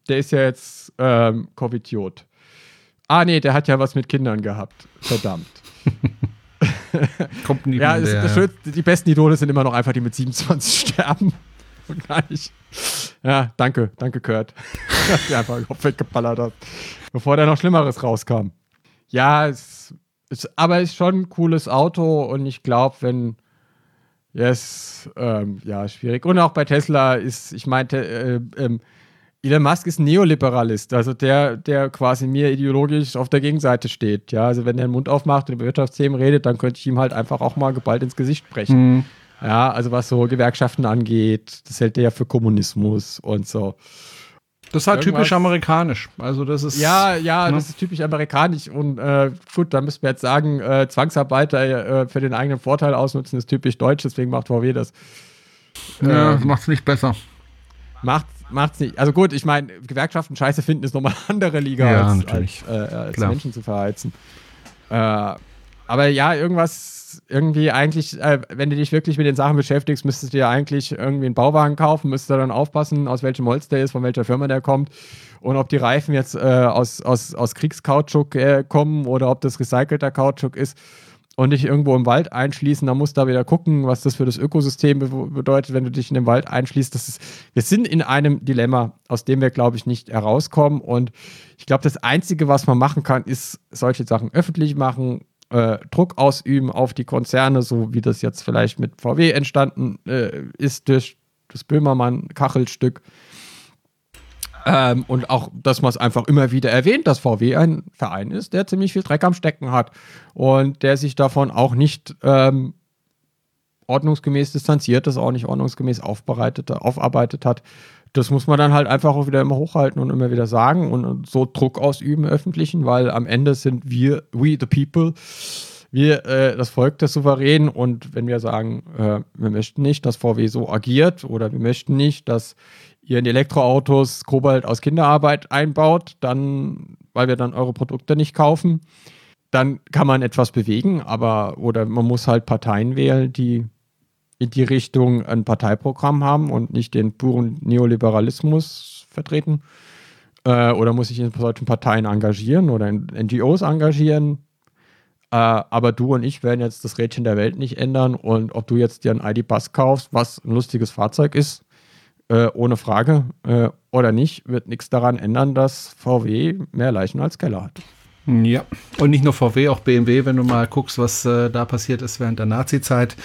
Der ist ja jetzt ähm, Covidiot. Ah, nee, der hat ja was mit Kindern gehabt. Verdammt. Kommt nie Ja, es, der- das Schönste, die besten Idole sind immer noch einfach die mit 27 sterben. Und gar nicht. Ja, danke, danke, Kurt. Dass du einfach Kopf weggeballert hast. Bevor da noch Schlimmeres rauskam. Ja, es ist, aber es ist schon ein cooles Auto und ich glaube, wenn. Yes, ähm, ja, schwierig. Und auch bei Tesla ist, ich meinte, äh, ähm, Elon Musk ist ein Neoliberalist, also der, der quasi mir ideologisch auf der Gegenseite steht. Ja, also wenn er den Mund aufmacht und über Wirtschaftsthemen redet, dann könnte ich ihm halt einfach auch mal geballt ins Gesicht sprechen. Mhm. Ja, also was so Gewerkschaften angeht, das hält er ja für Kommunismus und so. Das ist halt Irgendwas- typisch amerikanisch. Also das ist. Ja, ja, ne? das ist typisch amerikanisch und äh, gut, da müssen wir jetzt sagen, äh, Zwangsarbeiter äh, für den eigenen Vorteil ausnutzen ist typisch deutsch, deswegen macht VW das. Ja, das macht's nicht besser. Macht, macht's nicht. Also gut, ich meine, Gewerkschaften scheiße finden ist nochmal eine andere Liga Ja, als, natürlich. als, äh, als. Menschen zu verheizen. Äh, aber ja, irgendwas, irgendwie eigentlich, äh, wenn du dich wirklich mit den Sachen beschäftigst, müsstest du dir eigentlich irgendwie einen Bauwagen kaufen, müsstest du dann aufpassen, aus welchem Holz der ist, von welcher Firma der kommt und ob die Reifen jetzt äh, aus, aus, aus Kriegskautschuk äh, kommen oder ob das recycelter Kautschuk ist und dich irgendwo im Wald einschließen, dann musst du da wieder gucken, was das für das Ökosystem be bedeutet, wenn du dich in den Wald einschließt. Das ist, wir sind in einem Dilemma, aus dem wir, glaube ich, nicht herauskommen. Und ich glaube, das Einzige, was man machen kann, ist solche Sachen öffentlich machen, äh, Druck ausüben auf die Konzerne, so wie das jetzt vielleicht mit VW entstanden äh, ist durch das Böhmermann-Kachelstück. Ähm, und auch, dass man es einfach immer wieder erwähnt, dass VW ein Verein ist, der ziemlich viel Dreck am Stecken hat und der sich davon auch nicht ähm, ordnungsgemäß distanziert, das auch nicht ordnungsgemäß aufbereitet, aufarbeitet hat. Das muss man dann halt einfach auch wieder immer hochhalten und immer wieder sagen und, so Druck ausüben Öffentlichen, weil am Ende sind wir, we the people, wir, äh, das Volk des Souverän und wenn wir sagen, äh, wir möchten nicht, dass VW so agiert oder wir möchten nicht, dass ihr in Elektroautos Kobalt aus Kinderarbeit einbaut, dann, weil wir dann eure Produkte nicht kaufen, dann kann man etwas bewegen, aber oder man muss halt Parteien wählen, die in die Richtung ein Parteiprogramm haben und nicht den puren Neoliberalismus vertreten. Äh, oder muss sich in solchen Parteien engagieren oder in NGOs engagieren. Äh, aber du und ich werden jetzt das Rädchen der Welt nicht ändern und ob du jetzt dir ein ID-Bus kaufst, was ein lustiges Fahrzeug ist, äh, ohne Frage, äh, oder nicht, wird nichts daran ändern, dass VW mehr Leichen als Keller hat. Ja, und nicht nur VW, auch BMW, wenn du mal guckst, was äh, da passiert ist während der Nazi-Zeit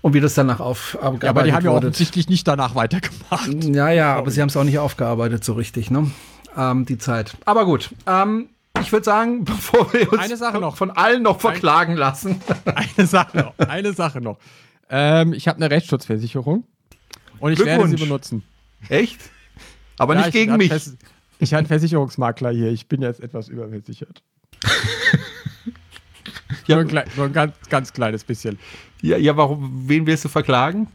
und wie das danach aufgearbeitet Ja, aber die haben ja wurde. offensichtlich nicht danach weitergemacht. Ja, ja, aber sie haben es auch nicht aufgearbeitet so richtig, ne? Ähm, die Zeit. Aber gut, ähm, ich würde sagen, bevor wir uns Eine Sache noch. von allen noch verklagen lassen. Eine Sache noch. Eine Sache noch. Ähm, ich habe eine Rechtsschutzversicherung und ich werde sie benutzen. Echt? Aber Ja, nicht ich gegen mich. Vers- ich hatte einen Versicherungsmakler hier. Ich bin jetzt etwas überversichert. Nur ein, klei- nur ein ganz, ganz kleines bisschen. Ja, ja, warum, wen willst du verklagen?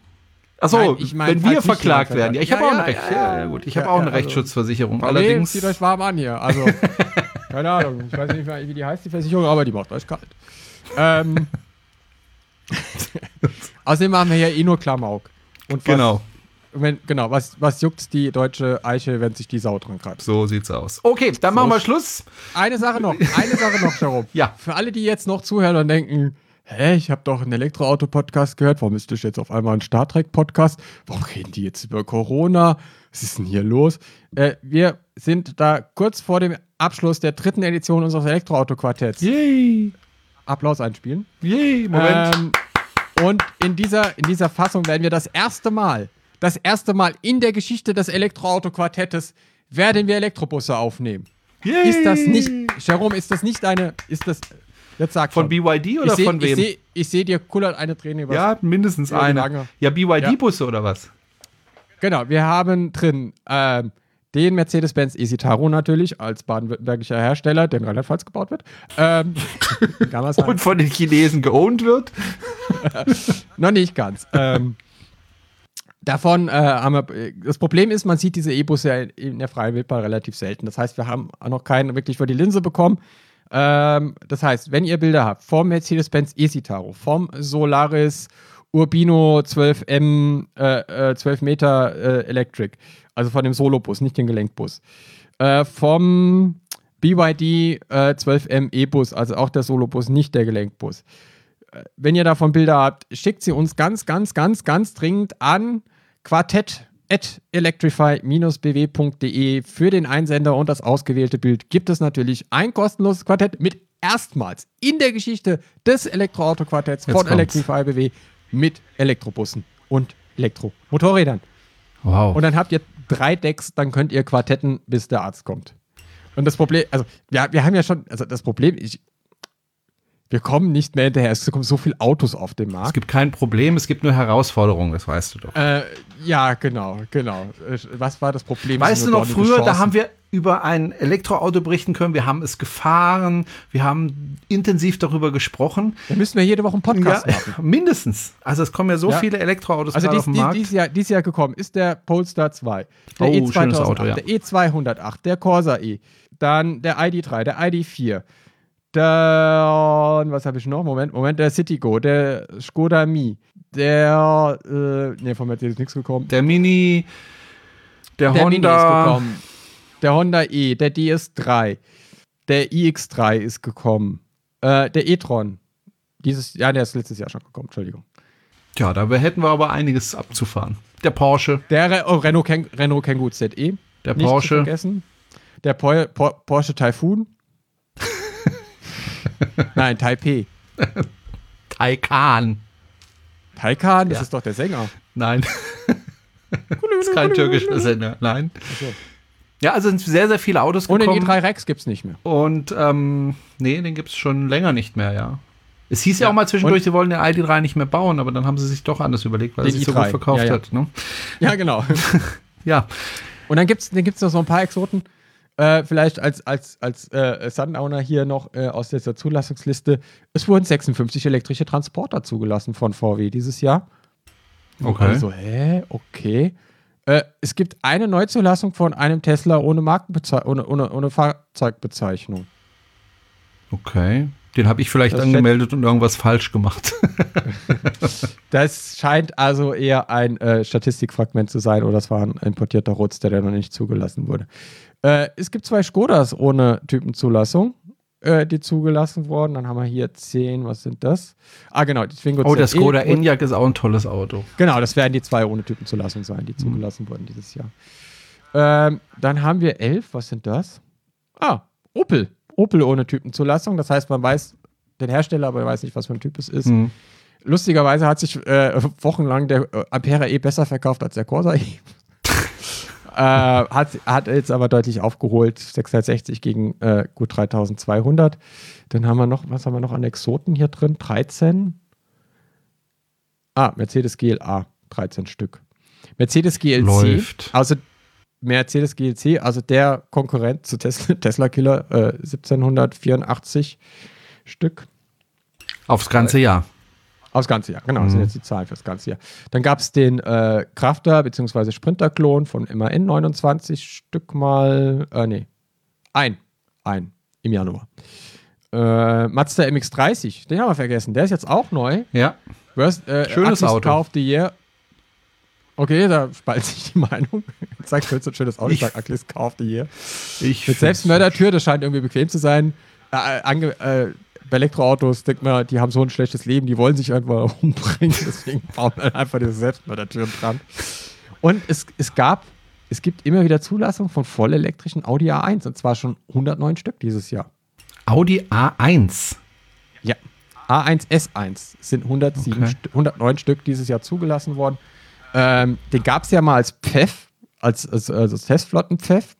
Achso, Nein, ich mein, wenn wir verklagt werden. Ja, ich verklagt. habe Ja, auch eine ja, Recht. ja, Ja, ja. ja, gut. Ich Ja, habe auch ja, eine also- Rechtsschutzversicherung. Allerdings. Allerdings. zieht euch warm an hier. Also, keine Ahnung. Ich weiß nicht, mehr, wie die heißt, die Versicherung, aber die macht euch kalt. Ähm, Außerdem haben wir ja eh nur Klamauk. Und was, Genau, Wenn, genau, was, was juckt die deutsche Eiche, wenn sich die Sau dran kratzt? so sieht's aus. Okay, dann machen wir Schluss. Eine Sache noch, eine Sache noch, Jerome. Ja. Für alle, die jetzt noch zuhören und denken, hä, ich habe doch einen Elektroauto-Podcast gehört, warum ist das jetzt auf einmal ein Star Trek-Podcast? Warum reden die jetzt über Corona? Was ist denn hier los? Äh, wir sind da kurz vor dem Abschluss der dritten Edition unseres Elektroauto-Quartetts. Yay, Applaus einspielen. yay, Moment. Ähm, und in dieser, in dieser Fassung werden wir das erste Mal, das erste Mal in der Geschichte des Elektroauto-Quartettes werden wir Elektrobusse aufnehmen. yay. Ist das nicht, Jerome, ist das nicht eine, ist das, jetzt sag Von schon. BYD oder seh, von wem? Ich sehe, ich seh, dir kullert eine Träne über. ja, mindestens Ja, wie eine. Ja, BYD-Busse oder was? Genau, wir haben drin ähm, den Mercedes-Benz E-Citaro natürlich als baden-württembergischer Hersteller, der in Rheinland-Pfalz gebaut wird. Ähm. Und von den Chinesen geowned wird? Noch nicht ganz. ähm, davon äh, haben wir, das Problem ist, man sieht diese E-Busse ja in der freien Wildbahn relativ selten. Das heißt, wir haben auch noch keinen wirklich vor die Linse bekommen. Ähm, das heißt, wenn ihr Bilder habt vom Mercedes-Benz E-Citaro, vom Solaris Urbino 12M, äh, äh, 12 Meter äh, Electric, also von dem Solobus, nicht den Gelenkbus, äh, vom BYD äh, 12M E-Bus, also auch der Solobus, nicht der Gelenkbus wenn ihr davon Bilder habt, schickt sie uns ganz, ganz, ganz, ganz dringend an quartett.electrify-bw.de für den Einsender und das ausgewählte Bild gibt es natürlich ein kostenloses Quartett mit erstmals in der Geschichte des Elektroauto-Quartetts von kommt's. Electrify BW mit Elektrobussen und Elektromotorrädern. Wow. Und dann habt ihr drei Decks, dann könnt ihr Quartetten, bis der Arzt kommt. Und das Problem, also wir, wir haben ja schon, also das Problem, ich, wir kommen nicht mehr hinterher. Es kommen so viele Autos auf den es Markt. gibt kein Problem, es gibt nur Herausforderungen, das weißt du doch. Äh, ja, genau, genau. Äh, Was war das Problem? Weißt du noch früher, da haben wir über ein Elektroauto berichten können, wir haben es gefahren, wir haben intensiv darüber gesprochen. Da müssen wir jede Woche einen Podcast machen. mindestens. Also es kommen ja so Ja. viele Elektroautos Also dies, auf den Markt. dieses, Jahr, dieses Jahr gekommen ist der Polestar 2, der Oh, E2008, schönes Auto, ja. der E208, der Corsa E, dann der ID3, der ID4, dann, was habe ich noch? Moment, Moment, der Citigo, der Skoda Mi, der, äh, ne, von Mercedes nichts gekommen. der Mini, der, Der Mini ist Honda, gekommen. Der Honda E, der DS3, der iX3 ist gekommen. Äh, der e-tron. Dieses, ja, der ist letztes Jahr schon gekommen, Entschuldigung. Tja, da hätten wir aber einiges abzufahren. Der Porsche, Der Re oh, Renault, Ken Renault Kangoo ZE. der Nicht zu Porsche, vergessen. Der Por Por Porsche Typhoon. Nein, Taipei. Taycan. Taycan, das Ja. ist doch der Sänger. Nein. das ist kein türkischer Sender. Nein. Ja, also sind sehr, sehr viele Autos Und den gekommen. i3 Rex gibt's nicht mehr. Und ähm, nee, den gibt es schon länger nicht mehr, ja. Es hieß ja, Ja, auch mal zwischendurch, und- sie wollen den ID3 nicht mehr bauen, aber dann haben sie sich doch anders überlegt, weil er sich so i3, gut verkauft ja, ja. hat. Ne? Ja, genau. Ja, Und dann gibt's, dann gibt's noch so ein paar Exoten. Äh, vielleicht als, als, als äh, Sundowner hier noch äh, aus dieser Zulassungsliste. Es wurden 56 elektrische Transporter zugelassen von VW dieses Jahr. okay. Also, hä? Okay. Äh, es gibt eine Neuzulassung von einem Tesla ohne Markenbezeichnung, ohne, ohne, ohne Fahrzeugbezeichnung. Okay. Den habe ich vielleicht Das angemeldet und irgendwas falsch gemacht. Das scheint also eher ein äh, Statistikfragment zu sein oder es war ein importierter Roadster, der noch nicht zugelassen wurde. Äh, es gibt zwei Skodas ohne Typenzulassung, äh, die zugelassen wurden. Dann haben wir hier zehn, was sind das? Ah, genau, die Twingo Oh, der ZE Skoda Enyaq ist auch ein tolles Auto. Genau, das werden die zwei ohne Typenzulassung sein, die zugelassen wurden dieses Jahr. Ähm, dann haben wir elf, was sind das? Ah, Opel. Opel ohne Typenzulassung. Das heißt, man weiß den Hersteller, aber man weiß nicht, was für ein Typ es ist. Mhm. Lustigerweise hat sich äh, wochenlang der äh, Ampera E besser verkauft als der Corsa E. äh, hat, hat jetzt aber deutlich aufgeholt. 660 gegen äh, gut 3200. Dann haben wir noch, was haben wir noch an Exoten hier drin? 13. Ah, Mercedes GLA, 13 Stück. Mercedes GLC, Läuft. also Mercedes GLC, also der Konkurrent zu Tesla, Tesla Killer, äh, 1784 Stück. Aufs ganze Jahr. Aus ganze Jahr, genau, das sind jetzt die Zahlen fürs ganze Jahr. Dann gab es den äh, Crafter bzw. Sprinter-Klon von MAN 29 Stück mal, äh, nee, ein, ein im Januar. Äh, Mazda MX30, den haben wir vergessen, der ist jetzt auch neu. Ja. Worst, äh, Schönes Ugliest Auto. Car of the Year. Okay, da spaltet sich die Meinung. Sagst du, so ein schönes Auto, ich Ich- sag Ugliest Car of the Year. Ich Mit Selbstmördertür, das scheint irgendwie bequem zu sein. Äh, ange, äh, bei Elektroautos denkt man, die haben so ein schlechtes Leben, die wollen sich einfach umbringen, deswegen bauen wir einfach diese Selbstmördertüren dran. Und es, es gab, es gibt immer wieder Zulassung von vollelektrischen Audi A1 und zwar schon 109 Stück dieses Jahr. Audi A1. Ja. A1 S1 sind 107 Okay. St 109 Stück dieses Jahr zugelassen worden. Ähm, den gab es ja mal als PFEF, als, als, als Testflotten-PFEF,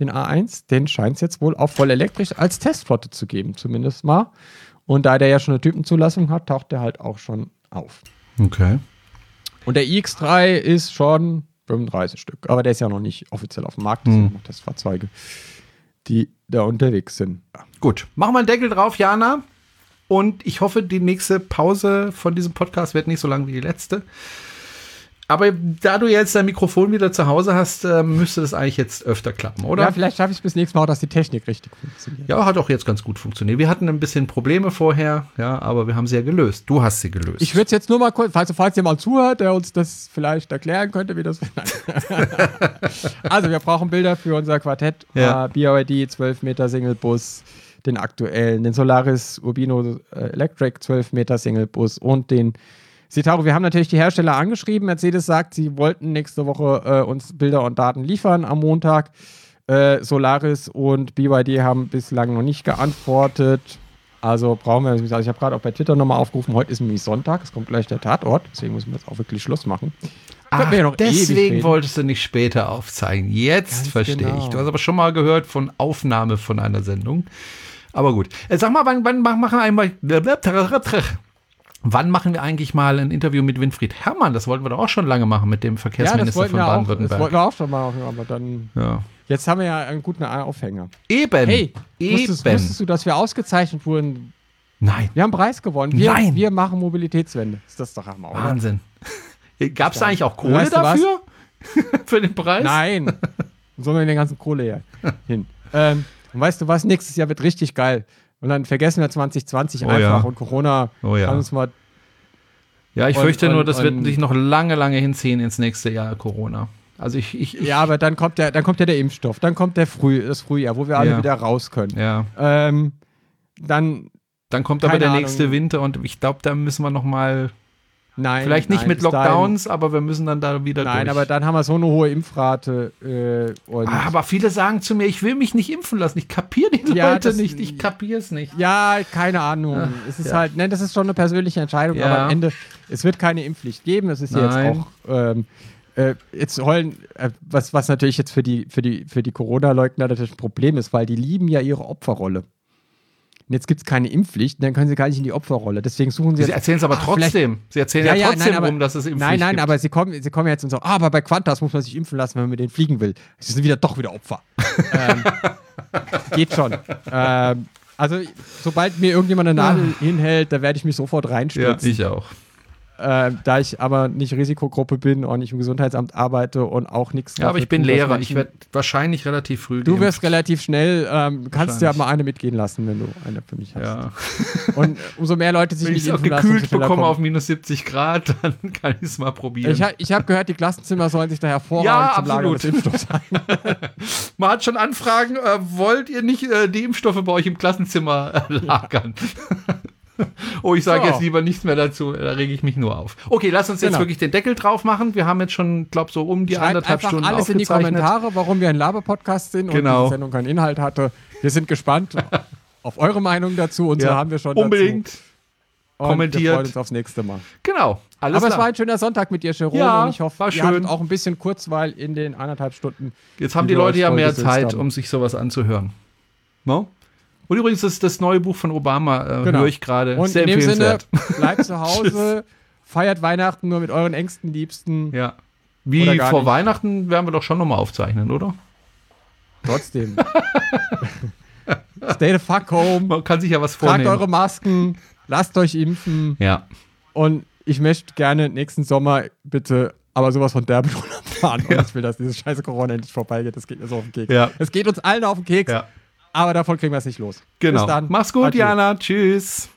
den A1. Den scheint es jetzt wohl auch voll elektrisch als Testflotte zu geben, zumindest mal. Und da der ja schon eine Typenzulassung hat, taucht der halt auch schon auf. Okay. Und der iX3 ist schon 35 Stück, aber der ist ja noch nicht offiziell auf dem Markt. Das Hm. sind noch Testfahrzeuge, die da unterwegs sind. Gut. Machen wir einen Deckel drauf, Jana. Und ich hoffe, die nächste Pause von diesem Podcast wird nicht so lang wie die letzte. Aber da du jetzt dein Mikrofon wieder zu Hause hast, äh, müsste das eigentlich jetzt öfter klappen, oder? Ja, vielleicht schaffe ich es bis nächstes Mal auch, dass die Technik richtig funktioniert. Ja, hat auch jetzt ganz gut funktioniert. Wir hatten ein bisschen Probleme vorher, ja, aber wir haben sie ja gelöst. Du hast sie gelöst. Ich würde es jetzt nur mal kurz, falls, falls jemand zuhört, der uns das vielleicht erklären könnte, wie das. also, wir brauchen Bilder für unser Quartett. Ja. Äh, BYD 12 Meter Singlebus, den aktuellen, den Solaris Urbino äh, Electric 12 Meter Singlebus und den Citaro. Wir haben natürlich die Hersteller angeschrieben. Mercedes sagt, sie wollten nächste Woche äh, uns Bilder und Daten liefern am Montag. Äh, Solaris und BYD haben bislang noch nicht geantwortet. Also brauchen wir, also ich habe gerade auch bei Twitter nochmal aufgerufen, heute ist nämlich Sonntag, es kommt gleich der Tatort, deswegen müssen wir jetzt auch wirklich Schluss machen. Ach, ja deswegen wolltest du nicht später aufzeigen. Jetzt Ganz verstehe genau. ich. Du hast aber schon mal gehört von Aufnahme von einer Sendung. Aber gut. Äh, sag mal, wann, wann machen wir einmal. Wann machen wir eigentlich mal ein Interview mit Winfried Herrmann? Das wollten wir doch auch schon lange machen mit dem Ja, Verkehrsminister wollten, von auch, das Baden-Württemberg. wollten wir auch schon mal machen, aber dann. Ja. Jetzt haben wir ja einen guten Aufhänger. Eben. Hey, Eben. wusstest, wusstest du, dass wir ausgezeichnet wurden? Nein. Wir haben einen Preis gewonnen. Wir, Nein. wir machen Mobilitätswende. Ist das doch Hammer, oder? Wahnsinn. Gab es eigentlich auch Kohle Weißt du dafür? Für den Preis? Nein. Sollen wir den ganzen Kohle her hin? Ähm, und weißt du was? Nächstes Jahr wird richtig geil. Und dann vergessen wir 2020 Oh einfach ja. und Corona Oh ja. kann uns mal. Ja, ich Und- fürchte nur, und- das wird sich noch lange, lange hinziehen ins nächste Jahr Corona. Also ich, ich, ich Ja, aber dann kommt der, dann kommt ja der Impfstoff, dann kommt der Früh, das Frühjahr, wo wir alle Ja. wieder raus können. ja. Ähm, dann, Dann kommt aber der Ahnung. nächste Winter und ich glaube, da müssen wir noch mal, nein. vielleicht nicht nein, mit bis dahin- Lockdowns, aber wir müssen dann da wieder Nein, durch. aber dann haben wir so eine hohe Impfrate. Äh, Ah, aber viele sagen zu mir, ich will mich nicht impfen lassen. Ich kapiere die Ja, Leute das- nicht. Ich kapiere es nicht. ja, keine Ahnung. es ist ja. halt, ne, das ist schon eine persönliche Entscheidung, Ja. aber am Ende, es wird keine Impfpflicht geben. Das ist ja Nein. jetzt auch. Ähm, äh, jetzt heulen, äh, was, was natürlich jetzt für die, für die, für die Corona-Leugner natürlich ein Problem ist, weil die lieben ja ihre Opferrolle. Und jetzt gibt es keine Impfpflicht, dann können sie gar nicht in die Opferrolle. Deswegen suchen sie Sie erzählen es aber Ah, trotzdem. Sie erzählen ja, trotzdem nein, aber, rum, dass es Impfpflicht Nein, nein, gibt. aber sie kommen, sie kommen jetzt und sagen, ah, aber bei Quantas muss man sich impfen lassen, wenn man mit denen fliegen will. Sie sind wieder doch wieder Opfer. ähm, geht schon. Ähm, also, sobald mir irgendjemand eine Nadel hinhält, da werde ich mich sofort Ah. ja, reinstürzen. ich auch. Äh, da ich aber nicht Risikogruppe bin und nicht im Gesundheitsamt arbeite und auch nichts Ja, aber ich bin tue, Lehrer. Ich werde wahrscheinlich relativ früh Du wirst relativ schnell, ähm, kannst dir Wahrscheinlich. mal eine mitgehen lassen, wenn du eine für mich hast. Ja. Und umso mehr Leute sich Wenn nicht ich es auch impfen lassen, gekühlt bekomme kommen. auf minus 70 Grad, dann kann ich es mal probieren. Ich, ha- ich habe gehört, die Klassenzimmer sollen sich da hervorragend Ja, zum Lager absolut. des Impfstoffs sein. Man hat schon Anfragen, äh, wollt ihr nicht äh, die Impfstoffe bei euch im Klassenzimmer äh, lagern? oh, ich sage So. jetzt lieber nichts mehr dazu, da rege ich mich nur auf. Okay, lass uns jetzt Genau. wirklich den Deckel drauf machen. Wir haben jetzt schon, glaube so um die Schreibt anderthalb einfach Stunden alles in die. Kommentare, warum wir ein Laber-Podcast sind Genau. und die Sendung keinen Inhalt hatte. Wir sind gespannt auf eure Meinung dazu und so Ja, haben wir schon unbedingt. dazu. Und kommentiert. Wir freuen uns aufs nächste Mal. Genau, alles Aber es klar. war ein schöner Sonntag mit dir, Jerome. Ja, und ich hoffe, war ihr schön. auch ein bisschen Kurzweil in den anderthalb Stunden. Jetzt haben die die Leute ja mehr Zeit, haben. um sich sowas anzuhören. No? Und übrigens, das, das neue Buch von Obama äh, Genau. höre ich gerade. Und Sehr in dem Sinne, bleibt zu Hause, feiert Weihnachten nur mit euren engsten Liebsten. Ja. Wie vor nicht. Weihnachten werden wir doch schon nochmal aufzeichnen, oder? Trotzdem. Stay the fuck home. Man kann sich ja was Tragt vornehmen. eure Masken. Lasst euch impfen. ja. Und ich möchte gerne nächsten Sommer bitte aber sowas von derben Urlaub fahren. Und ich will, dass dieses scheiße Corona endlich vorbeigeht. Das geht mir so auf den Keks. Ja. Es geht uns allen auf den Keks. Ja. Aber davon kriegen wir es nicht los. Genau. Bis dann. Mach's gut, Adieu. Jana. Tschüss.